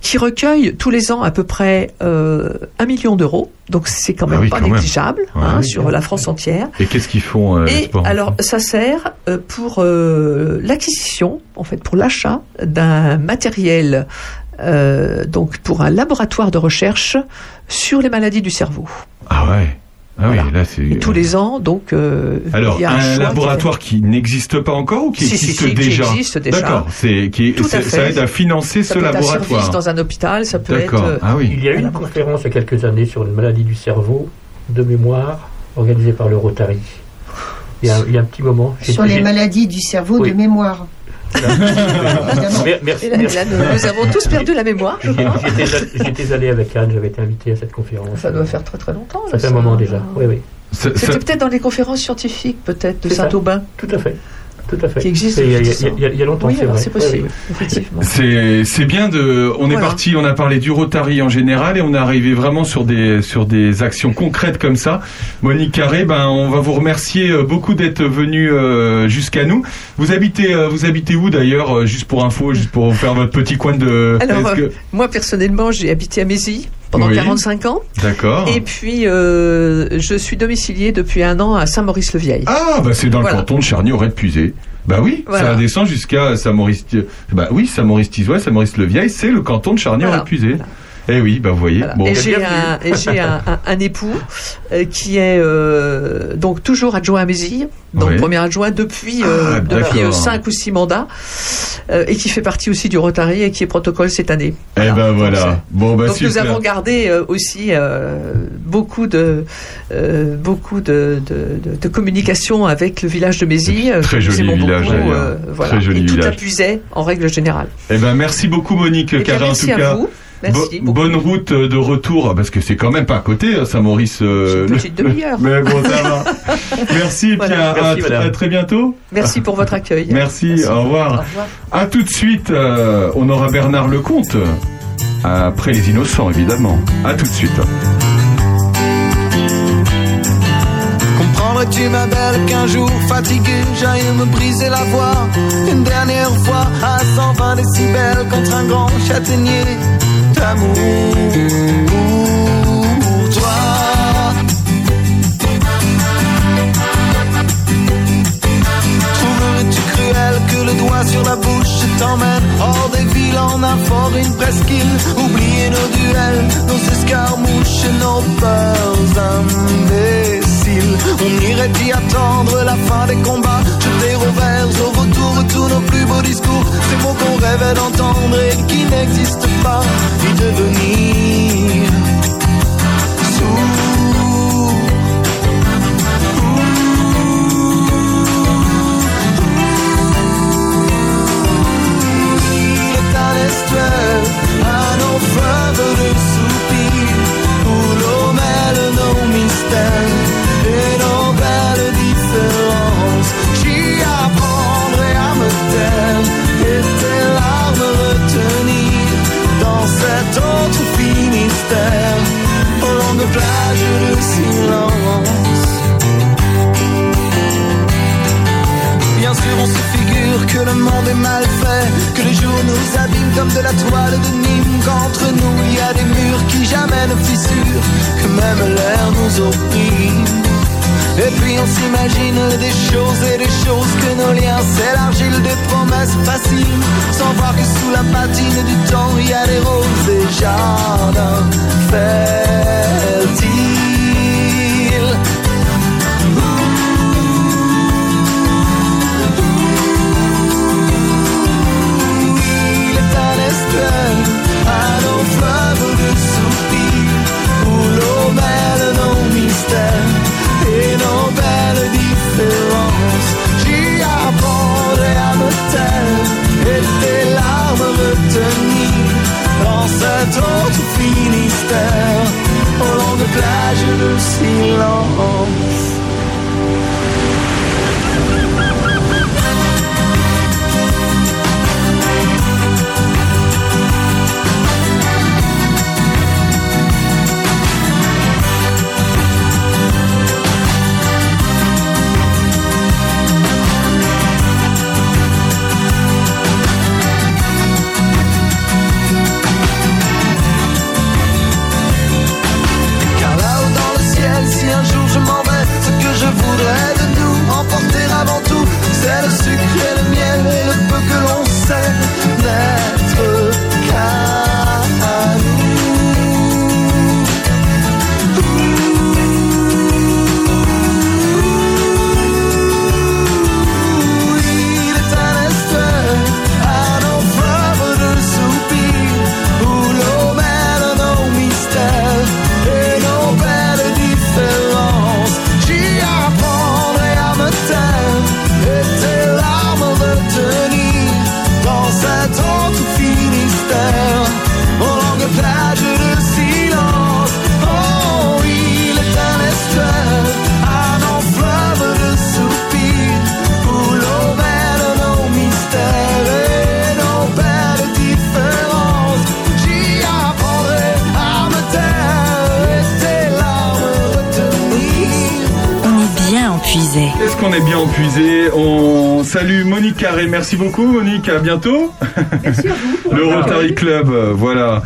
qui recueille tous les ans à peu près euh, un million d'euros. Donc c'est quand Ah même oui, pas quand même. négligeable Ouais, hein, oui. sur la France entière. Et qu'est-ce qu'ils font Et Espoir alors, ça sert pour l'acquisition, en fait, pour l'achat d'un matériel, euh, donc pour un laboratoire de recherche sur les maladies du cerveau. Ah ouais. Ah oui, là c'est. Et tous les ans, donc, euh, Alors, il y a un, un, choix qui laboratoire qui n'existe pas encore ou qui Si, existe si, déjà existe déjà. D'accord, c'est qui Tout à fait. ça aide à financer Ça ce peut être un laboratoire. service dans un hôpital, ça peut être. D'accord. euh, Ah oui. Il y a eu une conférence il y a quelques années sur une maladie du cerveau de mémoire organisée par le Rotary. Il y a, il y a un petit moment. Sur les maladies du cerveau Oui. de mémoire. Mer- Merci. Là, là, nous, avons tous perdu la mémoire, je J'étais- allé- avec Anne, j'avais été invité à cette conférence. Ça doit faire très très longtemps. Ça fait un moment déjà. Oui, oui. C'était peut-être dans les conférences scientifiques, peut-être, de. Saint-Aubin. Tout à fait. Tout à fait. Qui existe C'est- Il y, a- depuis il y a- 10 ans. il y a- il y a longtemps, Oui, c'est possible, oui. effectivement. C'est c'est bien de. On est parti, on a parlé du Rotary en général et on est arrivé vraiment sur des sur des actions concrètes comme ça. Monique Carré, ben on va vous remercier euh, beaucoup d'être venu euh, jusqu'à nous. Vous habitez euh, vous habitez où d'ailleurs juste pour info, juste pour vous faire votre petit coin de. Alors, que- euh, moi personnellement, j'ai habité à Mézy pendant Oui. 45 ans. D'accord. Et puis, euh, je suis domicilié depuis un an à Saint-Maurice-le-Vieil. Ah bah c'est dans Voilà. le canton de Charny aurait de Puisé. Bah oui, Voilà. ça descend jusqu'à Saint-Maurice. Bah oui, Saint-Maurice-Tizois, Saint-Maurice-le-Vieil, c'est le canton de Charny de Puisé. Eh oui, bah vous voyez. Bon. et j'ai un, et j'ai un, un- un époux euh, qui est euh, donc toujours adjoint à Mésille, donc premier adjoint depuis, euh, Ah, depuis d'accord. euh, cinq ou six mandats, euh, et qui fait partie aussi du Rotary et qui est protocole cette année. Eh ben voilà. Bon bah donc super. nous avons gardé euh, aussi euh, beaucoup de euh, beaucoup de, de, de- de communication avec le village de Mésille. Très joli village, beaucoup, euh, voilà. Très joli et tout appuisait en règle générale. Eh ben merci beaucoup Monique, Eh bien, car en merci tout à cas. vous. Merci bo- bonne route de retour parce que c'est quand même pas à côté hein, Saint-Maurice. euh, Une petite le- demi-heure. Mais bon ça va. Merci puis Voilà. à, Merci, à- à très bientôt. Merci pour votre accueil. Merci, au revoir. Au revoir. À tout de suite, euh, on aura Bernard Lecomte. Après les innocents, évidemment. À tout de suite. Comprendrais-tu ma belle qu'un jour fatigué j'aille me briser la voix? Une dernière fois à 120 décibels contre un grand châtaignier d'amour pour toi Trouverais-tu cruel que le doigt sur la bouche t'emmène. Hors des villes en un fort, une presqu'île. Oublier nos duels, nos escarmouches nos peurs On irait y attendre la fin des combats Jeter au vert au retour tous nos plus beaux discours Ces mots qu'on rêvait d'entendre et qui n'existent pas Y devenir sourd à nos fleuves de soupirs Où mêle nos mystères Finistère Aux longues plages de silence Bien sûr, on se figure que le monde est mal fait, que les jours nous abîment comme de la toile de Nîmes, qu'entre nous il y a des murs qui jamais ne fissurent, que même l'air nous opprime. Et puis on s'imagine des choses et des choses que nos liens s'élargissent, des promesses faciles, sans voir que sous la patine du temps il y a des roses et jardins fertiles. Bien empuisé On salue Monique Carré. Merci beaucoup Monique, à bientôt. Merci à vous. Le Rotary Club, euh, voilà.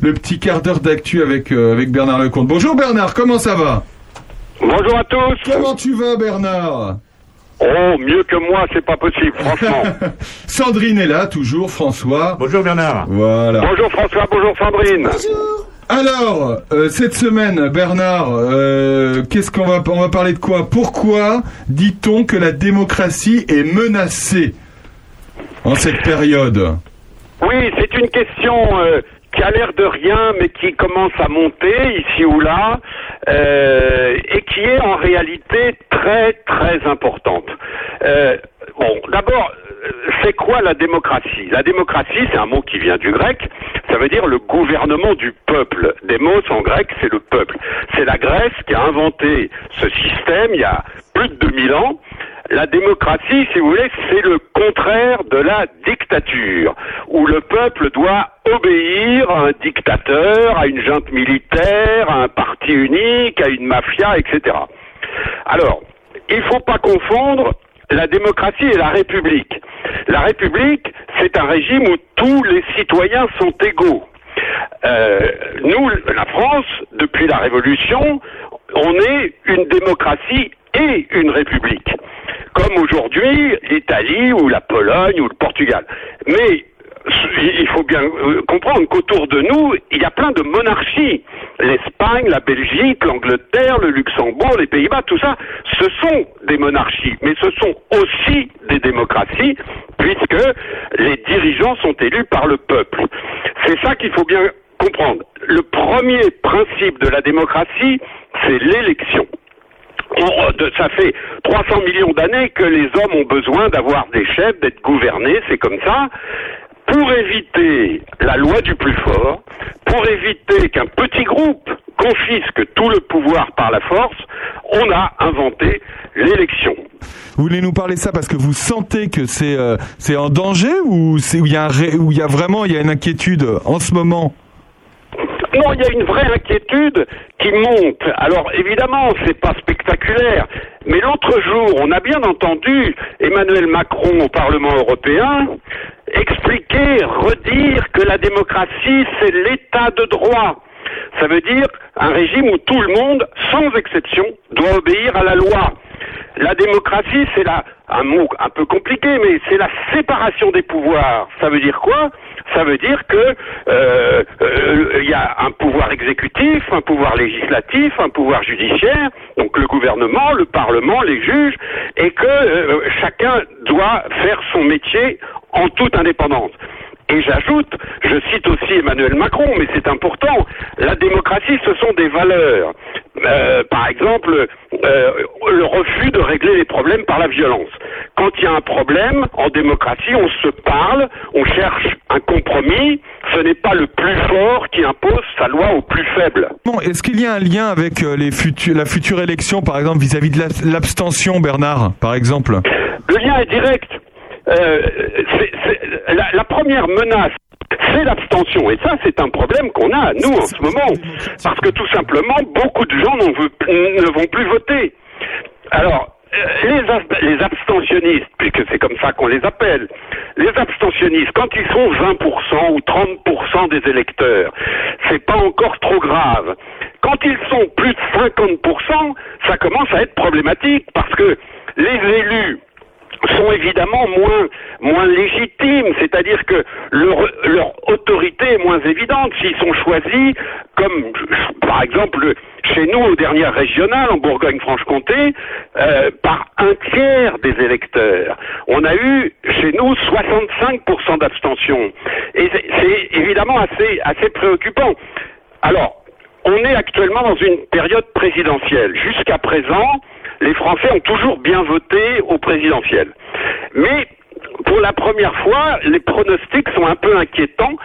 Le petit quart d'heure d'actu avec, euh, avec Bernard Lecomte. Bonjour Bernard, comment ça va? Bonjour à tous. Comment tu vas Bernard? Oh, mieux que moi, c'est pas possible, franchement. Sandrine est là, toujours, François. Bonjour Bernard. Voilà. Bonjour François, bonjour Sandrine. Alors, euh, cette semaine, Bernard, euh, qu'est-ce qu'on va on va parler de quoi? Pourquoi dit-on que la démocratie est menacée en cette période? Oui, c'est une question euh, qui a l'air de rien, mais qui commence à monter ici ou là, et qui est en réalité très très importante. Bon, d'abord, c'est quoi la démocratie? La démocratie, c'est un mot qui vient du grec. Ça veut dire le gouvernement du peuple. Demos en grec, c'est le peuple. C'est la Grèce qui a inventé ce système il y a plus de 2000 ans. La démocratie, si vous voulez, c'est le contraire de la dictature, où le peuple doit obéir à un dictateur, à une junte militaire, à un parti unique, à une mafia, etc. Alors, il ne faut pas confondre la démocratie et la République. La République, c'est un régime où tous les citoyens sont égaux. Euh, nous, la France, depuis la Révolution, on est une démocratie et une république. Comme aujourd'hui l'Italie ou la Pologne ou le Portugal. Mais il faut bien euh, comprendre qu'autour de nous, il y a plein de monarchies. L'Espagne, la Belgique, l'Angleterre, le Luxembourg, les Pays-Bas, tout ça, ce sont des monarchies, mais ce sont aussi des démocraties, puisque les dirigeants sont élus par le peuple. C'est ça qu'il faut bien comprendre. Le premier principe de la démocratie, c'est l'élection. On- de- ça fait 300 millions d'années que les hommes ont besoin d'avoir des chefs, d'être gouvernés, c'est comme ça. Pour éviter la loi du plus fort, pour éviter qu'un petit groupe confisque tout le pouvoir par la force, on a inventé l'élection. Vous voulez nous parler ça parce que vous sentez que c'est euh, en danger ou il y a y a vraiment une inquiétude en ce moment Non, il y a une vraie inquiétude qui monte. Alors évidemment, c'est pas spectaculaire, mais l'autre jour, on a bien entendu Emmanuel Macron au Parlement européen expliquer, redire que la démocratie, c'est l'état de droit. Ça veut dire un régime où tout le monde, sans exception, doit obéir à la loi. La démocratie, c'est la, un mot un peu compliqué, mais c'est la séparation des pouvoirs. Ça veut dire quoi? Ça veut dire que euh, euh, il y a un pouvoir exécutif, un pouvoir législatif, un pouvoir judiciaire, donc le gouvernement, le parlement, les juges, et que euh, chacun doit faire son métier en toute indépendance. Et j'ajoute, je cite aussi Emmanuel Macron, mais c'est important, la démocratie, ce sont des valeurs. Euh, par exemple, euh, le refus de régler les problèmes par la violence. Quand il y a un problème, en démocratie, on se parle, on cherche un compromis, ce n'est pas le plus fort qui impose sa loi au plus faible. Bon, est-ce qu'il y a un lien avec euh, les futu- la future élection par exemple vis-à-vis de la- l'abstention Bernard par exemple? Le lien est direct. Euh, la, première menace, c'est l'abstention. Et ça, c'est un problème qu'on a, nous, en ce moment. Parce que tout simplement, beaucoup de gens ne vont plus voter. Alors, euh, les, les abstentionnistes, puisque c'est comme ça qu'on les appelle, les abstentionnistes, quand ils sont 20% ou 30% des électeurs, c'est pas encore trop grave. Quand ils sont plus de 50%, ça commence à être problématique parce que les élus sont évidemment moins moins légitimes, c'est-à-dire que leur, leur autorité est moins évidente s'ils sont choisis comme par exemple chez nous aux dernières régionales en Bourgogne-Franche-Comté euh, par un tiers des électeurs. On a eu chez nous 65% d'abstention et c'est- évidemment assez assez préoccupant. Alors on est actuellement dans une période présidentielle. Jusqu'à présent, les Français ont toujours bien voté au présidentiel. Mais pour la première fois, les pronostics sont un peu inquiétants,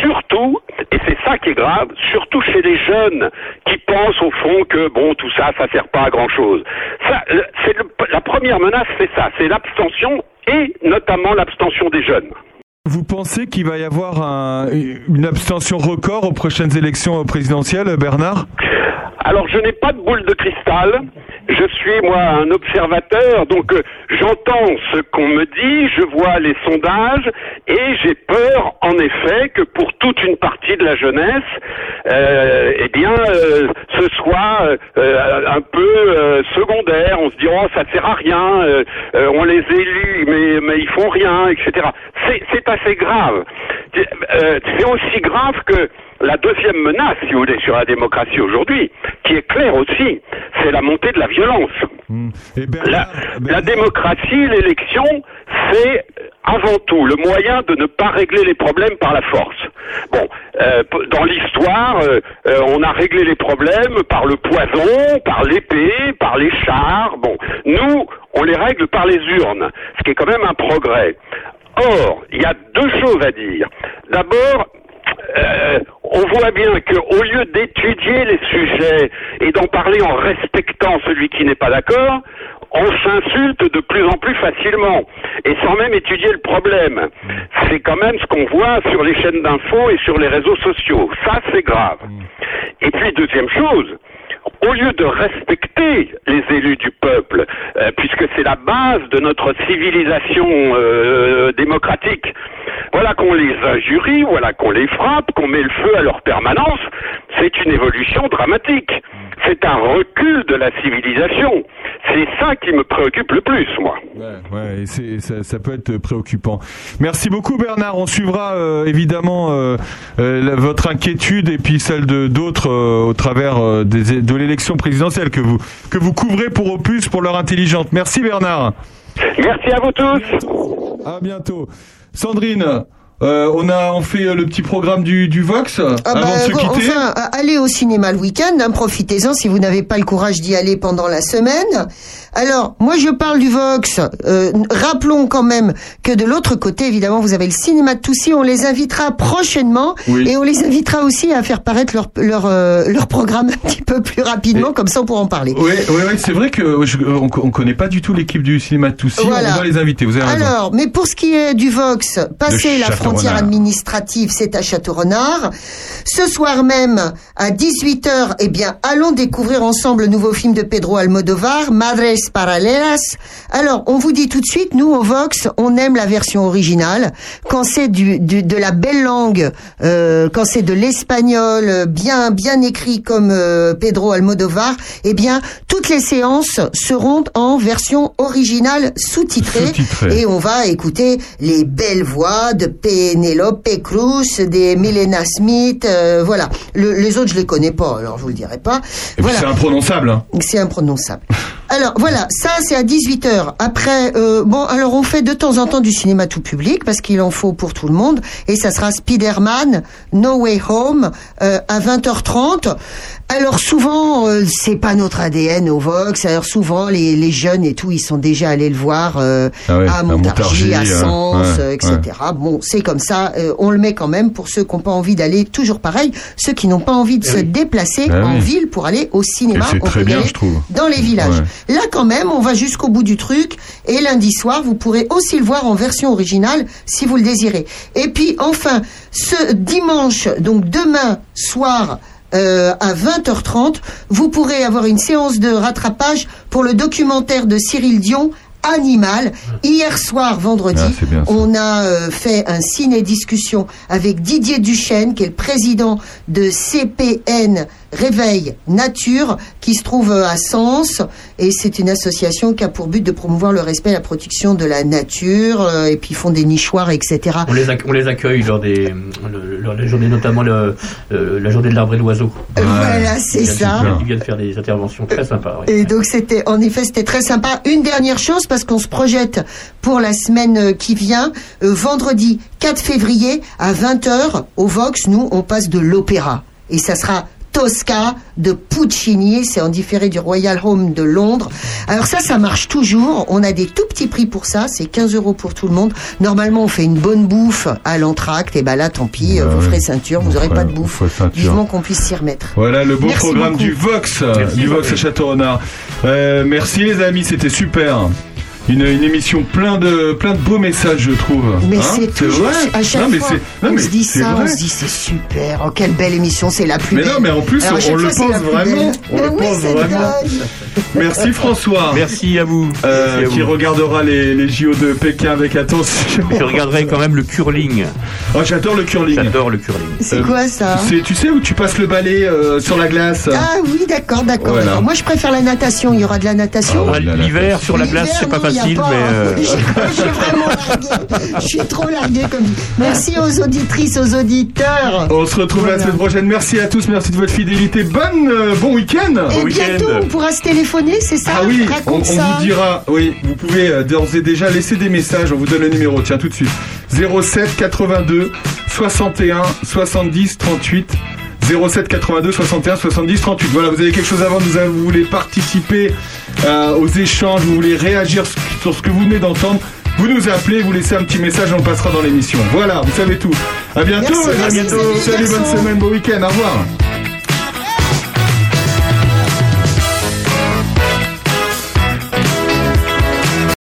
surtout, et c'est ça qui est grave, surtout chez les jeunes qui pensent au fond que bon, tout ça, ça sert pas à grand chose. La première menace, c'est ça, c'est l'abstention et notamment l'abstention des jeunes. Vous pensez qu'il va y avoir un- une abstention record aux prochaines élections présidentielles Bernard? Alors, je n'ai pas de boule de cristal. Je suis, moi, un observateur, donc euh, j'entends ce qu'on me dit, je vois les sondages, et j'ai peur, en effet, que pour toute une partie de la jeunesse, euh, eh bien, euh, ce soit un peu secondaire. On se dit, oh, ça sert à rien, on les élit, mais, ils font rien, etc. assez grave. Euh, C'est aussi grave que la deuxième menace, si vous voulez, sur la démocratie aujourd'hui, qui est claire aussi, c'est la montée de la violence. La, la démocratie, l'élection, c'est avant tout le moyen de ne pas régler les problèmes par la force. Bon, euh, dans l'histoire, euh, euh, on a réglé les problèmes par le poison, par l'épée, par les chars. Bon, nous, on les règle par les urnes, ce qui est quand même un progrès. Or, il y a deux choses à dire. D'abord, euh, on voit bien qu'au lieu d'étudier les sujets et d'en parler en respectant celui qui n'est pas d'accord, on s'insulte de plus en plus facilement et sans même étudier le problème. C'est quand même ce qu'on voit sur les chaînes d'infos et sur les réseaux sociaux. Ça, c'est grave. Et puis, deuxième chose, au lieu de respecter les élus du peuple, euh, puisque c'est la base de notre civilisation euh, démocratique, voilà qu'on les injurie, voilà qu'on les frappe, qu'on met le feu à leur permanence, c'est une évolution dramatique. C'est un recul de la civilisation. C'est ça qui me préoccupe le plus, moi. Ouais, ça, peut être préoccupant. Merci beaucoup Bernard. On suivra euh, évidemment votre inquiétude et puis celle de d'autres au travers des, de l'élection présidentielle que vous que vous couvrez pour Opus pour leur intelligente. Merci Bernard. Merci à vous tous. À bientôt. Sandrine, euh, on a on fait euh, le petit programme du, du Vox Ah avant bah, de se quitter. Enfin, euh, allez au cinéma le week-end, hein, profitez-en si vous n'avez pas le courage d'y aller pendant la semaine. Alors, moi je parle du Vox. Euh, rappelons quand même que de l'autre côté, évidemment, vous avez le cinéma de Toussy. On les invitera prochainement Oui. et on les invitera aussi à faire paraître leur leur euh, leur programme un petit peu plus rapidement, comme ça on pourra en parler. Oui, oui, oui, c'est vrai que je- on, on connaît pas du tout l'équipe du cinéma de Toussy. Voilà. On va les inviter. Vous avez raison. Alors, mais pour ce qui est du Vox, passer De la frontière administrative, c'est à Château-Renard. Ce soir même, à 18h, eh bien, allons découvrir ensemble le nouveau film de Pedro Almodovar, Madres Paralelas. Alors, on vous dit tout de suite, nous, au Vox, on aime la version originale. Quand c'est du, du- de la belle langue, euh, quand c'est de l'espagnol, euh, bien, bien écrit comme euh, Pedro Almodovar, eh bien, toutes les séances seront en version originale sous-titrée. Sous-titrée. Et on va écouter les belles voix de Penelope Cruz, des Milena Smith, euh, voilà. Le- les autres, je les connais pas, alors je vous le dirai pas. Puis c'est imprononçable. Hein. C'est imprononçable. Alors voilà, ça c'est à 18h. Après, euh, bon, alors on fait de temps en temps du cinéma tout public parce qu'il en faut pour tout le monde. Et ça sera Spider-Man, No Way Home, euh, à 20h30. Alors souvent, euh, c'est pas notre ADN au Vox. Alors souvent, les, les jeunes et tout, ils sont déjà allés le voir euh, Ah ouais, à Montargis, à Montargis, euh, Sens, ouais, etc. Bon, c'est comme ça. euh, on le met quand même pour ceux qui n'ont pas envie d'aller. Toujours pareil, ceux qui n'ont pas envie de Eh se oui. déplacer Ah en oui. ville pour aller au cinéma. C'est On très bien, je trouve. Dans les villages. Là, quand même, on va jusqu'au bout du truc. Et lundi soir, vous pourrez aussi le voir en version originale si vous le désirez. Et puis, enfin, ce dimanche, donc demain soir, euh, à 20h30, vous pourrez avoir une séance de rattrapage pour le documentaire de Cyril Dion. Animal. Hier soir, vendredi, Ah, on a euh, fait un ciné-discussion avec Didier Duchesne, qui est le président de CPN Réveil Nature, qui se trouve euh, à Sens. Et c'est une association qui a pour but de promouvoir le respect et la protection de la nature. euh, et puis ils font des nichoirs, etc. On les, acc- on les accueille lors des, le- lors des journées, notamment le, euh, la journée de l'arbre et de l'oiseau. Voilà, c'est ça. Ils viennent, faire des interventions très sympas. oui. Et donc c'était, en effet, c'était très sympa. Une dernière chose parce qu'on se projette pour la semaine qui vient, Euh, vendredi 4 février à 20h au Vox, nous on passe de l'opéra et ça sera Tosca de Puccini, c'est en différé du Royal Home de Londres. Alors ça, ça marche toujours. On a des tout petits prix pour ça, c'est 15 euros pour tout le monde. Normalement, on fait une bonne bouffe à l'entracte, et ben là, tant pis, Bah vous ouais. ferez ceinture, vous aurez pas de bouffe. Vivement qu'on puisse s'y remettre. Voilà le beau Merci programme beaucoup. du Vox, du Vox à Château-Renard. Euh, merci les amis, c'était super. Une, une émission plein de plein de beaux messages, je trouve. Mais Hein c'est toujours vrai à chaque non, mais fois. non, on mais se dit ça, on vrai. se dit c'est super. Oh, quelle belle émission, c'est la plus Mais belle. non, mais en plus, Alors, on, le pense vraiment. On Mais le oui, pense vraiment. Merci François. Merci à vous. Euh, Merci à qui vous. regardera les, les JO de Pékin avec attention. Je regarderai quand même le curling. Oh, j'adore le curling. J'adore le curling. C'est quoi ça C'est, tu sais où tu passes le balai euh, sur la glace Ah oui, d'accord, d'accord. Voilà. Moi, je préfère la natation. Il y aura de la natation. Ah, L'hiver sur la glace, c'est pas a facile, pas, mais. hein. euh, Je suis vraiment largué. Je suis trop largué comme. Merci aux auditrices, aux auditeurs. On se retrouve la semaine prochaine. Merci à tous, merci de votre fidélité. Bonne, euh, bon week-end. Et bientôt, on pourra se téléphoner, c'est ça? Ah oui, on, Raconte on ça. vous dira, oui, vous pouvez euh, d'ores et déjà laisser des messages, on vous donne le numéro, tiens tout de suite. 07 82 61 70 38. 07 82 61 70 38. Voilà, vous avez quelque chose avant, vous, avez- vous voulez participer euh, aux échanges, vous voulez réagir sur ce que vous venez d'entendre. Vous nous appelez, vous laissez un petit message, on le passera dans l'émission. Voilà, vous savez tout. À bientôt, Merci, à bientôt. salut, bonne semaine, bon week-end, au revoir.